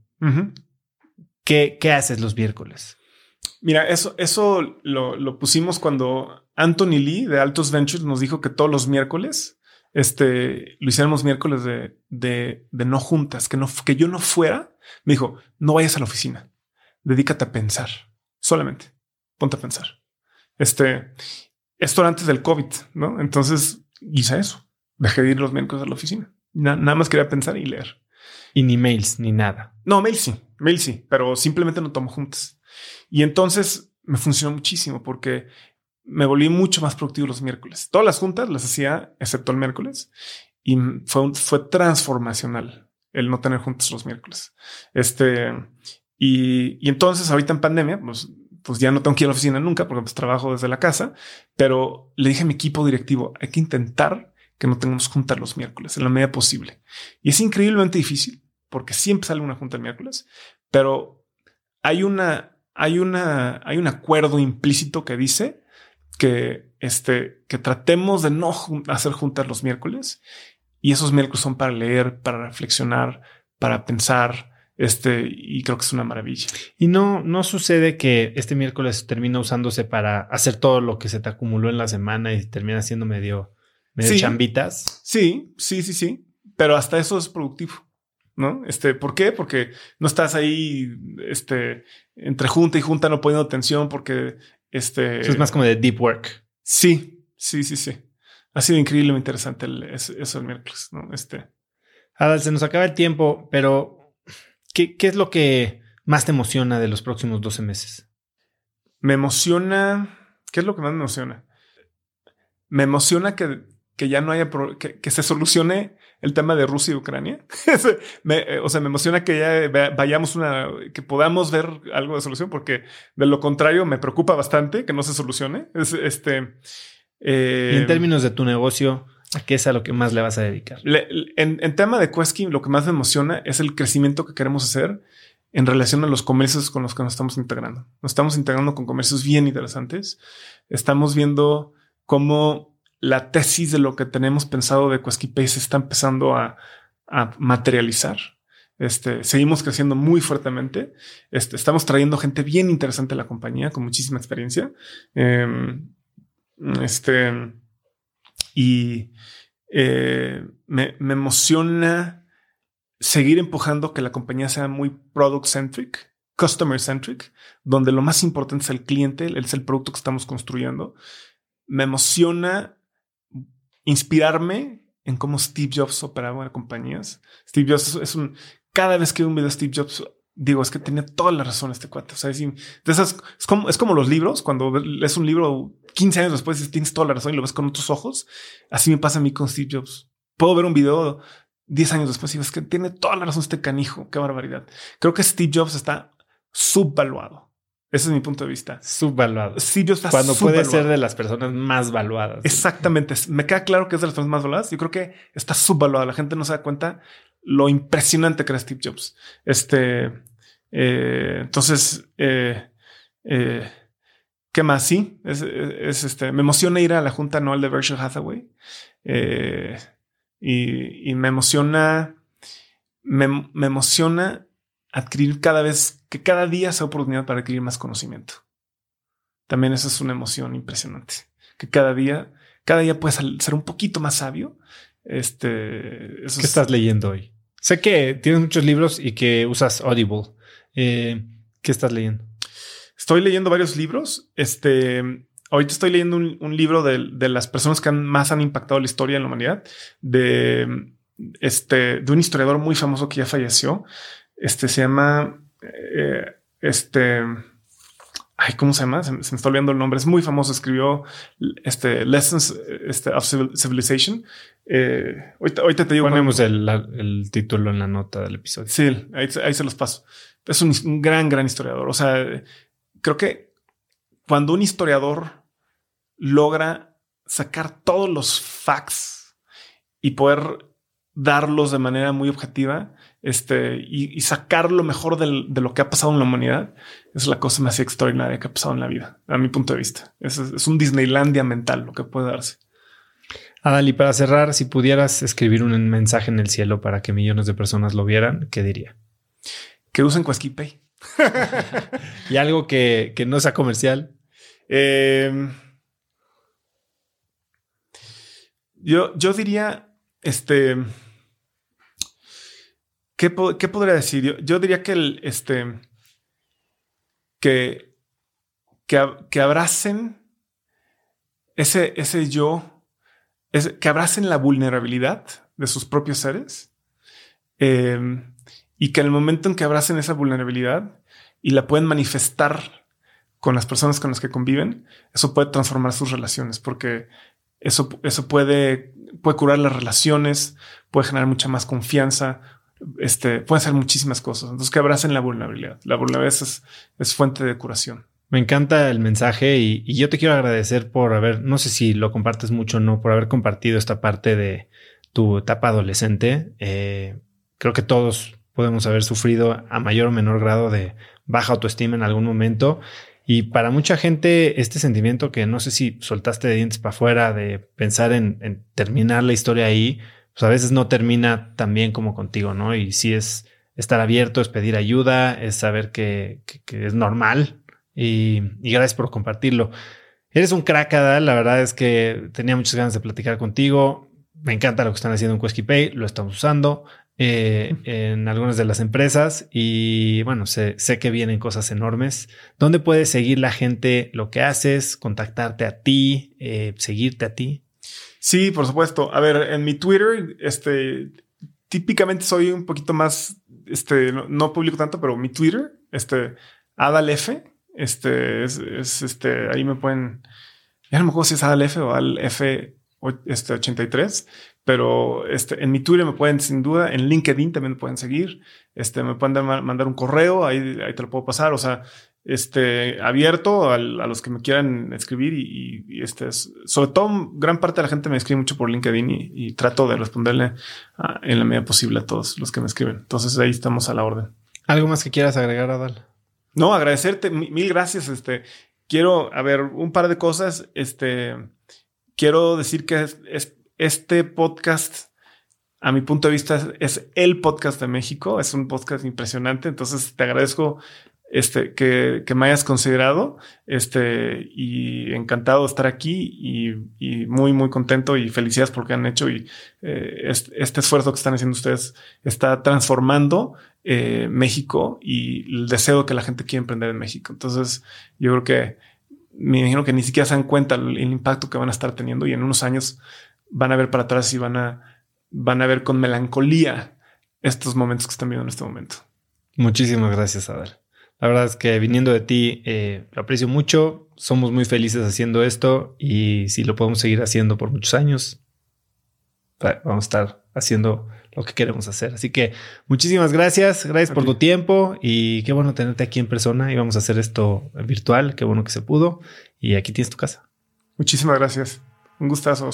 ¿Qué, ¿Qué haces los miércoles? Mira, eso, eso lo, lo, pusimos cuando Anthony Lee de Altos Ventures nos dijo que todos los miércoles, este, lo hiciéramos miércoles de, de, de, no juntas, que no, que yo no fuera. Me dijo, no vayas a la oficina, dedícate a pensar, solamente, ponte a pensar. Este, esto era antes del COVID, ¿no? Entonces hice eso, dejé de ir los miércoles a la oficina. nada más quería pensar y leer. Y ni mails, ni nada. No, mail sí, mail sí, pero simplemente no tomo juntas. Y entonces me funcionó muchísimo porque me volví mucho más productivo los miércoles. Todas las juntas las hacía, excepto el miércoles, y fue, fue transformacional el no tener juntas los miércoles. Este, y, y, entonces ahorita en pandemia, pues, pues ya no tengo que ir a la oficina nunca porque pues trabajo desde la casa, pero le dije a mi equipo directivo, hay que intentar que no tengamos juntas los miércoles en la medida posible. Y es increíblemente difícil porque siempre sale una junta el miércoles, pero hay una hay, una, hay un acuerdo implícito que dice que, este, que tratemos de no hacer juntas los miércoles y esos miércoles son para leer, para reflexionar, para pensar. Este, y creo que es una maravilla. Y no, no sucede que este miércoles termina usándose para hacer todo lo que se te acumuló en la semana y termina siendo medio, medio chambitas. Sí, sí, sí, sí. Pero hasta eso es productivo. ¿No? Este, ¿por qué? Porque no estás ahí, este, entre junta y junta no poniendo atención porque, este... es más como de deep work. Sí, sí, sí, sí. Ha sido increíblemente interesante eso el miércoles, ¿no? Este... Adal, se nos acaba el tiempo, pero ¿qué, ¿qué es lo que más te emociona de los próximos 12 meses? Me emociona... ¿Qué es lo que más me emociona? Me emociona que, que ya no haya... que, que se solucione el tema de Rusia y Ucrania. [LAUGHS] Eh, o sea, me emociona que ya vayamos una, que podamos ver algo de solución, porque de lo contrario me preocupa bastante que no se solucione. este. Eh, y en términos de tu negocio, ¿a qué es a lo que más le vas a dedicar? en, tema de Quesky, lo que más me emociona es el crecimiento que queremos hacer en relación a los comercios con los que nos estamos integrando. Nos estamos integrando con comercios bien interesantes. Estamos viendo cómo la tesis de lo que tenemos pensado de Quesky se está empezando a, materializar. Este, seguimos creciendo muy fuertemente. Este, estamos trayendo gente bien interesante a la compañía con muchísima experiencia. Em, este, y eh, me, me, emociona seguir empujando que la compañía sea muy product centric, customer centric, donde lo más importante es el cliente, es el producto que estamos construyendo. Me emociona inspirarme en cómo Steve Jobs operaba en compañías. Steve Jobs es un, cada vez que veo un video de Steve Jobs, digo, es que tenía toda la razón este cuate. O sea, es, como, es como los libros, cuando lees un libro 15 años después tienes toda la razón y lo ves con otros ojos. Así me pasa a mí con Steve Jobs. Puedo ver un video 10 años después y ves que tiene toda la razón este canijo. Qué barbaridad. Creo que Steve Jobs está subvaluado. Ese es mi punto de vista. Subvaluado. Sí, yo está Cuando puede ser de las personas más valuadas. Exactamente. Me queda claro que es de las personas más valuadas. Yo creo que está subvaluado. La gente no se da cuenta lo impresionante que era Steve Jobs. Este, eh, entonces, eh, eh, ¿qué más? Sí, es, este. Me emociona ir a la junta anual de Berkshire Hathaway y, y, me emociona, me, me emociona adquirir cada vez, que cada día sea oportunidad para adquirir más conocimiento. También esa es una emoción impresionante. Que cada día, cada día puedes ser un poquito más sabio. Este, ¿Qué estás leyendo hoy? Sé que tienes muchos libros y que usas Audible. Eh, ¿Qué estás leyendo? Estoy leyendo varios libros. Este, ahorita estoy leyendo un, libro de, las personas que más han impactado la historia en la humanidad, de, este, de un historiador muy famoso que ya falleció. Este se llama, eh, este, ay, ¿cómo se llama? Se, me está olvidando el nombre. Es muy famoso. Escribió este Lessons este, of Civilization. Eh, ahorita, te digo. Ponemos el, título en la nota del episodio. Sí, ahí, se los paso. Es un, gran, gran historiador. O sea, creo que cuando un historiador logra sacar todos los facts y poder darlos de manera muy objetiva, este, y, sacar lo mejor de lo que ha pasado en la humanidad, es la cosa más extraordinaria que ha pasado en la vida, a mi punto de vista. Es, es un Disneylandia mental lo que puede darse. Adal, y para cerrar, si pudieras escribir un mensaje en el cielo para que millones de personas lo vieran, ¿qué diría? Que usen Pay. [LAUGHS] y algo que, no sea comercial. Em, yo, yo diría, este, ¿qué, podría decir? Yo, diría que este, que, que, abracen ese, ese yo que abracen la vulnerabilidad de sus propios seres eh, y que en el momento en que abracen esa vulnerabilidad y la pueden manifestar con las personas con las que conviven, eso puede transformar sus relaciones porque eso, eso puede, puede curar las relaciones, puede generar mucha más confianza, este, puede hacer muchísimas cosas. Entonces que abracen la vulnerabilidad. La vulnerabilidad es, fuente de curación. Me encanta el mensaje y, yo te quiero agradecer por haber, no sé si lo compartes mucho o no, por haber compartido esta parte de tu etapa adolescente. Eh, creo que todos podemos haber sufrido a mayor o menor grado de baja autoestima en algún momento. Y para mucha gente, este sentimiento que no sé si soltaste de dientes para afuera, de pensar en, terminar la historia ahí, pues a veces no termina tan bien como contigo, ¿no? Y sí es estar abierto, es pedir ayuda, es saber que es normal y, gracias por compartirlo. Eres un crack, Adal. La verdad es que tenía muchas ganas de platicar contigo. Me encanta lo que están haciendo en Quesky Pay. Lo estamos usando eh, en algunas de las empresas y bueno, sé, que vienen cosas enormes. ¿Dónde puede seguir la gente lo que haces, contactarte a ti, eh, seguirte a ti? Sí, por supuesto. A ver, en mi Twitter, este, típicamente soy un poquito más, este, no, no publico tanto, pero mi Twitter, este, Adal F, este es, este, ahí me pueden, ya no me acuerdo si es al F o al F este 83, pero este, en mi Twitter me pueden sin duda, en LinkedIn también me pueden seguir, este, me pueden mandar un correo, ahí, ahí te lo puedo pasar, o sea, este, abierto a, los que me quieran escribir y, este, sobre todo gran parte de la gente me escribe mucho por LinkedIn y, trato de responderle en la medida posible a todos los que me escriben. Entonces ahí estamos a la orden. ¿Algo más que quieras agregar, Adal? No, agradecerte, mil gracias. Este, quiero, a ver, un par de cosas. Este, quiero decir que es, este podcast, a mi punto de vista, es el podcast de México. Es un podcast impresionante. Entonces, te agradezco este, que, me hayas considerado, este, y encantado de estar aquí y, muy, muy contento y felicidades por lo que han hecho y eh, este, esfuerzo que están haciendo ustedes está transformando eh, México y el deseo de que la gente quiera emprender en México. Entonces, yo creo que me imagino que ni siquiera se dan cuenta el, impacto que van a estar teniendo y en unos años van a ver para atrás y van a, van a ver con melancolía estos momentos que están viendo en este momento. Muchísimas gracias, Adel. La verdad es que viniendo de ti, eh, lo aprecio mucho. Somos muy felices haciendo esto y si lo podemos seguir haciendo por muchos años, vamos a estar haciendo lo que queremos hacer. Así que muchísimas gracias. Gracias por tu tiempo y qué bueno tenerte aquí en persona. Y vamos a hacer esto virtual. Qué bueno que se pudo. Y aquí tienes tu casa. Muchísimas gracias. Un gustazo.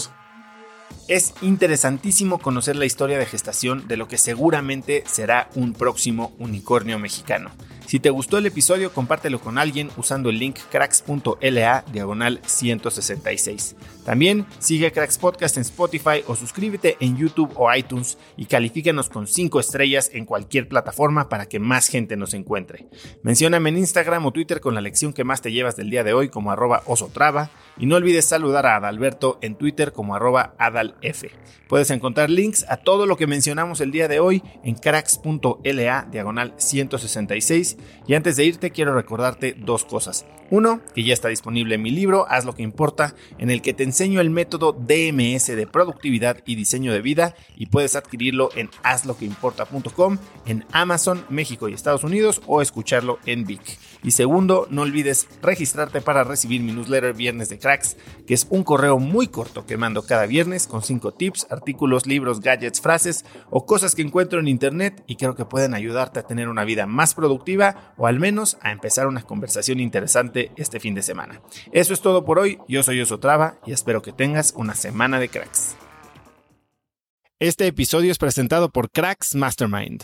Es interesantísimo conocer la historia de gestación de lo que seguramente será un próximo unicornio mexicano. Si te gustó el episodio, compártelo con alguien usando el link cracks.la diagonal 166. También sigue Cracks Podcast en Spotify o suscríbete en YouTube o iTunes y califícanos con 5 estrellas en cualquier plataforma para que más gente nos encuentre. Mencióname en Instagram o Twitter con la lección que más te llevas del día de hoy como arroba osotrava y no olvides saludar a Adalberto en Twitter como arroba Adal diagonal F. Puedes encontrar links a todo lo que mencionamos el día de hoy en cracks.la diagonal 166. Y antes de irte, quiero recordarte dos cosas. Uno, que ya está disponible mi libro, Haz lo que importa, en el que te enseño el método DMS de productividad y diseño de vida y puedes adquirirlo en hazloqueimporta.com, en Amazon, México y Estados Unidos o escucharlo en Vic. Y segundo, no olvides registrarte para recibir mi newsletter Viernes de Cracks, que es un correo muy corto que mando cada viernes con 5 tips, artículos, libros, gadgets, frases o cosas que encuentro en internet y creo que pueden ayudarte a tener una vida más productiva o al menos a empezar una conversación interesante este fin de semana. Eso es todo por hoy, yo soy Osotrava y espero que tengas una semana de cracks. Este episodio es presentado por Cracks Mastermind.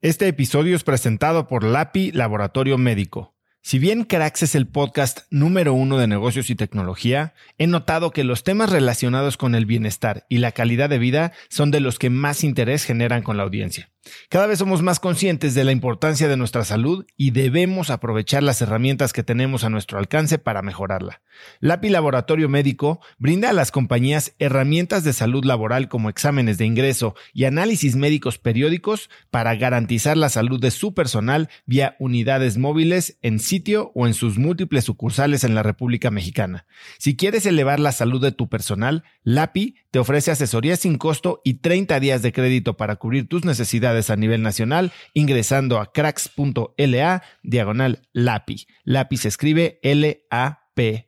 Este episodio es presentado por LAPI Laboratorio Médico. Si bien Cracks es el podcast número uno de negocios y tecnología, he notado que los temas relacionados con el bienestar y la calidad de vida son de los que más interés generan con la audiencia. Cada vez somos más conscientes de la importancia de nuestra salud y debemos aprovechar las herramientas que tenemos a nuestro alcance para mejorarla. LAPI Laboratorio Médico brinda a las compañías herramientas de salud laboral como exámenes de ingreso y análisis médicos periódicos para garantizar la salud de su personal vía unidades móviles en sitio o en sus múltiples sucursales en la República Mexicana. Si quieres elevar la salud de tu personal, LAPI te ofrece asesoría sin costo y 30 días de crédito para cubrir tus necesidades a nivel nacional ingresando a cracks.la diagonal LAPI. LAPI se escribe L-A-P